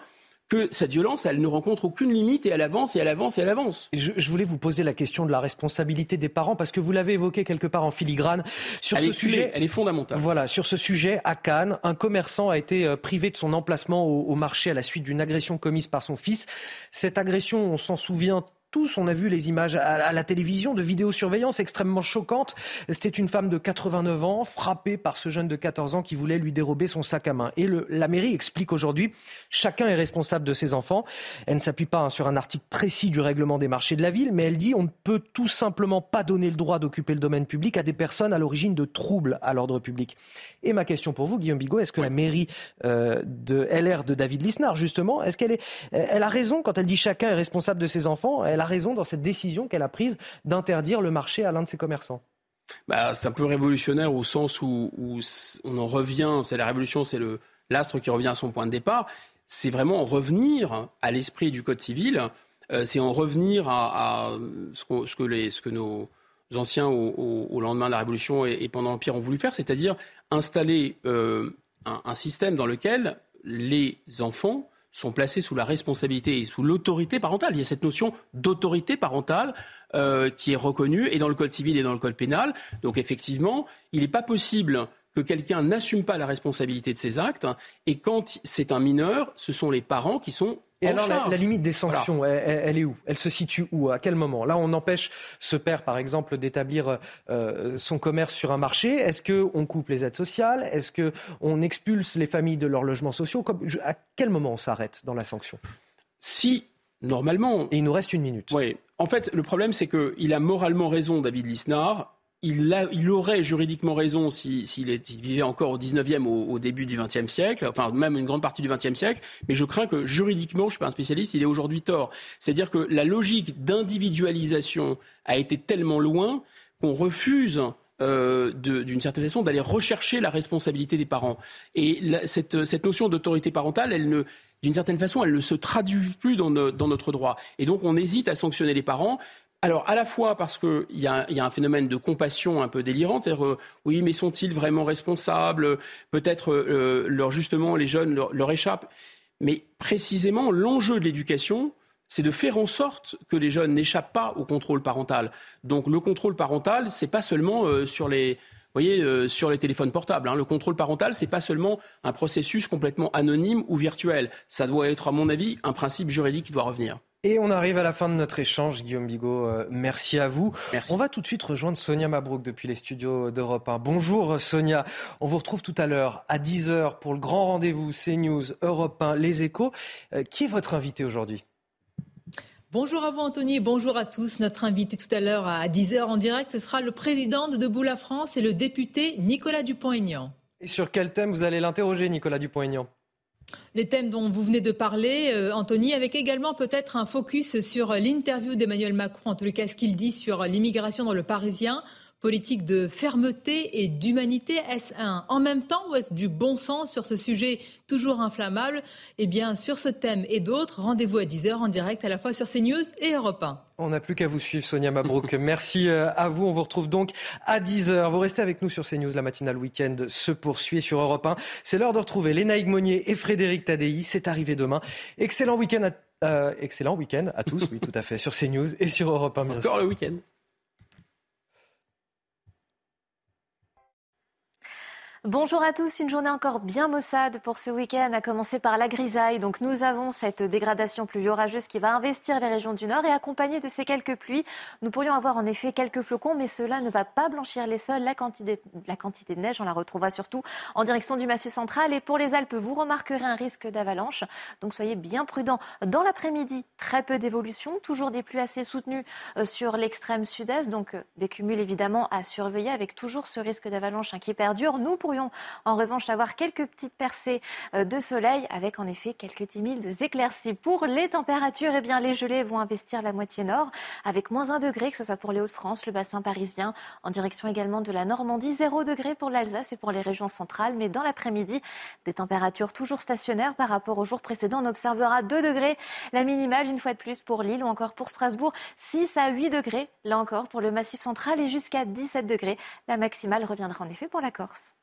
que cette violence, elle ne rencontre aucune limite et elle avance et elle avance et elle avance. je, voulais vous poser la question de la responsabilité des parents parce que vous l'avez évoqué quelque part en filigrane sur ce sujet. Elle est fondamentale. Voilà, sur ce sujet, à Cannes, un commerçant a été euh, privé de son emplacement au marché à la suite d'une agression commise par son fils. Cette agression, on s'en souvient tous, on a vu les images à la télévision de vidéosurveillance extrêmement choquantes. C'était une femme de 89 ans frappée par ce jeune de 14 ans qui voulait lui dérober son sac à main. Et la mairie explique aujourd'hui, chacun est responsable de ses enfants. Elle ne s'appuie pas hein, sur un article précis du règlement des marchés de la ville, mais elle dit on ne peut tout simplement pas donner le droit d'occuper le domaine public à des personnes à l'origine de troubles à l'ordre public. Et ma question pour vous, Guillaume Bigot, est-ce que la mairie euh, de LR de David Lisnard, justement, est-ce qu'elle est, elle a raison quand elle dit chacun est responsable de ses enfants? A raison dans cette décision qu'elle a prise d'interdire le marché à l'un de ses commerçants bah, C'est un peu révolutionnaire au sens où, on en revient, c'est la révolution, c'est l'astre qui revient à son point de départ. C'est vraiment revenir à l'esprit du Code civil, euh, c'est en revenir à, ce, que, les, ce, que nos anciens au, lendemain de la Révolution et, pendant l'Empire ont voulu faire, c'est-à-dire installer euh, un, système dans lequel les enfants sont placés sous la responsabilité et sous l'autorité parentale. Il y a cette notion d'autorité parentale euh, qui est reconnue et dans le code civil et dans le code pénal. Donc effectivement, il n'est pas possible que quelqu'un n'assume pas la responsabilité de ses actes. Et quand c'est un mineur, ce sont les parents qui sont et alors, la, limite des sanctions, elle, est où? Elle se situe où? À quel moment? Là, on empêche ce père, par exemple, d'établir euh, son commerce sur un marché. Est-ce qu'on coupe les aides sociales? Est-ce qu'on expulse les familles de leurs logements sociaux? À quel moment on s'arrête dans la sanction? Si, normalement... Et il nous reste une minute. Oui. En fait, le problème, c'est qu'il a moralement raison, David Lisnard il, aurait juridiquement raison s'il vivait encore au 19e, au, au début du 20e siècle, enfin même une grande partie du 20e siècle, mais je crains que juridiquement, je ne suis pas un spécialiste, il est aujourd'hui tort. C'est-à-dire que la logique d'individualisation a été tellement loin qu'on refuse euh, d'une certaine façon d'aller rechercher la responsabilité des parents. Et cette, cette, notion d'autorité parentale, elle ne, d'une certaine façon, elle ne se traduit plus dans, dans, notre droit. Et donc, on hésite à sanctionner les parents alors, à la fois parce qu'il y, a, un phénomène de compassion un peu délirante, c'est-à-dire, euh, oui, mais sont-ils vraiment responsables? Peut-être, euh, leur, justement, les jeunes leur, échappent. Mais précisément, l'enjeu de l'éducation, c'est de faire en sorte que les jeunes n'échappent pas au contrôle parental. Donc, le contrôle parental, c'est pas seulement euh, sur les voyez, sur les téléphones portables. Hein. Le contrôle parental, c'est pas seulement un processus complètement anonyme ou virtuel. Ça doit être, à mon avis, un principe juridique qui doit revenir. Et on arrive à la fin de notre échange, Guillaume Bigot. Euh, merci à vous. Merci. On va tout de suite rejoindre Sonia Mabrouk depuis les studios d'Europe 1. Bonjour Sonia. On vous retrouve tout à l'heure à 10h pour le grand rendez-vous CNews, Europe 1, Les Échos. Euh, qui est votre invité aujourd'hui? Bonjour à vous Anthony, bonjour à tous. Notre invité tout à l'heure à 10h en direct, ce sera le président de Debout la France et le député Nicolas Dupont-Aignan. Et sur quel thème vous allez l'interroger, Nicolas Dupont-Aignan? Les thèmes dont vous venez de parler, euh, Anthony, avec également peut-être un focus sur l'interview d'Emmanuel Macron, en les cas ce qu'il dit sur l'immigration dans le Parisien politique de fermeté et d'humanité Est-ce un en même temps ou est-ce du bon sens sur ce sujet toujours inflammable? Eh bien, sur ce thème et d'autres, rendez-vous à 10h en direct à la fois sur CNews et Europe 1. On n'a plus qu'à vous suivre, Sonia Mabrouk. Merci euh, à vous. On vous retrouve donc à 10h. Vous restez avec nous sur CNews. La matinale week-end se poursuit sur Europe 1. C'est l'heure de retrouver Léna Monnier et Frédéric Tadei. C'est arrivé demain. Excellent week-end à, euh, excellent week-end à tous, oui, tout à fait, sur CNews et sur Europe 1, bien Encore le week-end. Bonjour à tous, une journée encore bien maussade pour ce week-end, à commencer par la grisaille. Donc nous avons cette dégradation pluvio-orageuse qui va investir les régions du nord et accompagnée de ces quelques pluies, nous pourrions avoir en effet quelques flocons, mais cela ne va pas blanchir les sols. La quantité, de neige, on la retrouvera surtout en direction du massif central et pour les Alpes, vous remarquerez un risque d'avalanche. Donc soyez bien prudents. Dans l'après-midi, très peu d'évolution, toujours des pluies assez soutenues euh, sur l'extrême sud-est, donc euh, des cumuls évidemment à surveiller avec toujours ce risque d'avalanche hein, qui perdure. En revanche avoir quelques petites percées euh, de soleil avec en effet quelques timides éclaircies. Pour les températures, eh bien, les gelées vont investir la moitié nord avec moins 1 degré, que ce soit pour les Hauts-de-France, le bassin parisien, en direction également de la Normandie, 0 degré pour l'Alsace et pour les régions centrales. Mais dans l'après-midi, des températures toujours stationnaires par rapport au jour précédent. On observera 2 degrés la minimale, une fois de plus pour Lille ou encore pour Strasbourg, 6 à 8 degrés, là encore pour le massif central et jusqu'à 17 degrés. La maximale reviendra en effet pour la Corse.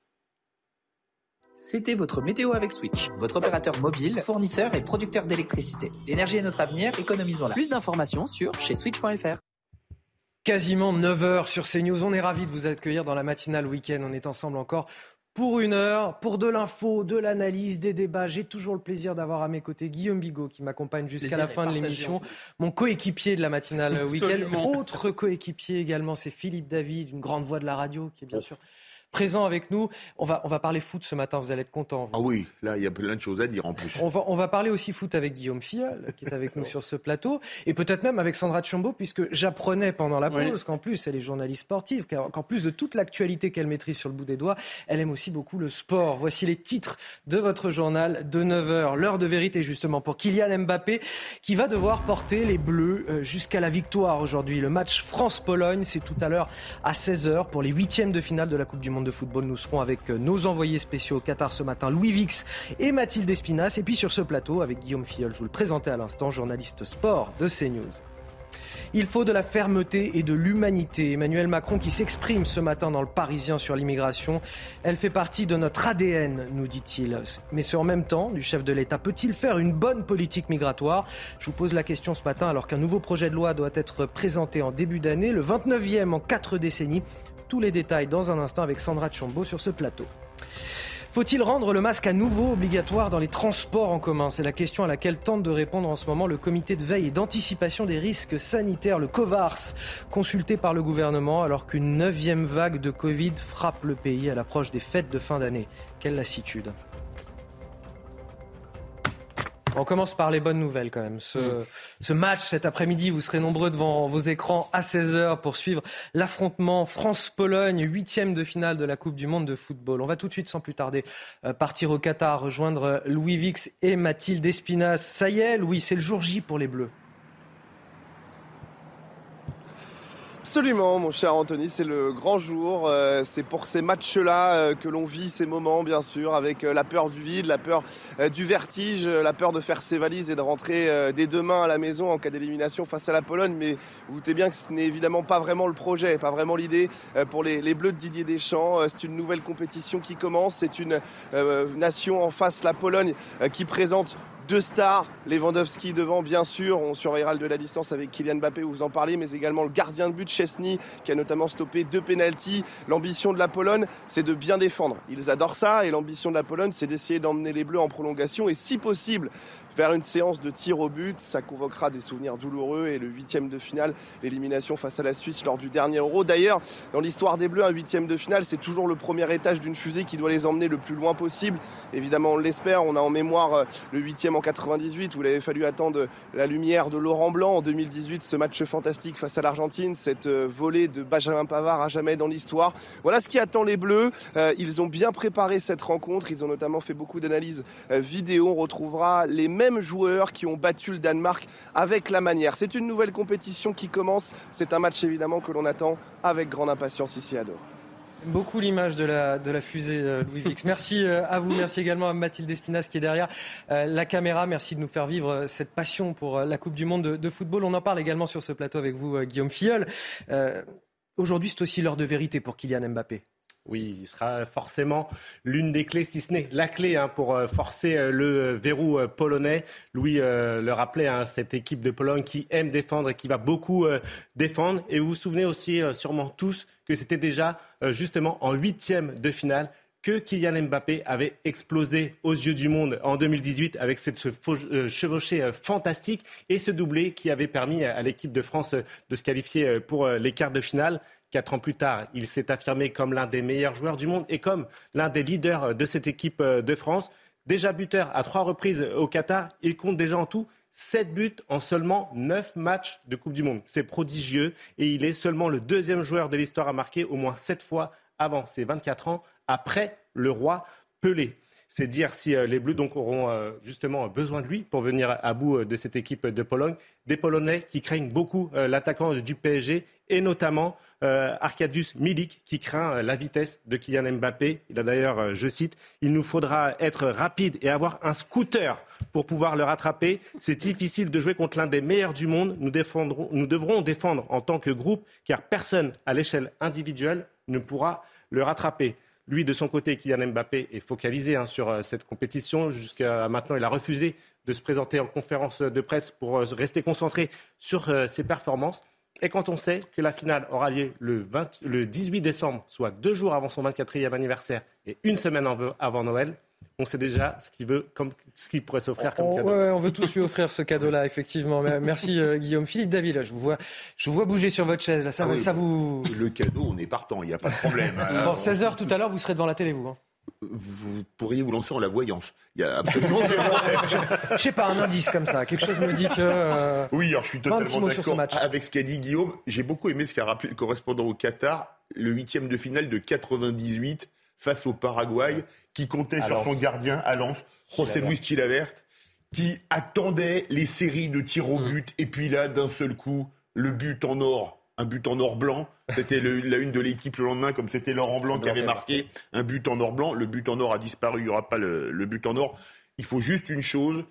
C'était votre météo avec Switch, votre opérateur mobile, fournisseur et producteur d'électricité. L'énergie est notre avenir, économisons-la. Plus d'informations sur chez switch.fr. Quasiment 9h sur CNews. On est ravis de vous accueillir dans la matinale week-end. On est ensemble encore pour une heure, pour de l'info, de l'analyse, des débats. J'ai toujours le plaisir d'avoir à mes côtés Guillaume Bigot qui m'accompagne jusqu'à la fin de l'émission. Mon coéquipier de la matinale week-end. Autre coéquipier également, c'est Philippe David, une grande voix de la radio qui est bien sûr présent avec nous. On va, on va parler foot ce matin, vous allez être content. Ah oui, là, il y a plein de choses à dire en plus. On va, on va parler aussi foot avec Guillaume Filleul, qui est avec nous sur ce plateau, et peut-être même avec Sandra Tchombo, puisque j'apprenais pendant la pause qu'en plus, elle est journaliste sportive, qu'en plus de toute l'actualité qu'elle maîtrise sur le bout des doigts, elle aime aussi beaucoup le sport. Voici les titres de votre journal de 9h, l'heure de vérité justement pour Kylian Mbappé, qui va devoir porter les Bleus euh, jusqu'à la victoire aujourd'hui. Le match France-Pologne, c'est tout à l'heure à 16h pour les huitièmes de finale de la Coupe du Monde de football. Nous serons avec euh, nos envoyés spéciaux au Qatar ce matin, Louis Vix et Mathilde Espinas. Et puis sur ce plateau, avec Guillaume Filleul, je vous le présentais à l'instant, journaliste sport de CNews. Il faut de la fermeté et de l'humanité. Emmanuel Macron qui s'exprime ce matin dans le Parisien sur l'immigration. Elle fait partie de notre ADN, nous dit-il. Mais ce en même temps du chef de l'État peut-il faire une bonne politique migratoire? Je vous pose la question ce matin alors qu'un nouveau projet de loi doit être présenté en début d'année, le 29e en quatre décennies. Tous les détails dans un instant avec Sandra Chambaud sur ce plateau. Faut-il rendre le masque à nouveau obligatoire dans les transports en commun? C'est la question à laquelle tente de répondre en ce moment le comité de veille et d'anticipation des risques sanitaires, le COVARS, consulté par le gouvernement alors qu'une neuvième vague de Covid frappe le pays à l'approche des fêtes de fin d'année. Quelle lassitude on commence par les bonnes nouvelles quand même. Ce, mm. ce match cet après-midi, vous serez nombreux devant vos écrans à 16h pour suivre l'affrontement France-Pologne, huitième de finale de la Coupe du Monde de football. On va tout de suite, sans plus tarder, euh, partir au Qatar, rejoindre Louis Vix et Mathilde Espinas. Ça y est, Louis, c'est le jour J pour les Bleus. Absolument, mon cher Anthony, c'est le grand jour. Euh, c'est pour ces matchs-là euh, que l'on vit ces moments, bien sûr, avec euh, la peur du vide, la peur du vertige, la peur de faire ses valises et de rentrer dès demain à la maison en cas d'élimination face à la Pologne. Mais vous doutez bien que ce n'est évidemment pas vraiment le projet, pas vraiment l'idée pour les, les, Bleus de Didier Deschamps. C'est une nouvelle compétition qui commence. C'est une nation en face, la Pologne, qui présente deux stars, Lewandowski devant bien sûr, on surveillera de la distance avec Kylian Mbappé, vous en parlez, mais également le gardien de but Chesney qui a notamment stoppé deux pénalties. L'ambition de la Pologne, c'est de bien défendre. Ils adorent ça et l'ambition de la Pologne, c'est d'essayer d'emmener les Bleus en prolongation et si possible vers une séance de tir au but. Ça convoquera des souvenirs douloureux et le huitième de finale, l'élimination face à la Suisse lors du dernier Euro. D'ailleurs, dans l'histoire des Bleus, un huitième de finale, c'est toujours le premier étage d'une fusée qui doit les emmener le plus loin possible. Évidemment, on l'espère. On a en mémoire euh, le huitième en 98 où il avait fallu attendre la lumière de Laurent Blanc. En 2018, ce match fantastique face à l'Argentine, cette euh, volée de Benjamin Pavard à jamais dans l'histoire. Voilà ce qui attend les Bleus. Euh, ils ont bien préparé cette rencontre. Ils ont notamment fait beaucoup d'analyses vidéo. On retrouvera les mêmes joueurs qui ont battu le Danemark avec la manière. C'est une nouvelle compétition qui commence. C'est un match évidemment que l'on attend avec grande impatience ici à Doha. Beaucoup l'image de la, fusée euh, Louis Vix. Merci euh, à vous, merci également à Mathilde Espinas qui est derrière euh, la caméra. Merci de nous faire vivre cette passion pour la Coupe du Monde de, de, football. On en parle également sur ce plateau avec vous, Guillaume Filleul. Aujourd'hui, c'est aussi l'heure de vérité pour Kylian Mbappé. Oui, il sera forcément l'une des clés, si ce n'est la clé hein, pour euh, forcer euh, le verrou euh, polonais. Louis le rappelait, hein, cette équipe de Pologne qui aime défendre et qui va beaucoup défendre. Et vous vous souvenez aussi sûrement tous que c'était déjà justement en huitième de finale que Kylian Mbappé avait explosé aux yeux du monde en 2018 avec cette chevauchée fantastique et ce doublé qui avait permis à l'équipe de France de se qualifier pour les quarts de finale. Quatre ans plus tard, il s'est affirmé comme l'un des meilleurs joueurs du monde et comme l'un des leaders de cette équipe euh, de France. Déjà buteur à trois reprises au Qatar, il compte déjà en tout sept buts en seulement neuf matchs de Coupe du Monde. C'est prodigieux et il est seulement le deuxième joueur de l'histoire à marquer au moins sept fois avant ses 24 ans, après le roi Pelé. C'est dire si euh, les Bleus donc auront euh, justement besoin de lui pour venir à bout de cette équipe de Pologne. Des Polonais qui craignent beaucoup l'attaquant du PSG et notamment euh, Arkadiusz Milik qui craint euh, la vitesse de Kylian Mbappé. Il a d'ailleurs, euh, je cite, il nous faudra être rapide et avoir un scooter pour pouvoir le rattraper. C'est difficile de jouer contre l'un des meilleurs du monde. Nous devrons défendre en tant que groupe car personne à l'échelle individuelle ne pourra le rattraper. Lui, de son côté, Kylian Mbappé est focalisé hein, sur cette compétition. Jusqu'à maintenant, il a refusé de se présenter en conférence de presse pour rester concentré sur ses performances. Et quand on sait que la finale aura lieu le, 18 décembre, soit deux jours avant son 24e anniversaire et une semaine avant Noël, on sait déjà ce qu'il veut, comme ce qu'il pourrait s'offrir comme cadeau. on veut tous lui offrir ce cadeau-là, effectivement. Merci euh, Guillaume. Philippe David, je vous vois, je vous vois bouger sur votre chaise. ça, ah vous. Le cadeau, on est partant, il n'y a pas de problème. bon, 16 h tout à l'heure, vous serez devant la télé, vous. Hein vous pourriez vous lancer en la voyance. Il y a absolument Je sais pas, un indice comme ça. Quelque chose me dit que. Euh, oui, alors je suis totalement d'accord avec ce qu'a dit Guillaume. J'ai beaucoup aimé ce qu'a rappelé le correspondant au Qatar, le huitième de finale de 98 face au Paraguay, qui comptait sur son gardien à Lens, José Luis Chilavert, qui attendait les séries de tirs au mm. but, et puis là, d'un seul coup, le but en or un but en or blanc. C'était la une de l'équipe le lendemain, comme c'était Laurent Blanc qui avait marqué un but en or blanc. Le but en or a disparu, il n'y aura pas le, but en or. Il faut juste une chose,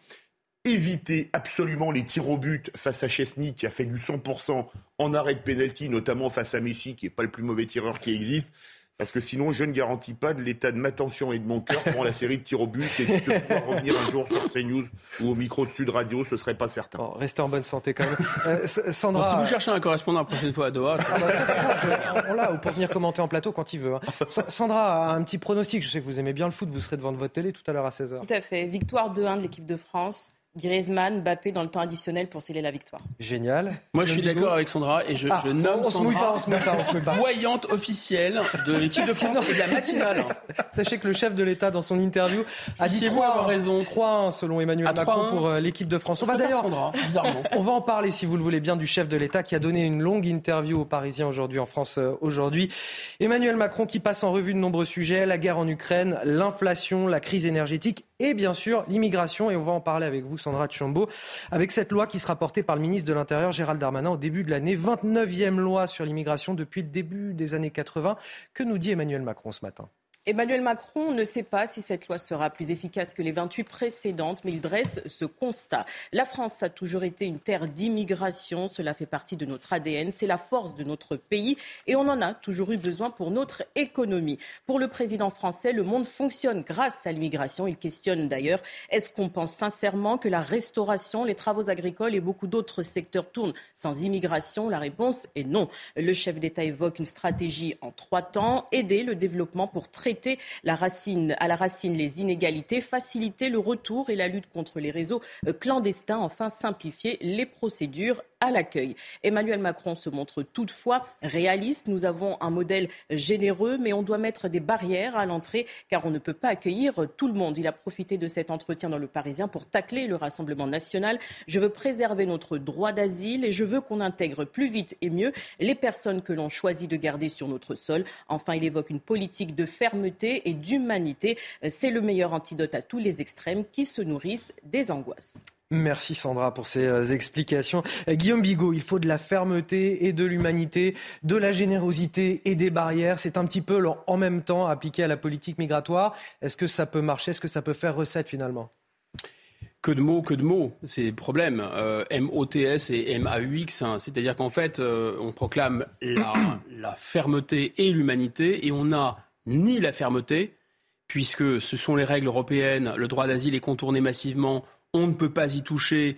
éviter absolument les tirs au but face à Chesney qui a fait du 100% en arrêt de pénalty, notamment face à Messi qui n'est pas le plus mauvais tireur qui existe. Parce que sinon, je ne garantis pas de l'état de ma tension et de mon cœur pour la série de tirs au but et de pouvoir revenir un jour sur CNews ou au micro de Sud Radio, ce serait pas certain. restez en bonne santé quand même. Euh, Sandra... si vous cherchez un correspondant la prochaine fois à Doha... Ah bah ça, on l'a, ou pour venir commenter en plateau quand il veut. Hein. Sandra a un petit pronostic. Je sais que vous aimez bien le foot, vous serez devant votre télé tout à l'heure à 16h. Tout à fait. Victoire 2-1 de l'équipe de France. Griezmann, Mbappé dans le temps additionnel pour sceller la victoire. Génial. Moi, je suis d'accord avec Sandra et je, ah, je nomme on Sandra on se mouille pas, on se mouille pas. voyante officielle de l'équipe de France et de la matinale. Sachez que le chef de l'État, dans son interview, a dit 3 raison. 3 selon Emmanuel Macron pour euh, l'équipe de France. On va d'ailleurs, on va en parler si vous le voulez bien du chef de l'État qui a donné une longue interview aux Parisiens aujourd'hui en France euh, aujourd'hui. Emmanuel Macron qui passe en revue de nombreux sujets, la guerre en Ukraine, l'inflation, la crise énergétique et bien sûr l'immigration. Et on va en parler avec vous, Sandra Tchombo, avec cette loi qui sera portée par le ministre de l'Intérieur, Gérald Darmanin, au début de l'année. 29e loi sur l'immigration depuis le début des années 80. Que nous dit Emmanuel Macron ce matin? Emmanuel Macron ne sait pas si cette loi sera plus efficace que les 28 précédentes, mais il dresse ce constat. La France a toujours été une terre d'immigration, cela fait partie de notre ADN, c'est la force de notre pays et on en a toujours eu besoin pour notre économie. Pour le président français, le monde fonctionne grâce à l'immigration. Il questionne d'ailleurs, est-ce qu'on pense sincèrement que la restauration, les travaux agricoles et beaucoup d'autres secteurs tournent sans immigration? La réponse est non. Le chef d'État évoque une stratégie en trois temps, aider le développement pour traiter la racine, à la racine les inégalités, faciliter le retour et la lutte contre les réseaux euh, clandestins, enfin simplifier les procédures à l'accueil. Emmanuel Macron se montre toutefois réaliste. Nous avons un modèle généreux, mais on doit mettre des barrières à l'entrée car on ne peut pas accueillir tout le monde. Il a profité de cet entretien dans le Parisien pour tacler le Rassemblement national. Je veux préserver notre droit d'asile et je veux qu'on intègre plus vite et mieux les personnes que l'on choisit de garder sur notre sol. Enfin, il évoque une politique de fermeté et d'humanité. C'est le meilleur antidote à tous les extrêmes qui se nourrissent des angoisses. Merci Sandra pour ces euh, explications. Euh, Guillaume Bigot, il faut de la fermeté et de l'humanité, de la générosité et des barrières. C'est un petit peu en même temps appliqué à la politique migratoire. Est-ce que ça peut marcher? Est-ce que ça peut faire recette finalement? Que de mots, que de mots, c'est le problème. Euh, MOTS et MAUX, hein. c'est-à-dire qu'en fait, on proclame la, la fermeté et l'humanité, et on n'a ni la fermeté, puisque ce sont les règles européennes, le droit d'asile est contourné massivement, on ne peut pas y toucher.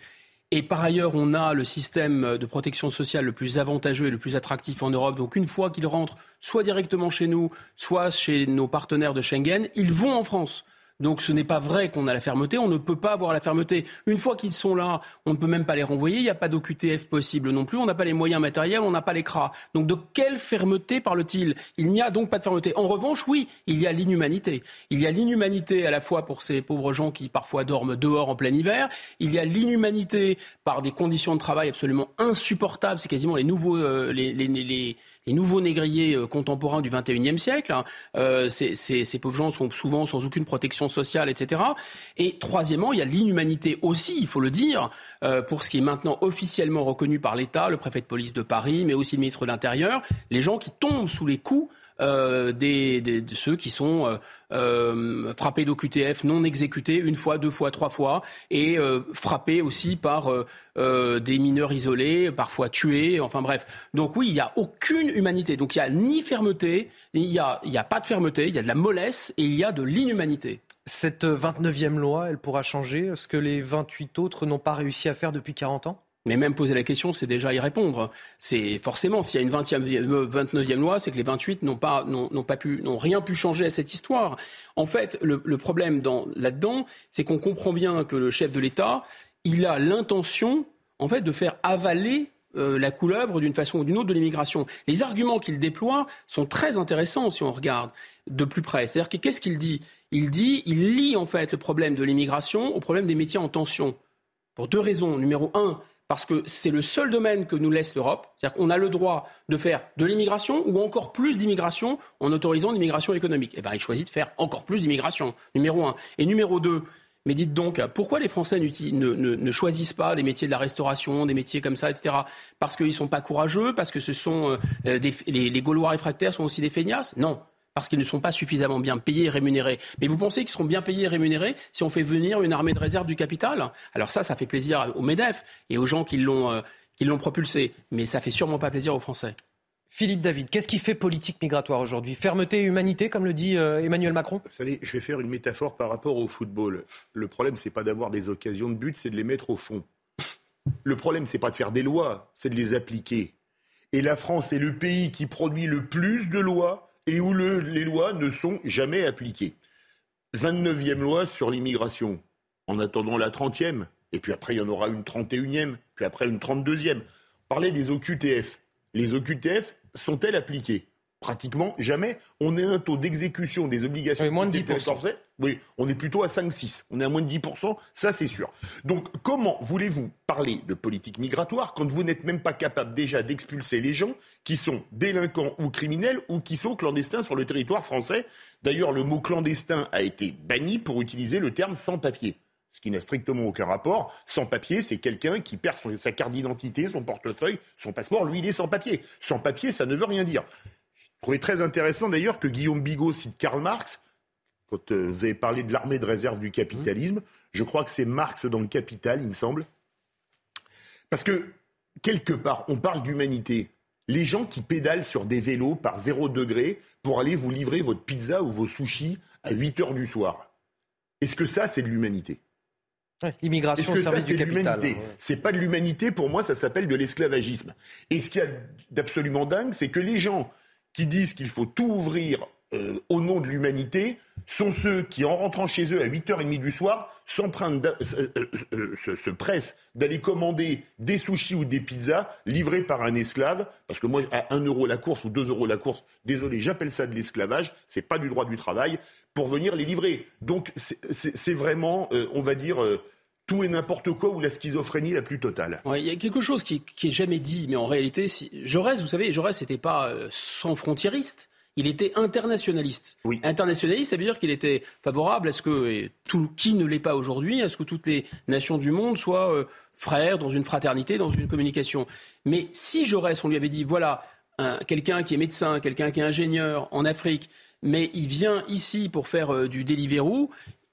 Et par ailleurs, on a le système de protection sociale le plus avantageux et le plus attractif en Europe. Donc une fois qu'ils rentrent, soit directement chez nous, soit chez nos partenaires de Schengen, ils vont en France. Donc ce n'est pas vrai qu'on a la fermeté, on ne peut pas avoir la fermeté. Une fois qu'ils sont là, on ne peut même pas les renvoyer, il n'y a pas d'OQTF possible non plus, on n'a pas les moyens matériels, on n'a pas les CRA. Donc de quelle fermeté parle-t-il? Il n'y a donc pas de fermeté. En revanche, oui, il y a l'inhumanité. Il y a l'inhumanité à la fois pour ces pauvres gens qui parfois dorment dehors en plein hiver, il y a l'inhumanité par des conditions de travail absolument insupportables, c'est quasiment les nouveaux... Euh, les les nouveaux négriers euh, contemporains du XXIe siècle. Hein. Euh, ces, pauvres gens sont souvent sans aucune protection sociale, etc. Et troisièmement, il y a l'inhumanité aussi, il faut le dire, euh, pour ce qui est maintenant officiellement reconnu par l'État, le préfet de police de Paris, mais aussi le ministre de l'Intérieur, les gens qui tombent sous les coups euh, des, de ceux qui sont euh, euh frappés d'OQTF non exécutés une fois, deux fois, trois fois, et frappés aussi par des mineurs isolés, parfois tués, enfin bref. Donc oui, il n'y a aucune humanité. Donc il n'y a ni fermeté, il n'y a, a pas de fermeté, il y a de la mollesse et il y a de l'inhumanité. Cette 29e loi, elle pourra changer ce que les 28 autres n'ont pas réussi à faire depuis 40 ans? Mais même poser la question, c'est déjà y répondre. C'est forcément, s'il y a une 20e, 29e loi, c'est que les 28 n'ont pas, n'ont, pas pu, n'ont rien pu changer à cette histoire. En fait, le, problème là-dedans, c'est qu'on comprend bien que le chef de l'État, il a l'intention, en fait, de faire avaler euh, la couleuvre d'une façon ou d'une autre de l'immigration. Les arguments qu'il déploie sont très intéressants si on regarde de plus près. C'est-à-dire qu'est-ce qu'il dit? Il dit, il lie en fait le problème de l'immigration au problème des métiers en tension. Pour deux raisons. Numéro un, parce que c'est le seul domaine que nous laisse l'Europe. C'est-à-dire qu'on a le droit de faire de l'immigration ou encore plus d'immigration en autorisant l'immigration économique. Eh bien, il choisit de faire encore plus d'immigration, numéro un. Et numéro deux, mais dites donc, pourquoi les Français ne, choisissent pas les métiers de la restauration, des métiers comme ça, etc. Parce qu'ils ne sont pas courageux Parce que ce sont euh, des, les, les Gaulois réfractaires sont aussi des feignasses? Non. Parce qu'ils ne sont pas suffisamment bien payés et rémunérés. Mais vous pensez qu'ils seront bien payés et rémunérés si on fait venir une armée de réserve du capital? Alors ça, ça fait plaisir au MEDEF et aux gens qui l'ont euh, qui l'ont propulsé, mais ça fait sûrement pas plaisir aux Français. Philippe David, qu'est-ce qui fait politique migratoire aujourd'hui? Fermeté et humanité, comme le dit euh, Emmanuel Macron? Vous savez, je vais faire une métaphore par rapport au football. Le problème, c'est pas d'avoir des occasions de but, c'est de les mettre au fond. Le problème, c'est pas de faire des lois, c'est de les appliquer. Et la France est le pays qui produit le plus de lois et où les lois ne sont jamais appliquées. 29e loi sur l'immigration, en attendant la 30e, et puis après il y en aura une 31e, puis après une 32e. Parlez des OQTF. Les OQTF sont-elles appliquées? Pratiquement jamais. On est un taux d'exécution des obligations. Oui, moins de 10%. Oui, on est plutôt à 5-6. On est à moins de 10%, ça c'est sûr. Donc comment voulez-vous parler de politique migratoire quand vous n'êtes même pas capable déjà d'expulser les gens qui sont délinquants ou criminels ou qui sont clandestins sur le territoire français? D'ailleurs, le mot clandestin a été banni pour utiliser le terme sans papier ce qui n'a strictement aucun rapport. Sans papier, c'est quelqu'un qui perd sa carte d'identité, son portefeuille, son passeport. Lui, il est sans papier. Sans papier, ça ne veut rien dire. Je trouvais très intéressant d'ailleurs que Guillaume Bigot cite Karl Marx. Quand euh, vous avez parlé de l'armée de réserve du capitalisme, mmh. je crois que c'est Marx dans le Capital, il me semble. Parce que, quelque part, on parle d'humanité. Les gens qui pédalent sur des vélos par zéro degré pour aller vous livrer votre pizza ou vos sushis à 8 heures du soir. Est-ce que ça, c'est de l'humanité? L'immigration au service du capital. Hein, c'est pas de l'humanité, pour moi, ça s'appelle de l'esclavagisme. Et ce qu'il y a d'absolument dingue, c'est que les gens qui disent qu'il faut tout ouvrir euh, au nom de l'humanité sont ceux qui, en rentrant chez eux à 8h30 du soir, euh, euh, se, pressent d'aller commander des sushis ou des pizzas livrés par un esclave, parce que moi, à 1 euro la course ou 2 euros la course, désolé, j'appelle ça de l'esclavage, c'est pas du droit du travail, pour venir les livrer. Donc c'est vraiment, on va dire tout et n'importe quoi ou la schizophrénie la plus totale. Il y a quelque chose qui, qui est jamais dit, mais en réalité, si... Jaurès, vous savez, Jaurès n'était pas euh, sans frontiériste. Il était internationaliste. Oui. Internationaliste, ça veut dire qu'il était favorable à ce que, tout, qui ne l'est pas aujourd'hui, à ce que toutes les nations du monde soient euh, frères dans une fraternité, dans une communication. Mais si Jaurès, on lui avait dit, voilà, quelqu'un qui est médecin, quelqu'un qui est ingénieur en Afrique, mais il vient ici pour faire euh, du Deliveroo,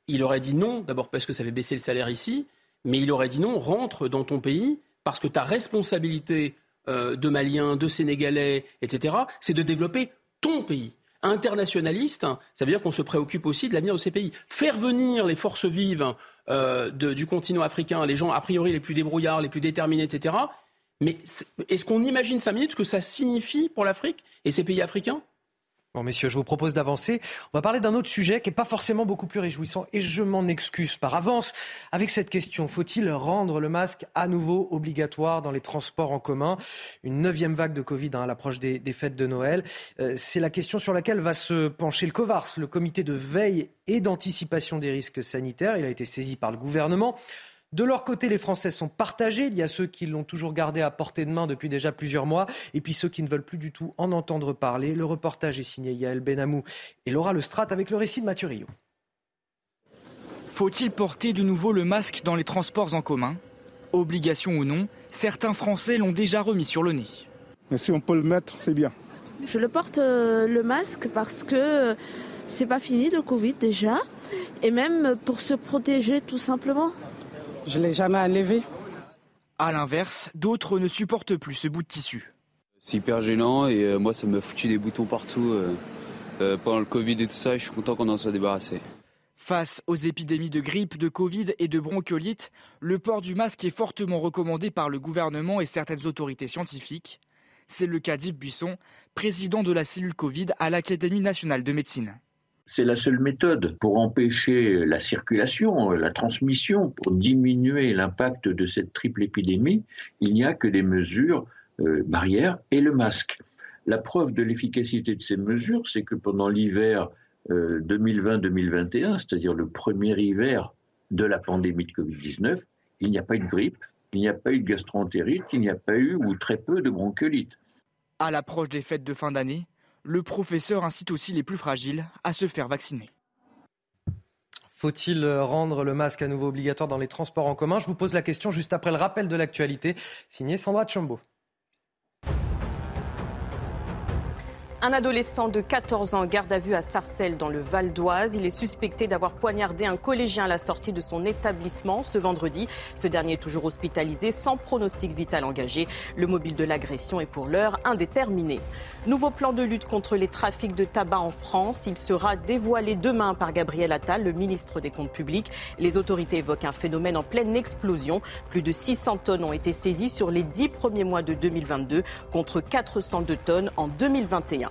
il aurait dit non, d'abord parce que ça fait baisser le salaire ici, mais il aurait dit non, rentre dans ton pays parce que ta responsabilité euh, de Maliens, de Sénégalais, etc., c'est de développer ton pays. Internationaliste, ça veut dire qu'on se préoccupe aussi de l'avenir de ces pays. Faire venir les forces vives euh, du continent africain, les gens a priori les plus débrouillards, les plus déterminés, etc., mais est-ce qu'on imagine cinq minutes ce que ça signifie pour l'Afrique et ces pays africains? Bon, messieurs, je vous propose d'avancer. On va parler d'un autre sujet qui n'est pas forcément beaucoup plus réjouissant et je m'en excuse par avance avec cette question. Faut-il rendre le masque à nouveau obligatoire dans les transports en commun? Une neuvième vague de Covid hein, à l'approche des, fêtes de Noël. Euh, c'est la question sur laquelle va se pencher le COVARS, le comité de veille et d'anticipation des risques sanitaires. Il a été saisi par le gouvernement. De leur côté, les Français sont partagés. Il y a ceux qui l'ont toujours gardé à portée de main depuis déjà plusieurs mois, et puis ceux qui ne veulent plus du tout en entendre parler. Le reportage est signé Yael Benamou et Laura Lestrade avec le récit de Mathieu Rio. Faut-il porter de nouveau le masque dans les transports en commun? Obligation ou non, certains Français l'ont déjà remis sur le nez. Mais si on peut le mettre, c'est bien. Je le porte euh, le masque parce que euh, c'est pas fini de Covid déjà, et même pour se protéger tout simplement. Je l'ai jamais enlevé. À l'inverse, d'autres ne supportent plus ce bout de tissu. C'est hyper gênant et euh, moi ça me foutu des boutons partout euh, euh, pendant le Covid et tout ça. Et je suis content qu'on en soit débarrassé. Face aux épidémies de grippe, de Covid et de bronchiolite, le port du masque est fortement recommandé par le gouvernement et certaines autorités scientifiques. C'est le cas d'Yves Buisson, président de la cellule Covid à l'Académie nationale de médecine c'est la seule méthode pour empêcher la circulation, la transmission, pour diminuer l'impact de cette triple épidémie. Il n'y a que des mesures euh, barrières et le masque. La preuve de l'efficacité de ces mesures, c'est que pendant l'hiver 2020-2021, euh, c'est-à-dire le premier hiver de la pandémie de Covid-19, il n'y a pas eu de grippe, il n'y a pas eu de gastroentérite, il n'y a pas eu ou très peu de bronchiolite. À l'approche des fêtes de fin d'année, le professeur incite aussi les plus fragiles à se faire vacciner. Faut-il rendre le masque à nouveau obligatoire dans les transports en commun? Je vous pose la question juste après le rappel de l'actualité, signé Sandra Chombo. Un adolescent de 14 ans garde à vue à Sarcelles dans le Val d'Oise. Il est suspecté d'avoir poignardé un collégien à la sortie de son établissement ce vendredi. Ce dernier est toujours hospitalisé sans pronostic vital engagé. Le mobile de l'agression est pour l'heure indéterminé. Nouveau plan de lutte contre les trafics de tabac en France. Il sera dévoilé demain par Gabriel Attal, le ministre des Comptes publics. Les autorités évoquent un phénomène en pleine explosion. Plus de 600 tonnes ont été saisies sur les 10 premiers mois de 2022 contre 402 tonnes en 2021.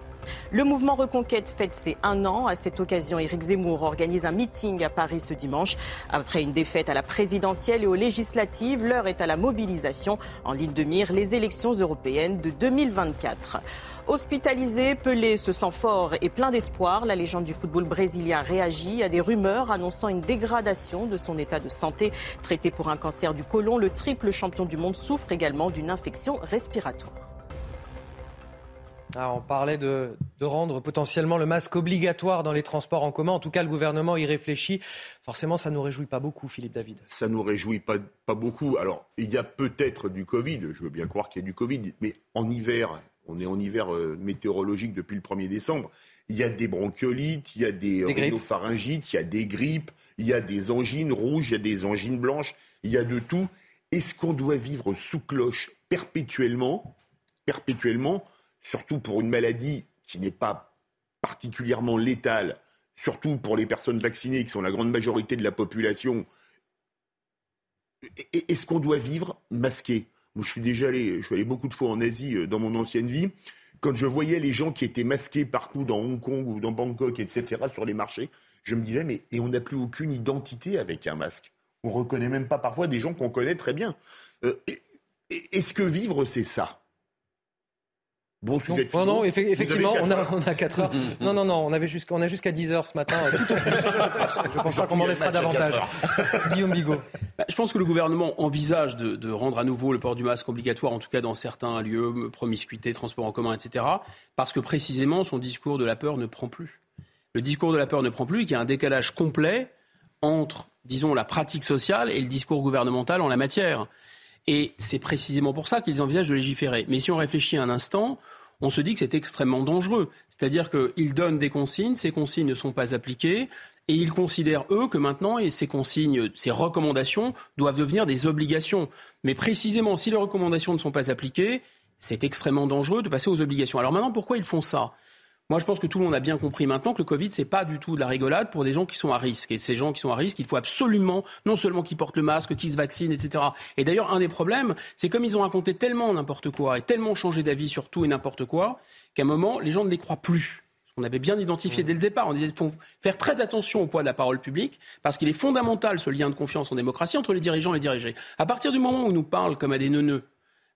Le mouvement Reconquête fête ses un an. À cette occasion, Éric Zemmour organise un meeting à Paris ce dimanche. Après une défaite à la présidentielle et aux législatives, l'heure est à la mobilisation. En ligne de mire, les élections européennes de 2024. Hospitalisé, Pelé se sent fort et plein d'espoir. La légende du football brésilien réagit à des rumeurs annonçant une dégradation de son état de santé. Traité pour un cancer du côlon, le triple champion du monde souffre également d'une infection respiratoire. Ah, on parlait de, rendre potentiellement le masque obligatoire dans les transports en commun. En tout cas, le gouvernement y réfléchit. Forcément, ça ne nous réjouit pas beaucoup, Philippe David. Ça ne nous réjouit pas, pas beaucoup. Alors, il y a peut-être du Covid. Je veux bien croire qu'il y a du Covid. Mais en hiver, on est en hiver euh, météorologique depuis le 1er décembre. Il y a des bronchiolites, il y a des, des rhinopharyngites, il y a des grippes, il y a des angines rouges, il y a des angines blanches, il y a de tout. Est-ce qu'on doit vivre sous cloche perpétuellement, perpétuellement surtout pour une maladie qui n'est pas particulièrement létale, surtout pour les personnes vaccinées, qui sont la grande majorité de la population, est-ce qu'on doit vivre masqué? Moi, je suis déjà allé, je suis allé beaucoup de fois en Asie euh, dans mon ancienne vie. Quand je voyais les gens qui étaient masqués partout dans Hong Kong ou dans Bangkok, etc., sur les marchés, je me disais, mais, on n'a plus aucune identité avec un masque. On reconnaît même pas parfois des gens qu'on connaît très bien. Euh, est-ce que vivre, c'est ça? Bon sujet non, non, effectivement, on a, on a 4 heures. non, non, non, on, avait on a jusqu'à 10 heures ce matin. Tout au plus, je pense pas qu'on m'en laissera davantage. Guillaume Bigot. Bah, je pense que le gouvernement envisage de, de, rendre à nouveau le port du masque obligatoire, en tout cas dans certains lieux, promiscuité, transport en commun, etc. Parce que précisément, son discours de la peur ne prend plus. Le discours de la peur ne prend plus et qu'il y a un décalage complet entre, disons, la pratique sociale et le discours gouvernemental en la matière. Et c'est précisément pour ça qu'ils envisagent de légiférer. Mais si on réfléchit un instant, on se dit que c'est extrêmement dangereux. C'est-à-dire qu'ils donnent des consignes, ces consignes ne sont pas appliquées, et ils considèrent, eux, que maintenant, ces consignes, ces recommandations doivent devenir des obligations. Mais précisément, si les recommandations ne sont pas appliquées, c'est extrêmement dangereux de passer aux obligations. Alors maintenant, pourquoi ils font ça? Moi, je pense que tout le monde a bien compris maintenant que le Covid, c'est pas du tout de la rigolade pour des gens qui sont à risque. Et ces gens qui sont à risque, il faut absolument, non seulement qu'ils portent le masque, qu'ils se vaccinent, etc. Et d'ailleurs, un des problèmes, c'est comme ils ont raconté tellement n'importe quoi et tellement changé d'avis sur tout et n'importe quoi, qu'à un moment, les gens ne les croient plus. On avait bien identifié dès le départ. On disait qu'il faut faire très attention au poids de la parole publique, parce qu'il est fondamental ce lien de confiance en démocratie entre les dirigeants et les dirigés. À partir du moment où ils nous parlent comme à des neuneux,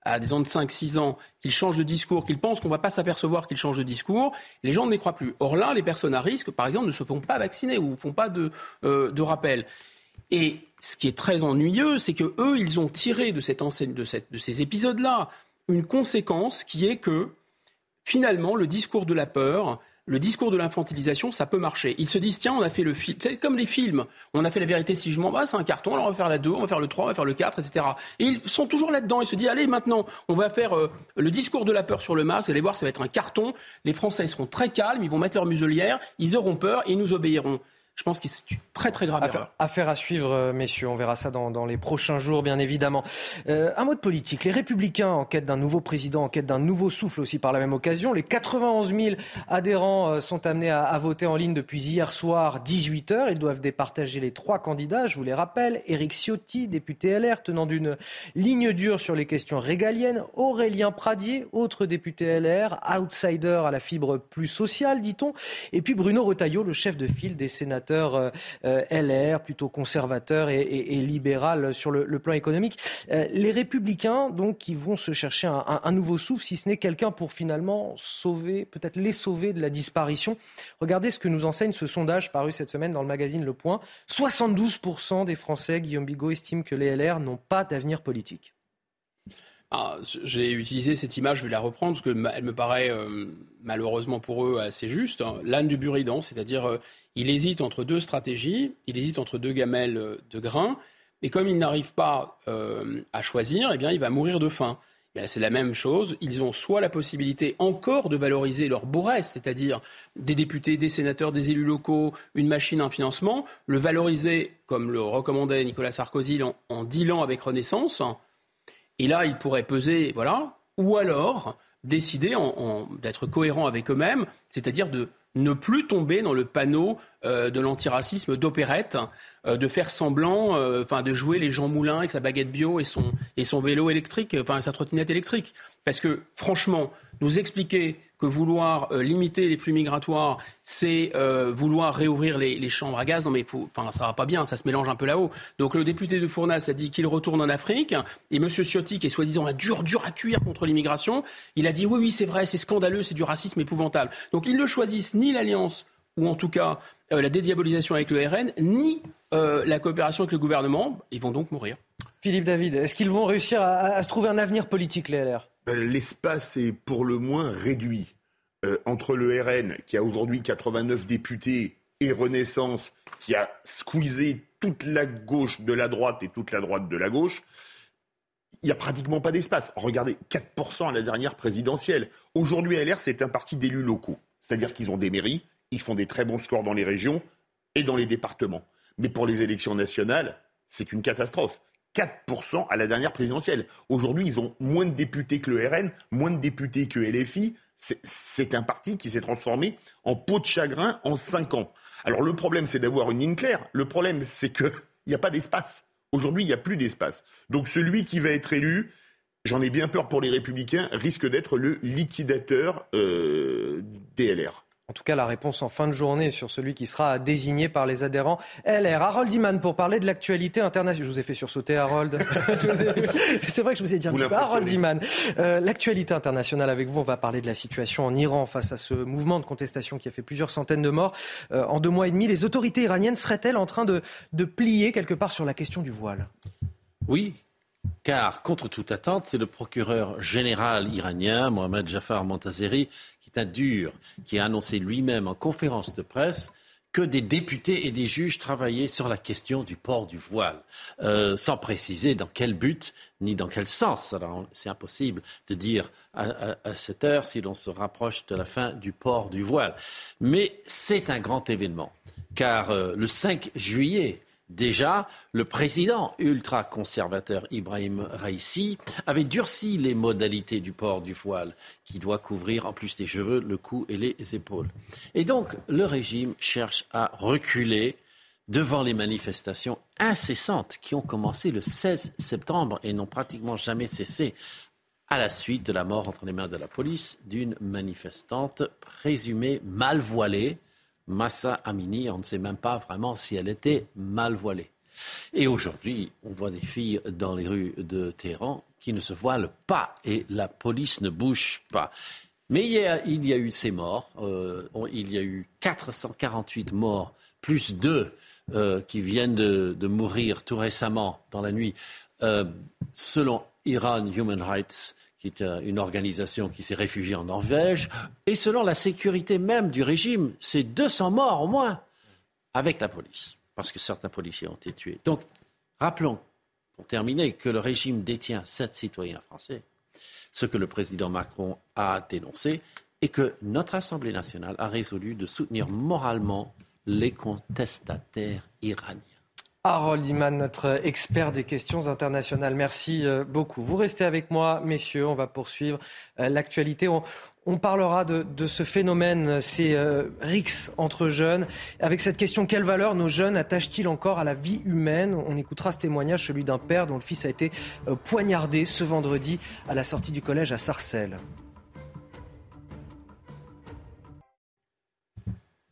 à des ans de 5-6 ans, qu'ils changent de discours, qu'ils pensent qu'on ne va pas s'apercevoir qu'ils changent de discours, les gens ne les croient plus. Or là, les personnes à risque, par exemple, ne se font pas vacciner ou ne font pas de, euh, de rappel. Et ce qui est très ennuyeux, c'est que eux, ils ont tiré de, cette enseigne, de, cette, de ces épisodes-là une conséquence qui est que finalement, le discours de la peur, le discours de l'infantilisation, ça peut marcher. Ils se disent, tiens, on a fait le film. C'est comme les films. On a fait la vérité si je m'en vais, c'est un carton, alors on va faire la 2, on va faire le 3, on va faire le 4, etc. Et ils sont toujours là-dedans. Ils se disent, allez, maintenant, on va faire euh, le discours de la peur sur le masque. Vous allez voir, ça va être un carton. Les Français seront très calmes, ils vont mettre leur muselière, ils auront peur et ils nous obéiront. Je pense que c'est une très très grave affaire, affaire à suivre, euh, messieurs. On verra ça dans, les prochains jours, bien évidemment. Euh, un mot de politique. Les Républicains, en quête d'un nouveau président, en quête d'un nouveau souffle aussi par la même occasion. Les 91 000 adhérents euh, sont amenés à, voter en ligne depuis hier soir, 18 h Ils doivent départager les trois candidats, je vous les rappelle. Éric Ciotti, député LR, tenant d'une ligne dure sur les questions régaliennes. Aurélien Pradier, autre député LR, outsider à la fibre plus sociale, dit-on. Et puis Bruno Retailleau, le chef de file des sénateurs euh, euh, LR, plutôt conservateur et, libéral sur le, plan économique. Euh, les républicains, donc, qui vont se chercher un, nouveau souffle, si ce n'est quelqu'un pour finalement sauver, peut-être les sauver de la disparition. Regardez ce que nous enseigne ce sondage paru cette semaine dans le magazine Le Point. 72% des Français, Guillaume Bigot, estiment que les LR n'ont pas d'avenir politique. Ah, j'ai utilisé cette image, je vais la reprendre parce qu'elle me paraît malheureusement pour eux assez juste. Hein. L'âne du buridan, c'est-à-dire il hésite entre deux stratégies, il hésite entre deux gamelles de grains, et comme il n'arrive pas euh, à choisir, eh bien, il va mourir de faim. c'est la même chose. Ils ont soit la possibilité encore de valoriser leur beau reste, c'est-à-dire des députés, des sénateurs, des élus locaux, une machine, un financement, le valoriser, comme le recommandait Nicolas Sarkozy, en, en dealant avec Renaissance. Et là, ils pourraient peser, voilà. Ou alors décider d'être cohérents avec eux-mêmes, c'est-à-dire de ne plus tomber dans le panneau euh, de l'antiracisme d'opérette, euh, de faire semblant, euh, enfin de jouer les Jean Moulin avec sa baguette bio et son, et son vélo électrique, enfin sa trottinette électrique. Parce que franchement, nous expliquer que vouloir limiter les flux migratoires, c'est vouloir réouvrir les, chambres à gaz. Non mais faut, enfin ça va pas bien, ça se mélange un peu là-haut. Donc le député de Fournas a dit qu'il retourne en Afrique et M. Ciotti, qui est soi-disant un dur dur à cuire contre l'immigration, il a dit oui oui c'est vrai, c'est scandaleux, c'est du racisme épouvantable. Donc ils ne choisissent ni l'alliance ou en tout cas euh, la dédiabolisation avec le RN, ni euh, la coopération avec le gouvernement. Ils vont donc mourir. Philippe David, est-ce qu'ils vont réussir à, se trouver un avenir politique, les LR L'espace est pour le moins réduit. Euh, entre le RN, qui a aujourd'hui 89 députés, et Renaissance, qui a squeezé toute la gauche de la droite et toute la droite de la gauche, il n'y a pratiquement pas d'espace. Regardez, 4% à la dernière présidentielle. Aujourd'hui, LR, c'est un parti d'élus locaux. C'est-à-dire qu'ils ont des mairies, ils font des très bons scores dans les régions et dans les départements. Mais pour les élections nationales, c'est une catastrophe. 4% à la dernière présidentielle. Aujourd'hui, ils ont moins de députés que le RN, moins de députés que LFI. C'est un parti qui s'est transformé en peau de chagrin en 5 ans. Alors le problème, c'est d'avoir une ligne claire. Le problème, c'est qu'il n'y a pas d'espace. Aujourd'hui, il n'y a plus d'espace. Donc celui qui va être élu, j'en ai bien peur pour les républicains, risque d'être le liquidateur euh, des LR. En tout cas, la réponse en fin de journée sur celui qui sera désigné par les adhérents LR. Harold Iman, pour parler de l'actualité internationale. Je vous ai fait sursauter, Harold. C'est vrai que je vous ai dit un petit peu. Harold Iman. Euh, l'actualité internationale avec vous, on va parler de la situation en Iran face à ce mouvement de contestation qui a fait plusieurs centaines de morts. Euh, en deux mois et demi, les autorités iraniennes seraient-elles en train de, de plier quelque part sur la question du voile? Oui, car contre toute attente, c'est le procureur général iranien, Mohamed Jafar Montazeri, qui dur, qui a annoncé lui-même en conférence de presse que des députés et des juges travaillaient sur la question du port du voile, euh, sans préciser dans quel but ni dans quel sens. C'est impossible de dire à, cette heure si l'on se rapproche de la fin du port du voile. Mais c'est un grand événement, car euh, le 5 juillet, Déjà, le président ultra-conservateur Ibrahim Raisi avait durci les modalités du port du voile, qui doit couvrir en plus des cheveux le cou et les épaules. Et donc, le régime cherche à reculer devant les manifestations incessantes qui ont commencé le 16 septembre et n'ont pratiquement jamais cessé à la suite de la mort entre les mains de la police d'une manifestante présumée mal voilée Massa Amini, on ne sait même pas vraiment si elle était mal voilée. Et aujourd'hui, on voit des filles dans les rues de Téhéran qui ne se voilent pas et la police ne bouge pas. Mais il y a, eu ces morts. Euh, il y a eu 448 morts, plus deux euh, qui viennent de, mourir tout récemment dans la nuit. Euh, selon Iran Human Rights, qui est une organisation qui s'est réfugiée en Norvège. Et selon la sécurité même du régime, c'est 200 morts au moins avec la police, parce que certains policiers ont été tués. Donc, rappelons, pour terminer, que le régime détient sept citoyens français, ce que le président Macron a dénoncé, et que notre Assemblée nationale a résolu de soutenir moralement les contestataires iraniens. Harold Iman, notre expert des questions internationales. Merci euh, beaucoup. Vous restez avec moi, messieurs. On va poursuivre euh, l'actualité. On, parlera de, ce phénomène, ces euh, rixes entre jeunes. Avec cette question, quelle valeur nos jeunes attachent-ils encore à la vie humaine? On écoutera ce témoignage, celui d'un père dont le fils a été poignardé ce vendredi à la sortie du collège à Sarcelles.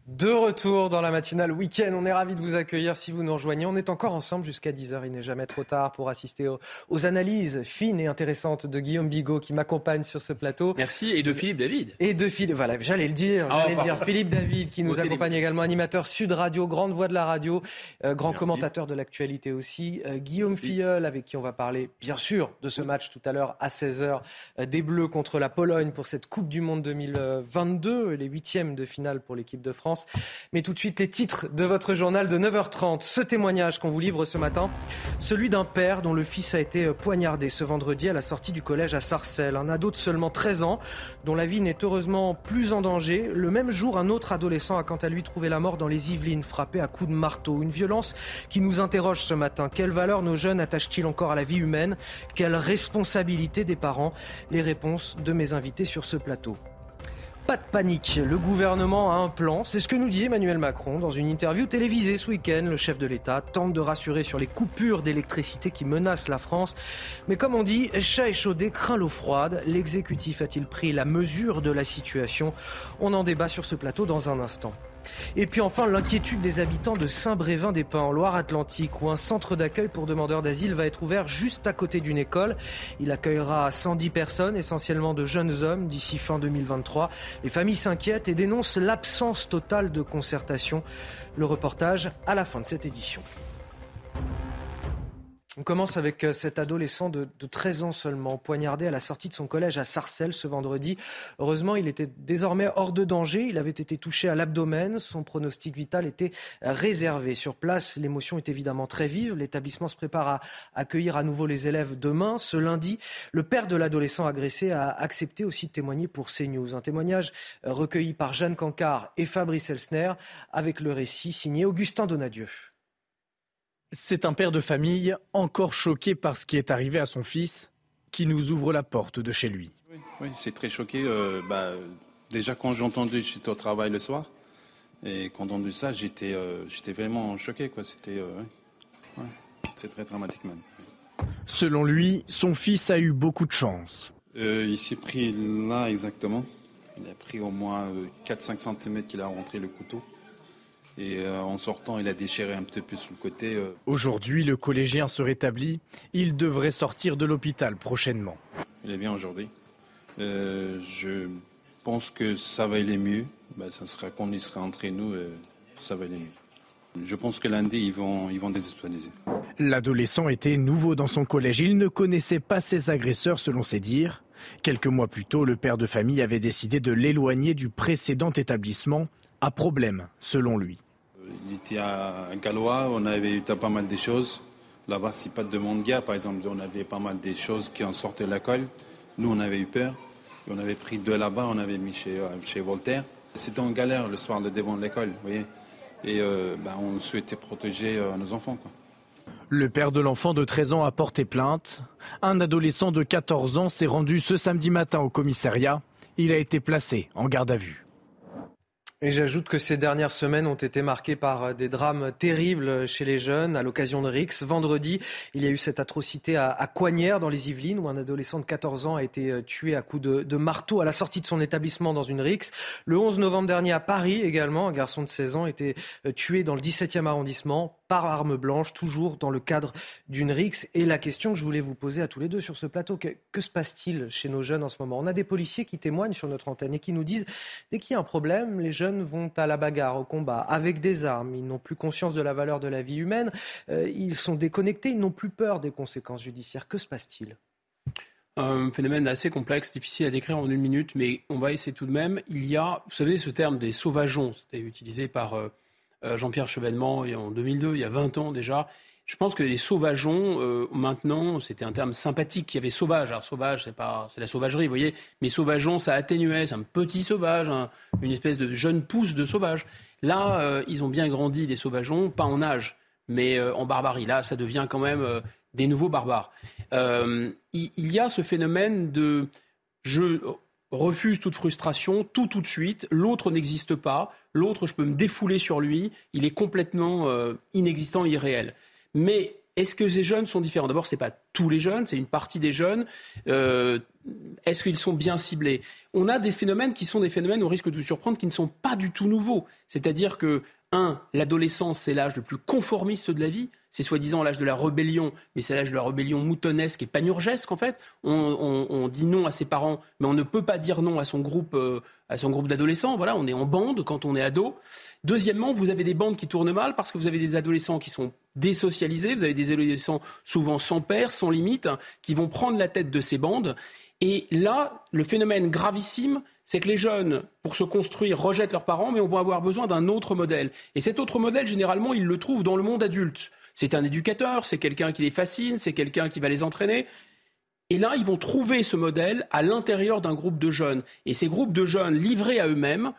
De retour dans la matinale week-end, on est ravi de vous accueillir si vous nous rejoignez. On est encore ensemble jusqu'à 10h, il n'est jamais trop tard pour assister aux, analyses fines et intéressantes de Guillaume Bigot qui m'accompagne sur ce plateau. Merci et de Philippe David. Et de Philippe, voilà, j'allais le dire, ah, j'allais le dire. Philippe David qui nous accompagne également, animateur Sud Radio, grande voix de la radio, euh, grand commentateur de l'actualité aussi. Euh, Guillaume Filleul avec qui on va parler bien sûr de ce match tout à l'heure à 16h euh, des Bleus contre la Pologne pour cette Coupe du Monde 2022, les huitièmes de finale pour l'équipe de France. Mais tout de suite, les titres de votre journal de 9h30. Ce témoignage qu'on vous livre ce matin, celui d'un père dont le fils a été poignardé ce vendredi à la sortie du collège à Sarcelles. Un ado de seulement 13 ans, dont la vie n'est heureusement plus en danger. Le même jour, un autre adolescent a quant à lui trouvé la mort dans les Yvelines, frappé à coups de marteau. Une violence qui nous interroge ce matin. Quelle valeur nos jeunes attachent-ils encore à la vie humaine? Quelle responsabilité des parents? Les réponses de mes invités sur ce plateau. Pas de panique, le gouvernement a un plan, c'est ce que nous dit Emmanuel Macron dans une interview télévisée ce week-end. Le chef de l'État tente de rassurer sur les coupures d'électricité qui menacent la France. Mais comme on dit, chat échaudé craint l'eau froide. L'exécutif a-t-il pris la mesure de la situation? On en débat sur ce plateau dans un instant. Et puis enfin, l'inquiétude des habitants de Saint-Brévin-des-Pins en Loire-Atlantique, où un centre d'accueil pour demandeurs d'asile va être ouvert juste à côté d'une école. Il accueillera 110 personnes, essentiellement de jeunes hommes, d'ici fin 2023. Les familles s'inquiètent et dénoncent l'absence totale de concertation. Le reportage à la fin de cette édition. On commence avec euh, cet adolescent de, 13 ans seulement, poignardé à la sortie de son collège à Sarcelles ce vendredi. Heureusement, il était désormais hors de danger. Il avait été touché à l'abdomen. Son pronostic vital était réservé. Sur place, l'émotion est évidemment très vive. L'établissement se prépare à accueillir à nouveau les élèves demain. Ce lundi, le père de l'adolescent agressé a accepté aussi de témoigner pour CNews. Un témoignage recueilli par Jeanne Cancard et Fabrice Elsner avec le récit signé Augustin Donadieu. C'est un père de famille encore choqué par ce qui est arrivé à son fils qui nous ouvre la porte de chez lui. Oui, c'est très choqué. Euh, bah, déjà quand j'ai entendu, j'étais au travail le soir. Et quand j'ai entendu ça, j'étais, euh, vraiment choqué. C'était, euh, c'est très dramatique même. Selon lui, son fils a eu beaucoup de chance. il s'est pris là exactement. Il a pris au moins 4-5 cm qu'il a rentré le couteau. Et euh, en sortant, il a déchiré un petit peu sur le côté. Euh. Aujourd'hui, le collégien se rétablit. Il devrait sortir de l'hôpital prochainement. Il est bien aujourd'hui. Euh, je pense que ça va aller mieux. Ben, ça sera qu'on y sera entre nous, ça va aller mieux. Je pense que lundi, ils vont, ils vont. L'adolescent était nouveau dans son collège. Il ne connaissait pas ses agresseurs, selon ses dires. Quelques mois plus tôt, le père de famille avait décidé de l'éloigner du précédent établissement, à problème, selon lui. Il était à Gallois, on avait eu pas mal de choses. Là-bas, c'est pas de monde par exemple. On avait pas mal de choses qui en sortaient de l'école. Nous, on avait eu peur. on avait pris deux là-bas, on avait mis chez, euh, chez Voltaire. C'était en galère le soir, le devant de l'école, vous voyez. Et euh, ben, on souhaitait protéger euh, nos enfants. Le père de l'enfant de 13 ans a porté plainte. Un adolescent de 14 ans s'est rendu ce samedi matin au commissariat. Il a été placé en garde à vue. Et j'ajoute que ces dernières semaines ont été marquées par euh, des drames terribles chez les jeunes à l'occasion de Rix. Vendredi, il y a eu cette atrocité à, à Coignères dans les Yvelines où un adolescent de 14 ans a été euh, tué à coups de, de, marteau à la sortie de son établissement dans une Rix. Le 11 novembre dernier à Paris également, un garçon de 16 ans a été euh, tué dans le 17e arrondissement par arme blanche, toujours dans le cadre d'une rixe. Et la question que je voulais vous poser à tous les deux sur ce plateau, que, se passe-t-il chez nos jeunes en ce moment? On a des policiers qui témoignent sur notre antenne et qui nous disent, dès qu'il y a un problème, les jeunes vont à la bagarre, au combat, avec des armes. Ils n'ont plus conscience de la valeur de la vie humaine. Euh, ils sont déconnectés, ils n'ont plus peur des conséquences judiciaires. Que se passe-t-il? Un phénomène assez complexe, difficile à décrire en une minute, mais on va essayer tout de même. Il y a, vous savez, ce terme des sauvageons, c'était utilisé par euh, Jean-Pierre Chevènement en 2002, il y a 20 ans déjà. Je pense que les sauvageons, euh, maintenant, c'était un terme sympathique. Il y avait sauvage. Alors sauvage, c'est pas, c'est la sauvagerie, vous voyez. Mais sauvageons, ça atténuait. C'est un petit sauvage, une espèce de jeune pousse de sauvage. Là, euh, ils ont bien grandi, les sauvageons, pas en âge, mais en barbarie. Là, ça devient quand même des nouveaux barbares. Il, il, y a ce phénomène de je refuse toute frustration, tout tout de suite, l'autre n'existe pas, l'autre je peux me défouler sur lui, il est complètement euh, inexistant, irréel. Mais est-ce que ces jeunes sont différents? D'abord, ce n'est pas tous les jeunes, c'est une partie des jeunes. Euh, est-ce qu'ils sont bien ciblés? On a des phénomènes qui sont des phénomènes, au risque de vous surprendre, qui ne sont pas du tout nouveaux. C'est-à-dire que, un, l'adolescence, c'est l'âge le plus conformiste de la vie c'est soi-disant l'âge de la rébellion, mais c'est l'âge de la rébellion moutonnesque et panurgesque en fait. On, dit non à ses parents, mais on ne peut pas dire non à son groupe, euh, à son groupe d'adolescents. Voilà, on est en bande quand on est ado. Deuxièmement, vous avez des bandes qui tournent mal parce que vous avez des adolescents qui sont désocialisés, vous avez des adolescents souvent sans père, sans limite, qui vont prendre la tête de ces bandes. Et là, le phénomène gravissime, c'est que les jeunes, pour se construire, rejettent leurs parents, mais on va avoir besoin d'un autre modèle. Et cet autre modèle, généralement, ils le trouvent dans le monde adulte. C'est un éducateur, c'est quelqu'un qui les fascine, c'est quelqu'un qui va les entraîner. Et là, ils vont trouver ce modèle à l'intérieur d'un groupe de jeunes. Et ces groupes de jeunes livrés à eux-mêmes,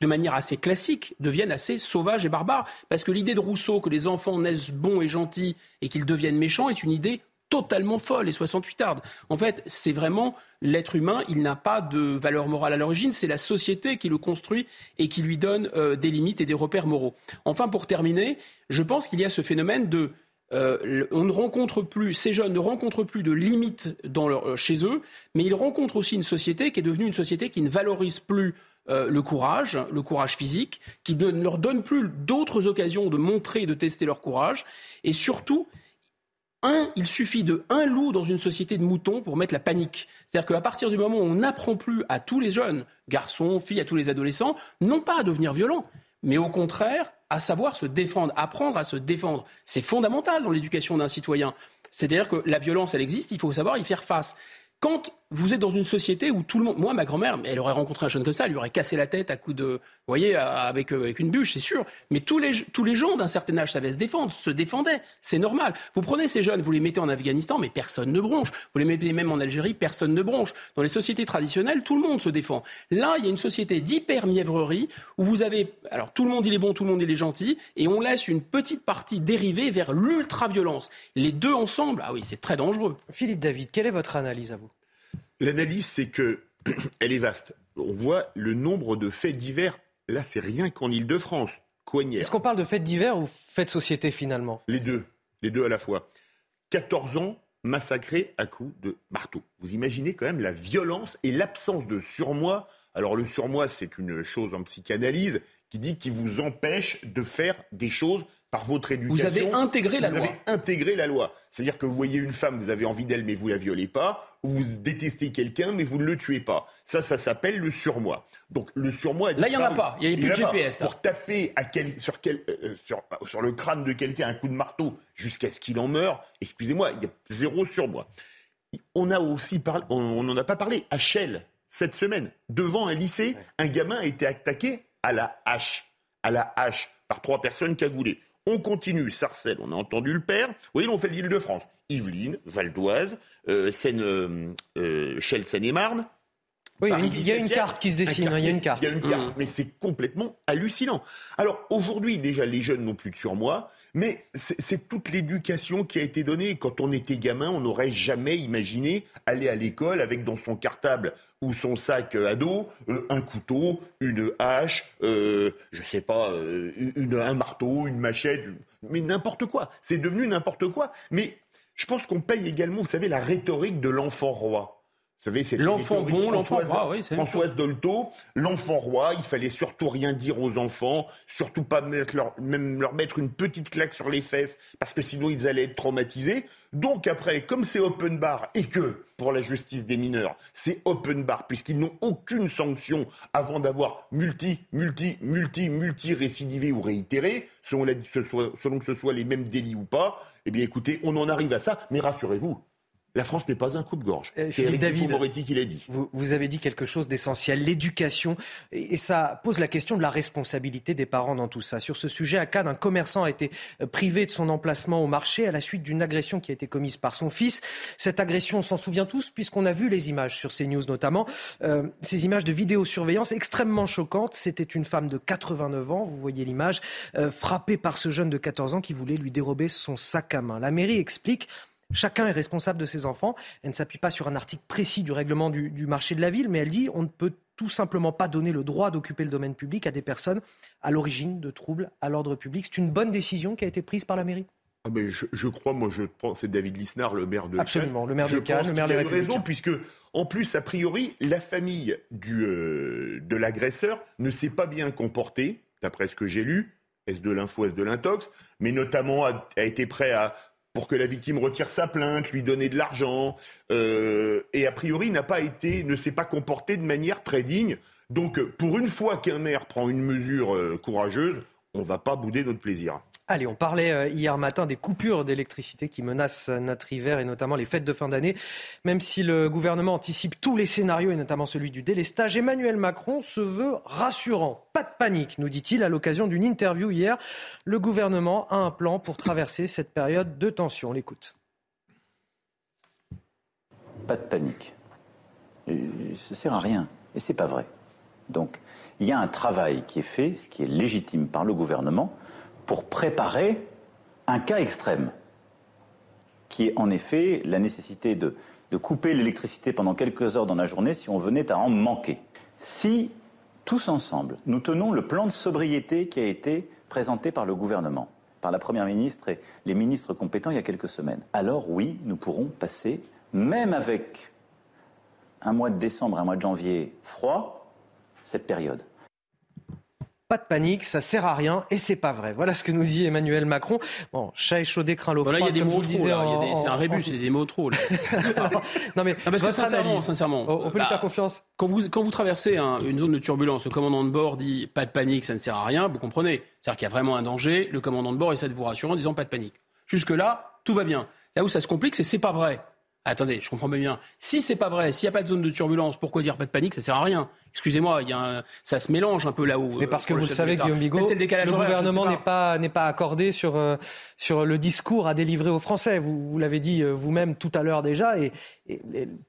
de manière assez classique, deviennent assez sauvages et barbares. Parce que l'idée de Rousseau que les enfants naissent bons et gentils et qu'ils deviennent méchants est une idée totalement folle et 68 arde. En fait, c'est vraiment l'être humain, il n'a pas de valeur morale à l'origine, c'est la société qui le construit et qui lui donne euh, des limites et des repères moraux. Enfin, pour terminer, je pense qu'il y a ce phénomène de euh, on ne rencontre plus, ces jeunes ne rencontrent plus de limites dans leur, euh, chez eux, mais ils rencontrent aussi une société qui est devenue une société qui ne valorise plus le courage, le courage physique, qui ne leur donne plus d'autres occasions de montrer et de tester leur courage, et surtout un, il suffit de un loup dans une société de moutons pour mettre la panique. C'est-à-dire qu'à partir du moment où on n'apprend plus à tous les jeunes, garçons, filles, à tous les adolescents, non pas à devenir violents, mais au contraire à savoir se défendre, apprendre à se défendre. C'est fondamental dans l'éducation d'un citoyen. C'est-à-dire que la violence, elle existe, il faut savoir y faire face. Quand vous êtes dans une société où tout le monde. Moi, ma grand-mère, elle aurait rencontré un jeune comme ça, elle lui aurait cassé la tête à coups de. Vous voyez, avec, euh, avec une bûche, c'est sûr. Mais tous les, tous les gens d'un certain âge savaient se défendre, se défendaient. C'est normal. Vous prenez ces jeunes, vous les mettez en Afghanistan, mais personne ne bronche. Vous les mettez même en Algérie, personne ne bronche. Dans les sociétés traditionnelles, tout le monde se défend. Là, il y a une société d'hyper-mièvrerie où vous avez. Alors, tout le monde, il est bon, tout le monde, il est gentil. Et on laisse une petite partie dériver vers l'ultra-violence. Les deux ensemble, ah oui, c'est très dangereux. Philippe David, quelle est votre analyse à vous? L'analyse, c'est que elle est vaste. On voit le nombre de faits divers. Là, c'est rien qu'en Ile-de-France. Est-ce qu'on parle de faits divers ou faits de société finalement? Les deux. Les deux à la fois. 14 ans massacrés à coups de marteau. Vous imaginez quand même la violence et l'absence de surmoi. Alors le surmoi, c'est une chose en psychanalyse qui dit qu'il vous empêche de faire des choses par votre éducation. Vous avez intégré la loi. Vous avez intégré la loi. C'est-à-dire que vous voyez une femme, vous avez envie d'elle, mais vous la violez pas. Ou vous détestez quelqu'un, mais vous ne le tuez pas. Ça, ça s'appelle le surmoi. Donc le surmoi. Là, il n'y en a pas. Il n'y a plus de GPS. Pour taper à sur, quel, euh, sur, sur, le crâne de quelqu'un un coup de marteau jusqu'à ce qu'il en meure, excusez-moi, il y a zéro surmoi. On a aussi parlé, on n'en a pas parlé, à Shell, cette semaine, devant un lycée, un gamin a été attaqué à la hache. À la hache par trois personnes cagoulées. On continue, Sarcelles, on a entendu le père. Vous voyez, on fait l'île de France. Yvelines, Val d'Oise, euh, Seine, euh, euh Seine-et-Marne. Oui, il y a une carte qui se dessine, il y a une carte. Il y a une carte, mmh. mais c'est complètement hallucinant. Alors aujourd'hui, déjà, les jeunes n'ont plus de surmoi, mais c'est toute l'éducation qui a été donnée. Quand on était gamin, on n'aurait jamais imaginé aller à l'école avec dans son cartable ou son sac à dos euh, un couteau, une hache, euh, je sais pas, euh, un marteau, une machette, mais n'importe quoi. C'est devenu n'importe quoi. Mais je pense qu'on paye également, vous savez, la rhétorique de l'enfant roi. Vous savez, c'est l'enfant bon, l'enfant roi. Oui, Françoise Dolto, l'enfant roi. Il fallait surtout rien dire aux enfants, surtout pas mettre leur, même leur mettre une petite claque sur les fesses, parce que sinon ils allaient être traumatisés. Donc après, comme c'est open bar et que pour la justice des mineurs, c'est open bar puisqu'ils n'ont aucune sanction avant d'avoir multi, multi, multi, multi récidivé ou réitéré, selon, selon que ce soit les mêmes délits ou pas. Eh bien, écoutez, on en arrive à ça. Mais rassurez-vous, la France n'est pas un coupe-gorge. Euh, c'est David, Moretti qui l'a dit. Vous, avez dit quelque chose d'essentiel, l'éducation. Et, ça pose la question de la responsabilité des parents dans tout ça. Sur ce sujet, à Cannes, un commerçant a été euh, privé de son emplacement au marché à la suite d'une agression qui a été commise par son fils. Cette agression, on s'en souvient tous, puisqu'on a vu les images sur CNews notamment. Euh, ces images de vidéosurveillance extrêmement choquantes. C'était une femme de 89 ans, vous voyez l'image, frappée par ce jeune de 14 ans qui voulait lui dérober son sac à main. La mairie explique Chacun est responsable de ses enfants. Elle ne s'appuie pas sur un article précis du règlement du, marché de la ville, mais elle dit on ne peut tout simplement pas donner le droit d'occuper le domaine public à des personnes à l'origine de troubles à l'ordre public. C'est une bonne décision qui a été prise par la mairie. Ah ben je, crois, moi je pense, c'est David Lisnard, le maire de Absolument, le maire de Cannes, le maire des raison, puisque en plus, a priori, la famille du, euh, de l'agresseur ne s'est pas bien comportée, d'après ce que j'ai lu, est-ce de l'info, est-ce de l'intox, mais notamment a, été prêt à pour que la victime retire sa plainte, lui donner de l'argent, euh, et a priori n'a pas été, ne s'est pas comporté de manière très digne. Donc, pour une fois qu'un maire prend une mesure euh, courageuse, on ne va pas bouder notre plaisir. Allez, on parlait euh, hier matin des coupures d'électricité qui menacent notre hiver et notamment les fêtes de fin d'année. Même si le gouvernement anticipe tous les scénarios et notamment celui du délestage, Emmanuel Macron se veut rassurant. Pas de panique, nous dit-il à l'occasion d'une interview hier. Le gouvernement a un plan pour traverser cette période de tension. On l'écoute. Pas de panique. Ça sert à rien. Et c'est pas vrai. Donc, il y a un travail qui est fait, ce qui est légitime par le gouvernement pour préparer un cas extrême, qui est en effet la nécessité de, couper l'électricité pendant quelques heures dans la journée si on venait à en manquer. Si, tous ensemble, nous tenons le plan de sobriété qui a été présenté par le gouvernement, par la Première ministre et les ministres compétents il y a quelques semaines, alors oui, nous pourrons passer, même avec un mois de décembre, un mois de janvier froid, cette période. Pas de panique, ça sert à rien et c'est pas vrai. Voilà ce que nous dit Emmanuel Macron. Bon, chat échaudé craint l'eau Voilà, il y a des mots trop. C'est un rébus, c'est des mots trop. non mais parce que sincèrement, sincèrement, on peut lui bah, faire confiance. Quand vous quand vous traversez une zone de turbulence, le commandant de bord dit pas de panique, ça ne sert à rien. Vous comprenez C'est-à-dire qu'il y a vraiment un danger. Le commandant de bord essaie de vous rassurer en disant pas de panique. Jusque là, tout va bien. Là où ça se complique, c'est c'est pas vrai. Attendez, je comprends bien. Si c'est pas vrai, s'il n'y a pas de zone de turbulence, pourquoi dire pas de panique? Ça sert à rien. Excusez-moi, il y a ça se mélange un peu là-haut. Mais parce que vous le savez, Guillaume Bigot, le, gouvernement n'est pas n'est pas accordé sur euh, sur le discours à délivrer aux Français. Vous, vous l'avez dit euh, vous-même tout à l'heure déjà, et,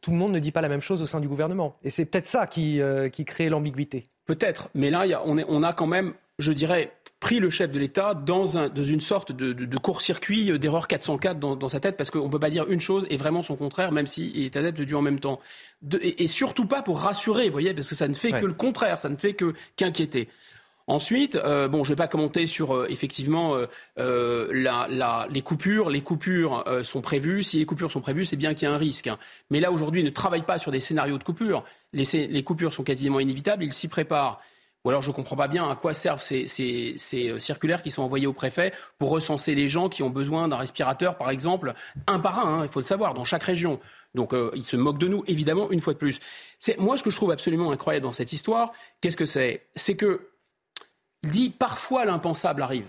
tout le monde ne dit pas la même chose au sein du gouvernement. Et c'est peut-être ça qui euh, qui crée l'ambiguïté. Peut-être, mais là, on, est, on a quand même, je dirais, pris le chef de l'État dans, un, dans une sorte de, de, de court-circuit euh, d'erreur 404 dans, dans, sa tête, parce qu'on ne peut pas dire une chose et vraiment son contraire, même s'il est adepte du en même temps. De, et, surtout pas pour rassurer, vous voyez, parce que ça ne fait que le contraire, ça ne fait que qu'inquiéter. Ensuite, euh, bon, je ne vais pas commenter sur euh, effectivement euh, la, la, les coupures. Les coupures sont prévues. Si les coupures sont prévues, c'est bien qu'il y a un risque. Hein. Mais là, aujourd'hui, ne travaille pas sur des scénarios de coupures. Les, les coupures sont quasiment inévitables. Il s'y prépare. Ou alors je ne comprends pas bien à quoi servent ces, euh, circulaires qui sont envoyés au préfet pour recenser les gens qui ont besoin d'un respirateur, par exemple, un par un, hein, il faut le savoir, dans chaque région. Donc euh, ils se moquent de nous, évidemment, une fois de plus. Moi, ce que je trouve absolument incroyable dans cette histoire, qu'est-ce que c'est? C'est que, dit parfois l'impensable arrive.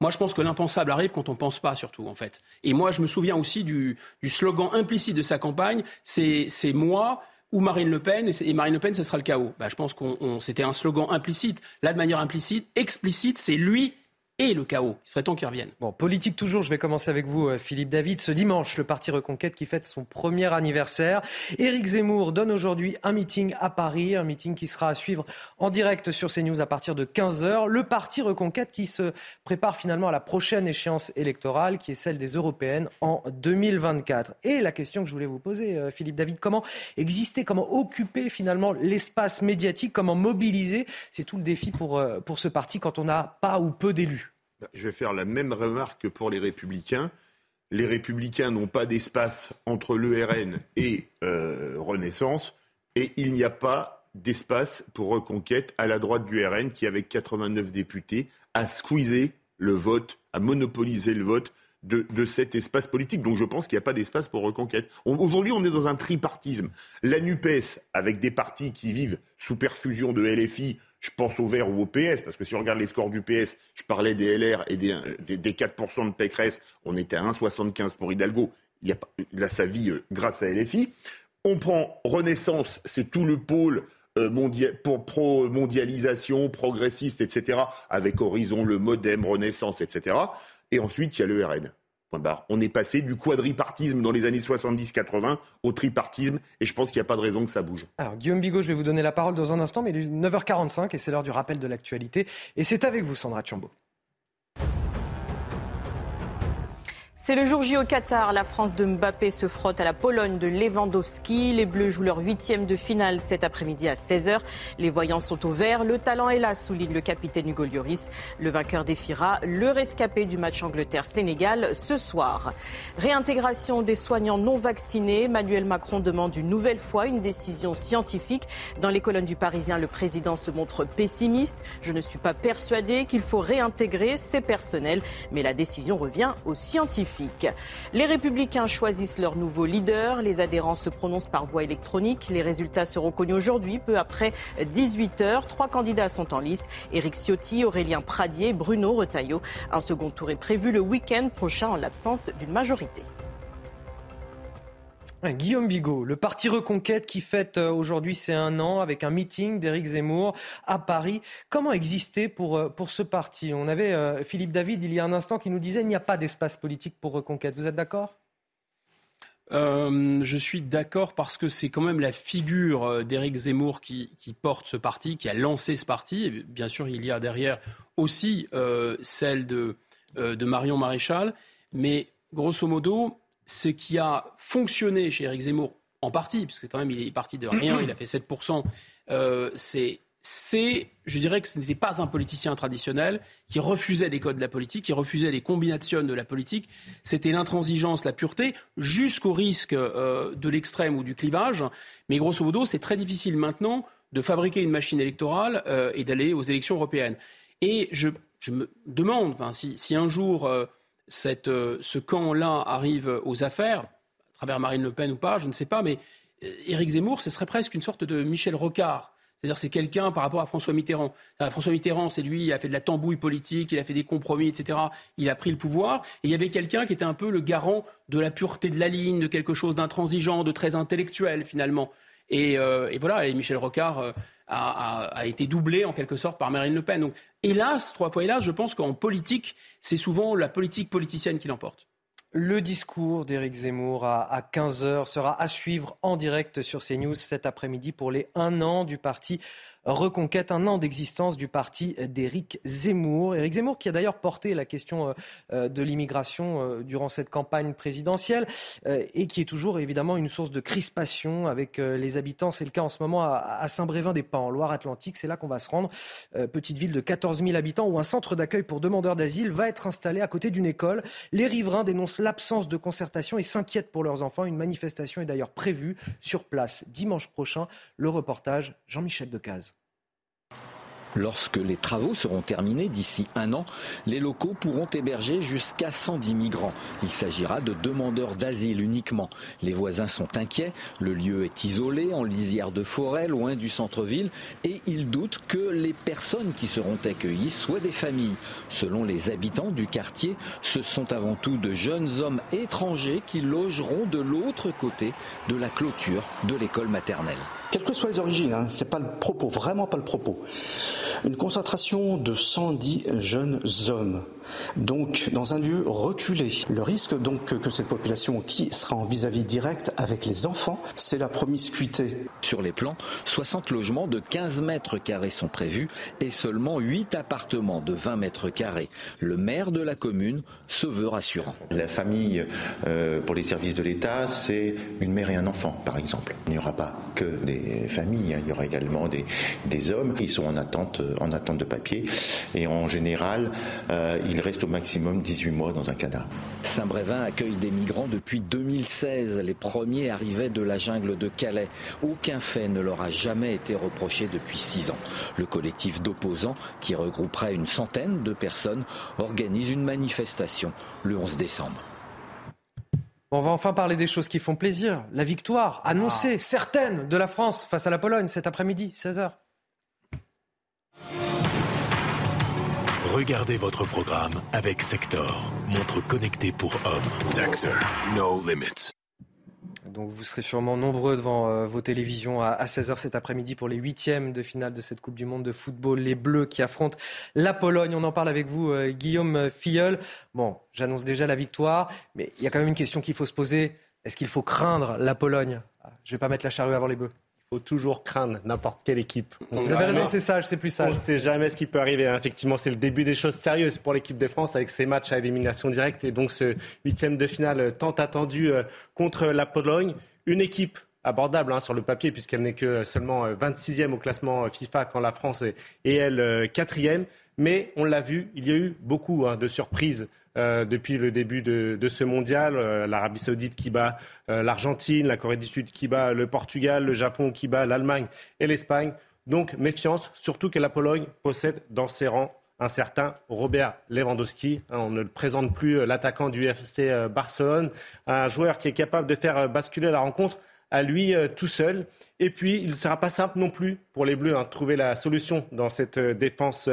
Moi, je pense que l'impensable arrive quand on ne pense pas, surtout, en fait. Et moi, je me souviens aussi du, du slogan implicite de sa campagne, c'est moi, ou Marine Le Pen, et, Marine Le Pen, ce sera le chaos. Bah, je pense qu'on c'était un slogan implicite. Là, de manière implicite, explicite, c'est lui et le chaos. Il serait temps qu'il revienne. Bon, politique toujours, je vais commencer avec vous, euh, Philippe David. Ce dimanche, le Parti Reconquête qui fête son premier anniversaire. Éric Zemmour donne aujourd'hui un meeting à Paris, un meeting qui sera à suivre en direct sur CNews à partir de 15h. Le Parti Reconquête qui se prépare finalement à la prochaine échéance électorale, qui est celle des européennes en 2024. Et la question que je voulais vous poser, euh, Philippe David, comment exister, comment occuper finalement l'espace médiatique, comment mobiliser C'est tout le défi pour, euh, pour ce parti quand on n'a pas ou peu d'élus. Je vais faire la même remarque que pour les Républicains. Les Républicains n'ont pas d'espace entre l'ERN et euh, Renaissance, et il n'y a pas d'espace pour Reconquête à la droite du RN qui, avec 89 députés, a squeezé le vote, a monopolisé le vote de, cet espace politique. Donc je pense qu'il n'y a pas d'espace pour reconquête. Aujourd'hui, on est dans un tripartisme. La NUPES, avec des partis qui vivent sous perfusion de LFI, je pense au Vert ou au PS, parce que si on regarde les scores du PS, je parlais des LR et des, des, 4% de Pécresse, on était à 1,75 pour Hidalgo. Il, a, il a sa vie euh, grâce à LFI. On prend Renaissance, c'est tout le pôle euh, pour pro-mondialisation, progressiste, etc., avec Horizon, le Modem, Renaissance, etc. Et ensuite, il y a le RN. On est passé du quadripartisme dans les années 70-80 au tripartisme et je pense qu'il n'y a pas de raison que ça bouge. Alors Guillaume Bigot, je vais vous donner la parole dans un instant, mais il est 9h45 et c'est l'heure du rappel de l'actualité. Et c'est avec vous, Sandra Tchambo. C'est le jour J au Qatar. La France de Mbappé se frotte à la Pologne de Lewandowski. Les Bleus jouent leur huitième de finale cet après-midi à 16h. Les voyants sont au vert. Le talent est là, souligne le capitaine Hugo Lloris. Le vainqueur défiera le rescapé du match Angleterre-Sénégal ce soir. Réintégration des soignants non vaccinés. Emmanuel Macron demande une nouvelle fois une décision scientifique. Dans les colonnes du Parisien, le président se montre pessimiste. Je ne suis pas persuadé qu'il faut réintégrer ces personnels, mais la décision revient aux scientifiques. Les républicains choisissent leur nouveau leader. Les adhérents se prononcent par voie électronique. Les résultats seront connus aujourd'hui, peu après 18 heures. Trois candidats sont en lice. Éric Ciotti, Aurélien Pradier, Bruno Retailleau. Un second tour est prévu le week-end prochain en l'absence d'une majorité. Guillaume Bigot, le parti Reconquête qui fête euh, aujourd'hui c'est un an avec un meeting d'Éric Zemmour à Paris. Comment exister pour, euh, pour ce parti? On avait euh, Philippe David il y a un instant qui nous disait qu'il n'y a pas d'espace politique pour Reconquête. Vous êtes d'accord? Je suis d'accord parce que c'est quand même la figure d'Éric Zemmour qui, porte ce parti, qui a lancé ce parti. Bien sûr, il y a derrière aussi celle de Marion Maréchal. Mais grosso modo, ce qui a fonctionné chez Eric Zemmour, en partie, puisque quand même il est parti de rien, il a fait 7%, euh, c'est je dirais que ce n'était pas un politicien traditionnel qui refusait les codes de la politique, qui refusait les combinations de la politique. C'était l'intransigeance, la pureté, jusqu'au risque euh, de l'extrême ou du clivage. Mais grosso modo, c'est très difficile maintenant de fabriquer une machine électorale euh, et d'aller aux élections européennes. Et je, me demande si, un jour ce camp-là arrive aux affaires, à travers Marine Le Pen ou pas, je ne sais pas, mais euh, Éric Zemmour, ce serait presque une sorte de Michel Rocard. C'est-à-dire c'est quelqu'un par rapport à François Mitterrand. François Mitterrand, c'est lui, il a fait de la tambouille politique, il a fait des compromis, etc. Il a pris le pouvoir. Et il y avait quelqu'un qui était un peu le garant de la pureté de la ligne, de quelque chose d'intransigeant, de très intellectuel finalement. Et, euh, voilà, et Michel Rocard a, été doublé en quelque sorte par Marine Le Pen. Donc, hélas, trois fois hélas, je pense qu'en politique, c'est souvent la politique politicienne qui l'emporte. Le discours d'Éric Zemmour à 15h sera à suivre en direct sur CNews cet après-midi pour les un an du parti Reconquête, un an d'existence du parti d'Éric Zemmour. Éric Zemmour qui a d'ailleurs porté la question euh, euh, de l'immigration euh, durant cette campagne présidentielle et qui est toujours évidemment une source de crispation avec les habitants. C'est le cas en ce moment à Saint-Brévin-des-Pins, en Loire-Atlantique. C'est là qu'on va se rendre. Petite ville de 14 000 habitants où un centre d'accueil pour demandeurs d'asile va être installé à côté d'une école. Les riverains dénoncent l'absence de concertation et s'inquiètent pour leurs enfants. Une manifestation est d'ailleurs prévue sur place dimanche prochain. Le reportage Jean-Michel Decaze. Lorsque les travaux seront terminés d'ici un an, les locaux pourront héberger jusqu'à 110 migrants. Il s'agira de demandeurs d'asile uniquement. Les voisins sont inquiets, le lieu est isolé, en lisière de forêt, loin du centre-ville, et ils doutent que les personnes qui seront accueillies soient des familles. Selon les habitants du quartier, ce sont avant tout de jeunes hommes étrangers qui logeront de l'autre côté de la clôture de l'école maternelle. Quelles que soient les origines, hein, c'est pas le propos, vraiment pas le propos. Une concentration de 110 jeunes hommes donc dans un lieu reculé. Le risque donc que cette population qui sera en vis-à-vis direct avec les enfants, c'est la promiscuité. Sur les plans, 60 logements de 15 mètres carrés sont prévus et seulement 8 appartements de 20 mètres carrés. Le maire de la commune se veut rassurant. La famille euh, pour les services de l'État, c'est une mère et un enfant, par exemple. Il n'y aura pas que des familles, hein. il y aura également des, des hommes qui sont en attente, en attente de papier. Et en général, euh, il reste au maximum 18 mois dans un cadavre. Saint-Brévin accueille des migrants depuis 2016. Les premiers arrivaient de la jungle de Calais. Aucun fait ne leur a jamais été reproché depuis six ans. Le collectif d'opposants, qui regrouperait une centaine de personnes, organise une manifestation le 11 décembre. On va enfin parler des choses qui font plaisir. La victoire annoncée, ah. certaine, de la France face à la Pologne cet après-midi, 16h. Regardez votre programme avec Sector, montre connectée pour hommes. Sector, no limits. Donc vous serez sûrement nombreux devant euh, vos télévisions à, 16h cet après-midi pour les huitièmes de finale de cette Coupe du Monde de football. Les Bleus qui affrontent la Pologne. On en parle avec vous, euh, Guillaume Filleul. Bon, j'annonce déjà la victoire, mais il y a quand même une question qu'il faut se poser. Est-ce qu'il faut craindre la Pologne? Ah, Je ne vais pas mettre la charrue avant les bœufs faut toujours craindre n'importe quelle équipe. Vous avez raison, c'est sage, c'est plus sage. On ne sait jamais ce qui peut arriver. Hein. Effectivement, c'est le début des choses sérieuses pour l'équipe de France avec ses matchs à élimination directe et donc ce huitième de finale tant attendu euh, contre la Pologne. Une équipe abordable hein, sur le papier puisqu'elle n'est que seulement 26e euh, au classement euh, FIFA quand la France est, elle quatrième. Mais on l'a vu, il y a eu beaucoup hein, de surprises euh, depuis le début de, ce mondial. Euh, L'Arabie saoudite qui bat euh, l'Argentine, la Corée du Sud qui bat le Portugal, le Japon qui bat l'Allemagne et l'Espagne. Donc méfiance, surtout que la Pologne possède dans ses rangs un certain Robert Lewandowski. Hein, on ne le présente plus, l'attaquant du FC Barcelone, un joueur qui est capable de faire basculer la rencontre à lui tout seul. Et puis, il ne sera pas simple non plus pour les Bleus hein, de trouver la solution dans cette défense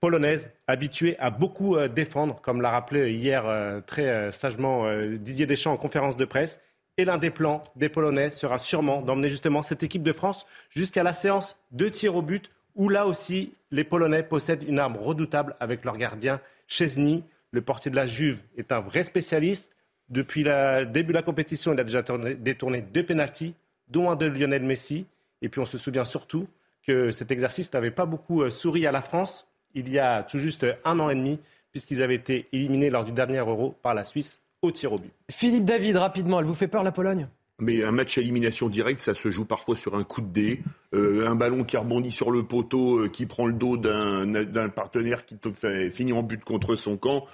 polonaise, habituée à beaucoup défendre, comme l'a rappelé hier très sagement Didier Deschamps en conférence de presse. Et l'un des plans des Polonais sera sûrement d'emmener justement cette équipe de France jusqu'à la séance de tir au but où là aussi, les Polonais possèdent une arme redoutable avec leur gardien Chesny. Le portier de la Juve est un vrai spécialiste. Depuis le début de la compétition, il a déjà détourné deux pénalties, dont un de Lionel Messi. Et puis on se souvient surtout que cet exercice n'avait pas beaucoup euh, souri à la France il y a tout juste un an et demi, puisqu'ils avaient été éliminés lors du dernier Euro par la Suisse au tir au but. Philippe David, rapidement, elle vous fait peur la Pologne? Mais un match à élimination directe, ça se joue parfois sur un coup de dé, euh, un ballon qui rebondit sur le poteau, euh, qui prend le dos d'un partenaire qui te fait finir en but contre son camp.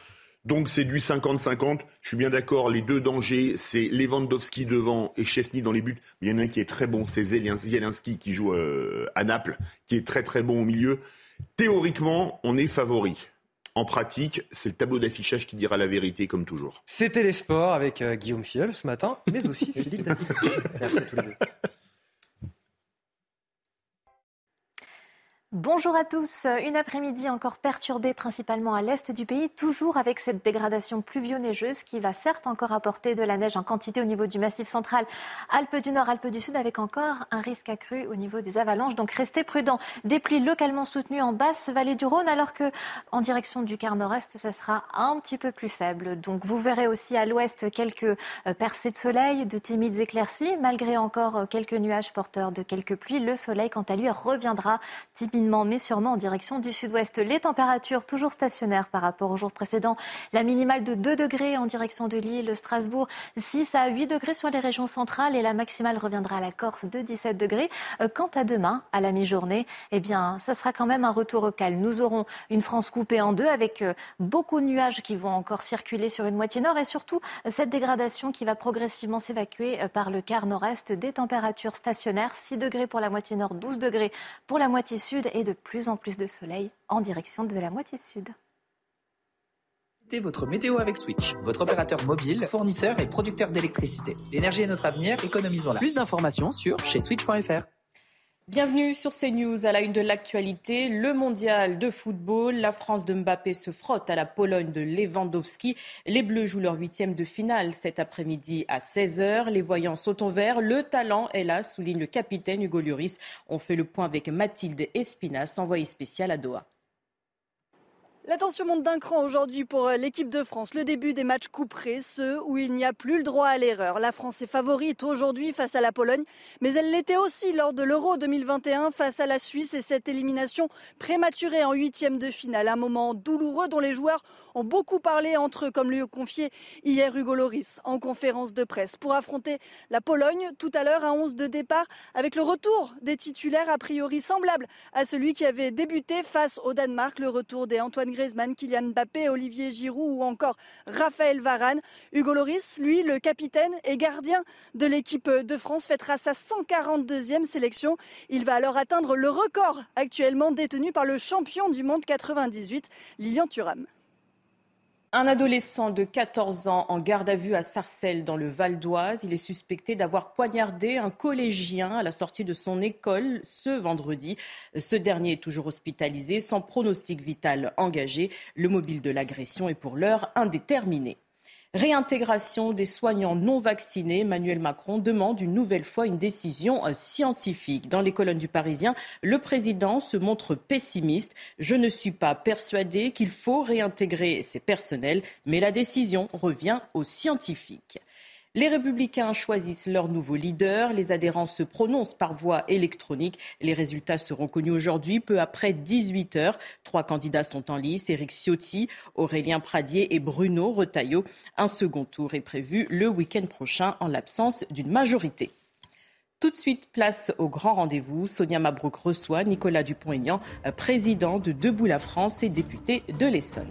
Donc c'est du 50-50. Je suis bien d'accord. Les deux dangers, c'est Lewandowski devant et Chesney dans les buts. Il y en a un qui est très bon, c'est Zielinski qui joue euh, à Naples, qui est très très bon au milieu. Théoriquement, on est favori. En pratique, c'est le tableau d'affichage qui dira la vérité, comme toujours. C'était les sports avec euh, Guillaume Filleul ce matin, mais aussi Philippe David. Merci à tous les deux. Bonjour à tous. Une après-midi encore perturbée principalement à l'est du pays, toujours avec cette dégradation pluvio-neigeuse qui va certes encore apporter de la neige en quantité au niveau du massif central, Alpes du Nord, Alpes du Sud, avec encore un risque accru au niveau des avalanches. Donc restez prudents. Des pluies localement soutenues en basse vallée du Rhône, alors que en direction du quart nord-est, ça sera un petit peu plus faible. Donc vous verrez aussi à l'ouest quelques euh, percées de soleil, de timides éclaircies, malgré encore euh, quelques nuages porteurs de quelques pluies. Le soleil, quant à lui, reviendra timidement mais sûrement en direction du sud-ouest. Les températures toujours stationnaires par rapport au jour précédent. La minimale de 2 degrés en direction de Lille, Strasbourg, 6 à 8 degrés sur les régions centrales et la maximale reviendra à la Corse de 17 degrés. Euh, quant à demain, à la mi-journée, eh bien, ça sera quand même un retour au calme. Nous aurons une France coupée en deux avec euh, beaucoup de nuages qui vont encore circuler sur une moitié nord et surtout euh, cette dégradation qui va progressivement s'évacuer par le quart nord-est des températures stationnaires. 6 degrés pour la moitié nord, 12 degrés pour la moitié sud et de plus en plus de soleil en direction de la moitié sud. Votre météo avec Switch, votre opérateur mobile, fournisseur et producteur d'électricité. L'énergie est notre avenir, économisons-la. Plus d'informations sur chez switch.fr. Bienvenue sur CNews à la une de l'actualité. Le mondial de football, la France de Mbappé se frotte à la Pologne de Lewandowski. Les Bleus jouent leur huitième de finale cet après-midi à 16h. Les voyants sautent en vert. Le talent est là, souligne le capitaine Hugo Lloris. On fait le point avec Mathilde Espinas, envoyée spéciale à Doha. La tension monte d'un cran aujourd'hui pour euh, l'équipe de France. Le début des matchs couperés, ceux où il n'y a plus le droit à l'erreur. La France est favorite aujourd'hui face à la Pologne, mais elle l'était aussi lors de l'Euro 2021 face à la Suisse et cette élimination prématurée en huitième de finale. Un moment douloureux dont les joueurs ont beaucoup parlé entre eux, comme lui a confié hier Hugo Loris en conférence de presse. Pour affronter la Pologne, tout à l'heure, à 11 de départ, avec le retour des titulaires a priori semblable à celui qui avait débuté face au Danemark, le retour des Antoine Griezmann, Kylian Mbappé, Olivier Giroud ou encore Raphaël Varane. Hugo Loris, lui, le capitaine et gardien de l'équipe de France, fêtera sa 142e sélection. Il va alors atteindre le record actuellement détenu par le champion du monde 98, Lilian Thuram. Un adolescent de 14 ans en garde à vue à Sarcelles dans le Val d'Oise. Il est suspecté d'avoir poignardé un collégien à la sortie de son école ce vendredi. Ce dernier est toujours hospitalisé sans pronostic vital engagé. Le mobile de l'agression est pour l'heure indéterminé. Réintégration des soignants non vaccinés. Emmanuel Macron demande une nouvelle fois une décision euh, scientifique. Dans les colonnes du Parisien, le président se montre pessimiste. Je ne suis pas persuadé qu'il faut réintégrer ces personnels, mais la décision revient aux scientifiques. Les républicains choisissent leur nouveau leader. Les adhérents se prononcent par voie électronique. Les résultats seront connus aujourd'hui, peu après 18 heures. Trois candidats sont en lice Éric Ciotti, Aurélien Pradier et Bruno Retailleau. Un second tour est prévu le week-end prochain en l'absence d'une majorité. Tout de suite, place au grand rendez-vous. Sonia Mabrouk reçoit Nicolas Dupont-Aignan, président de Debout la France et député de l'Essonne.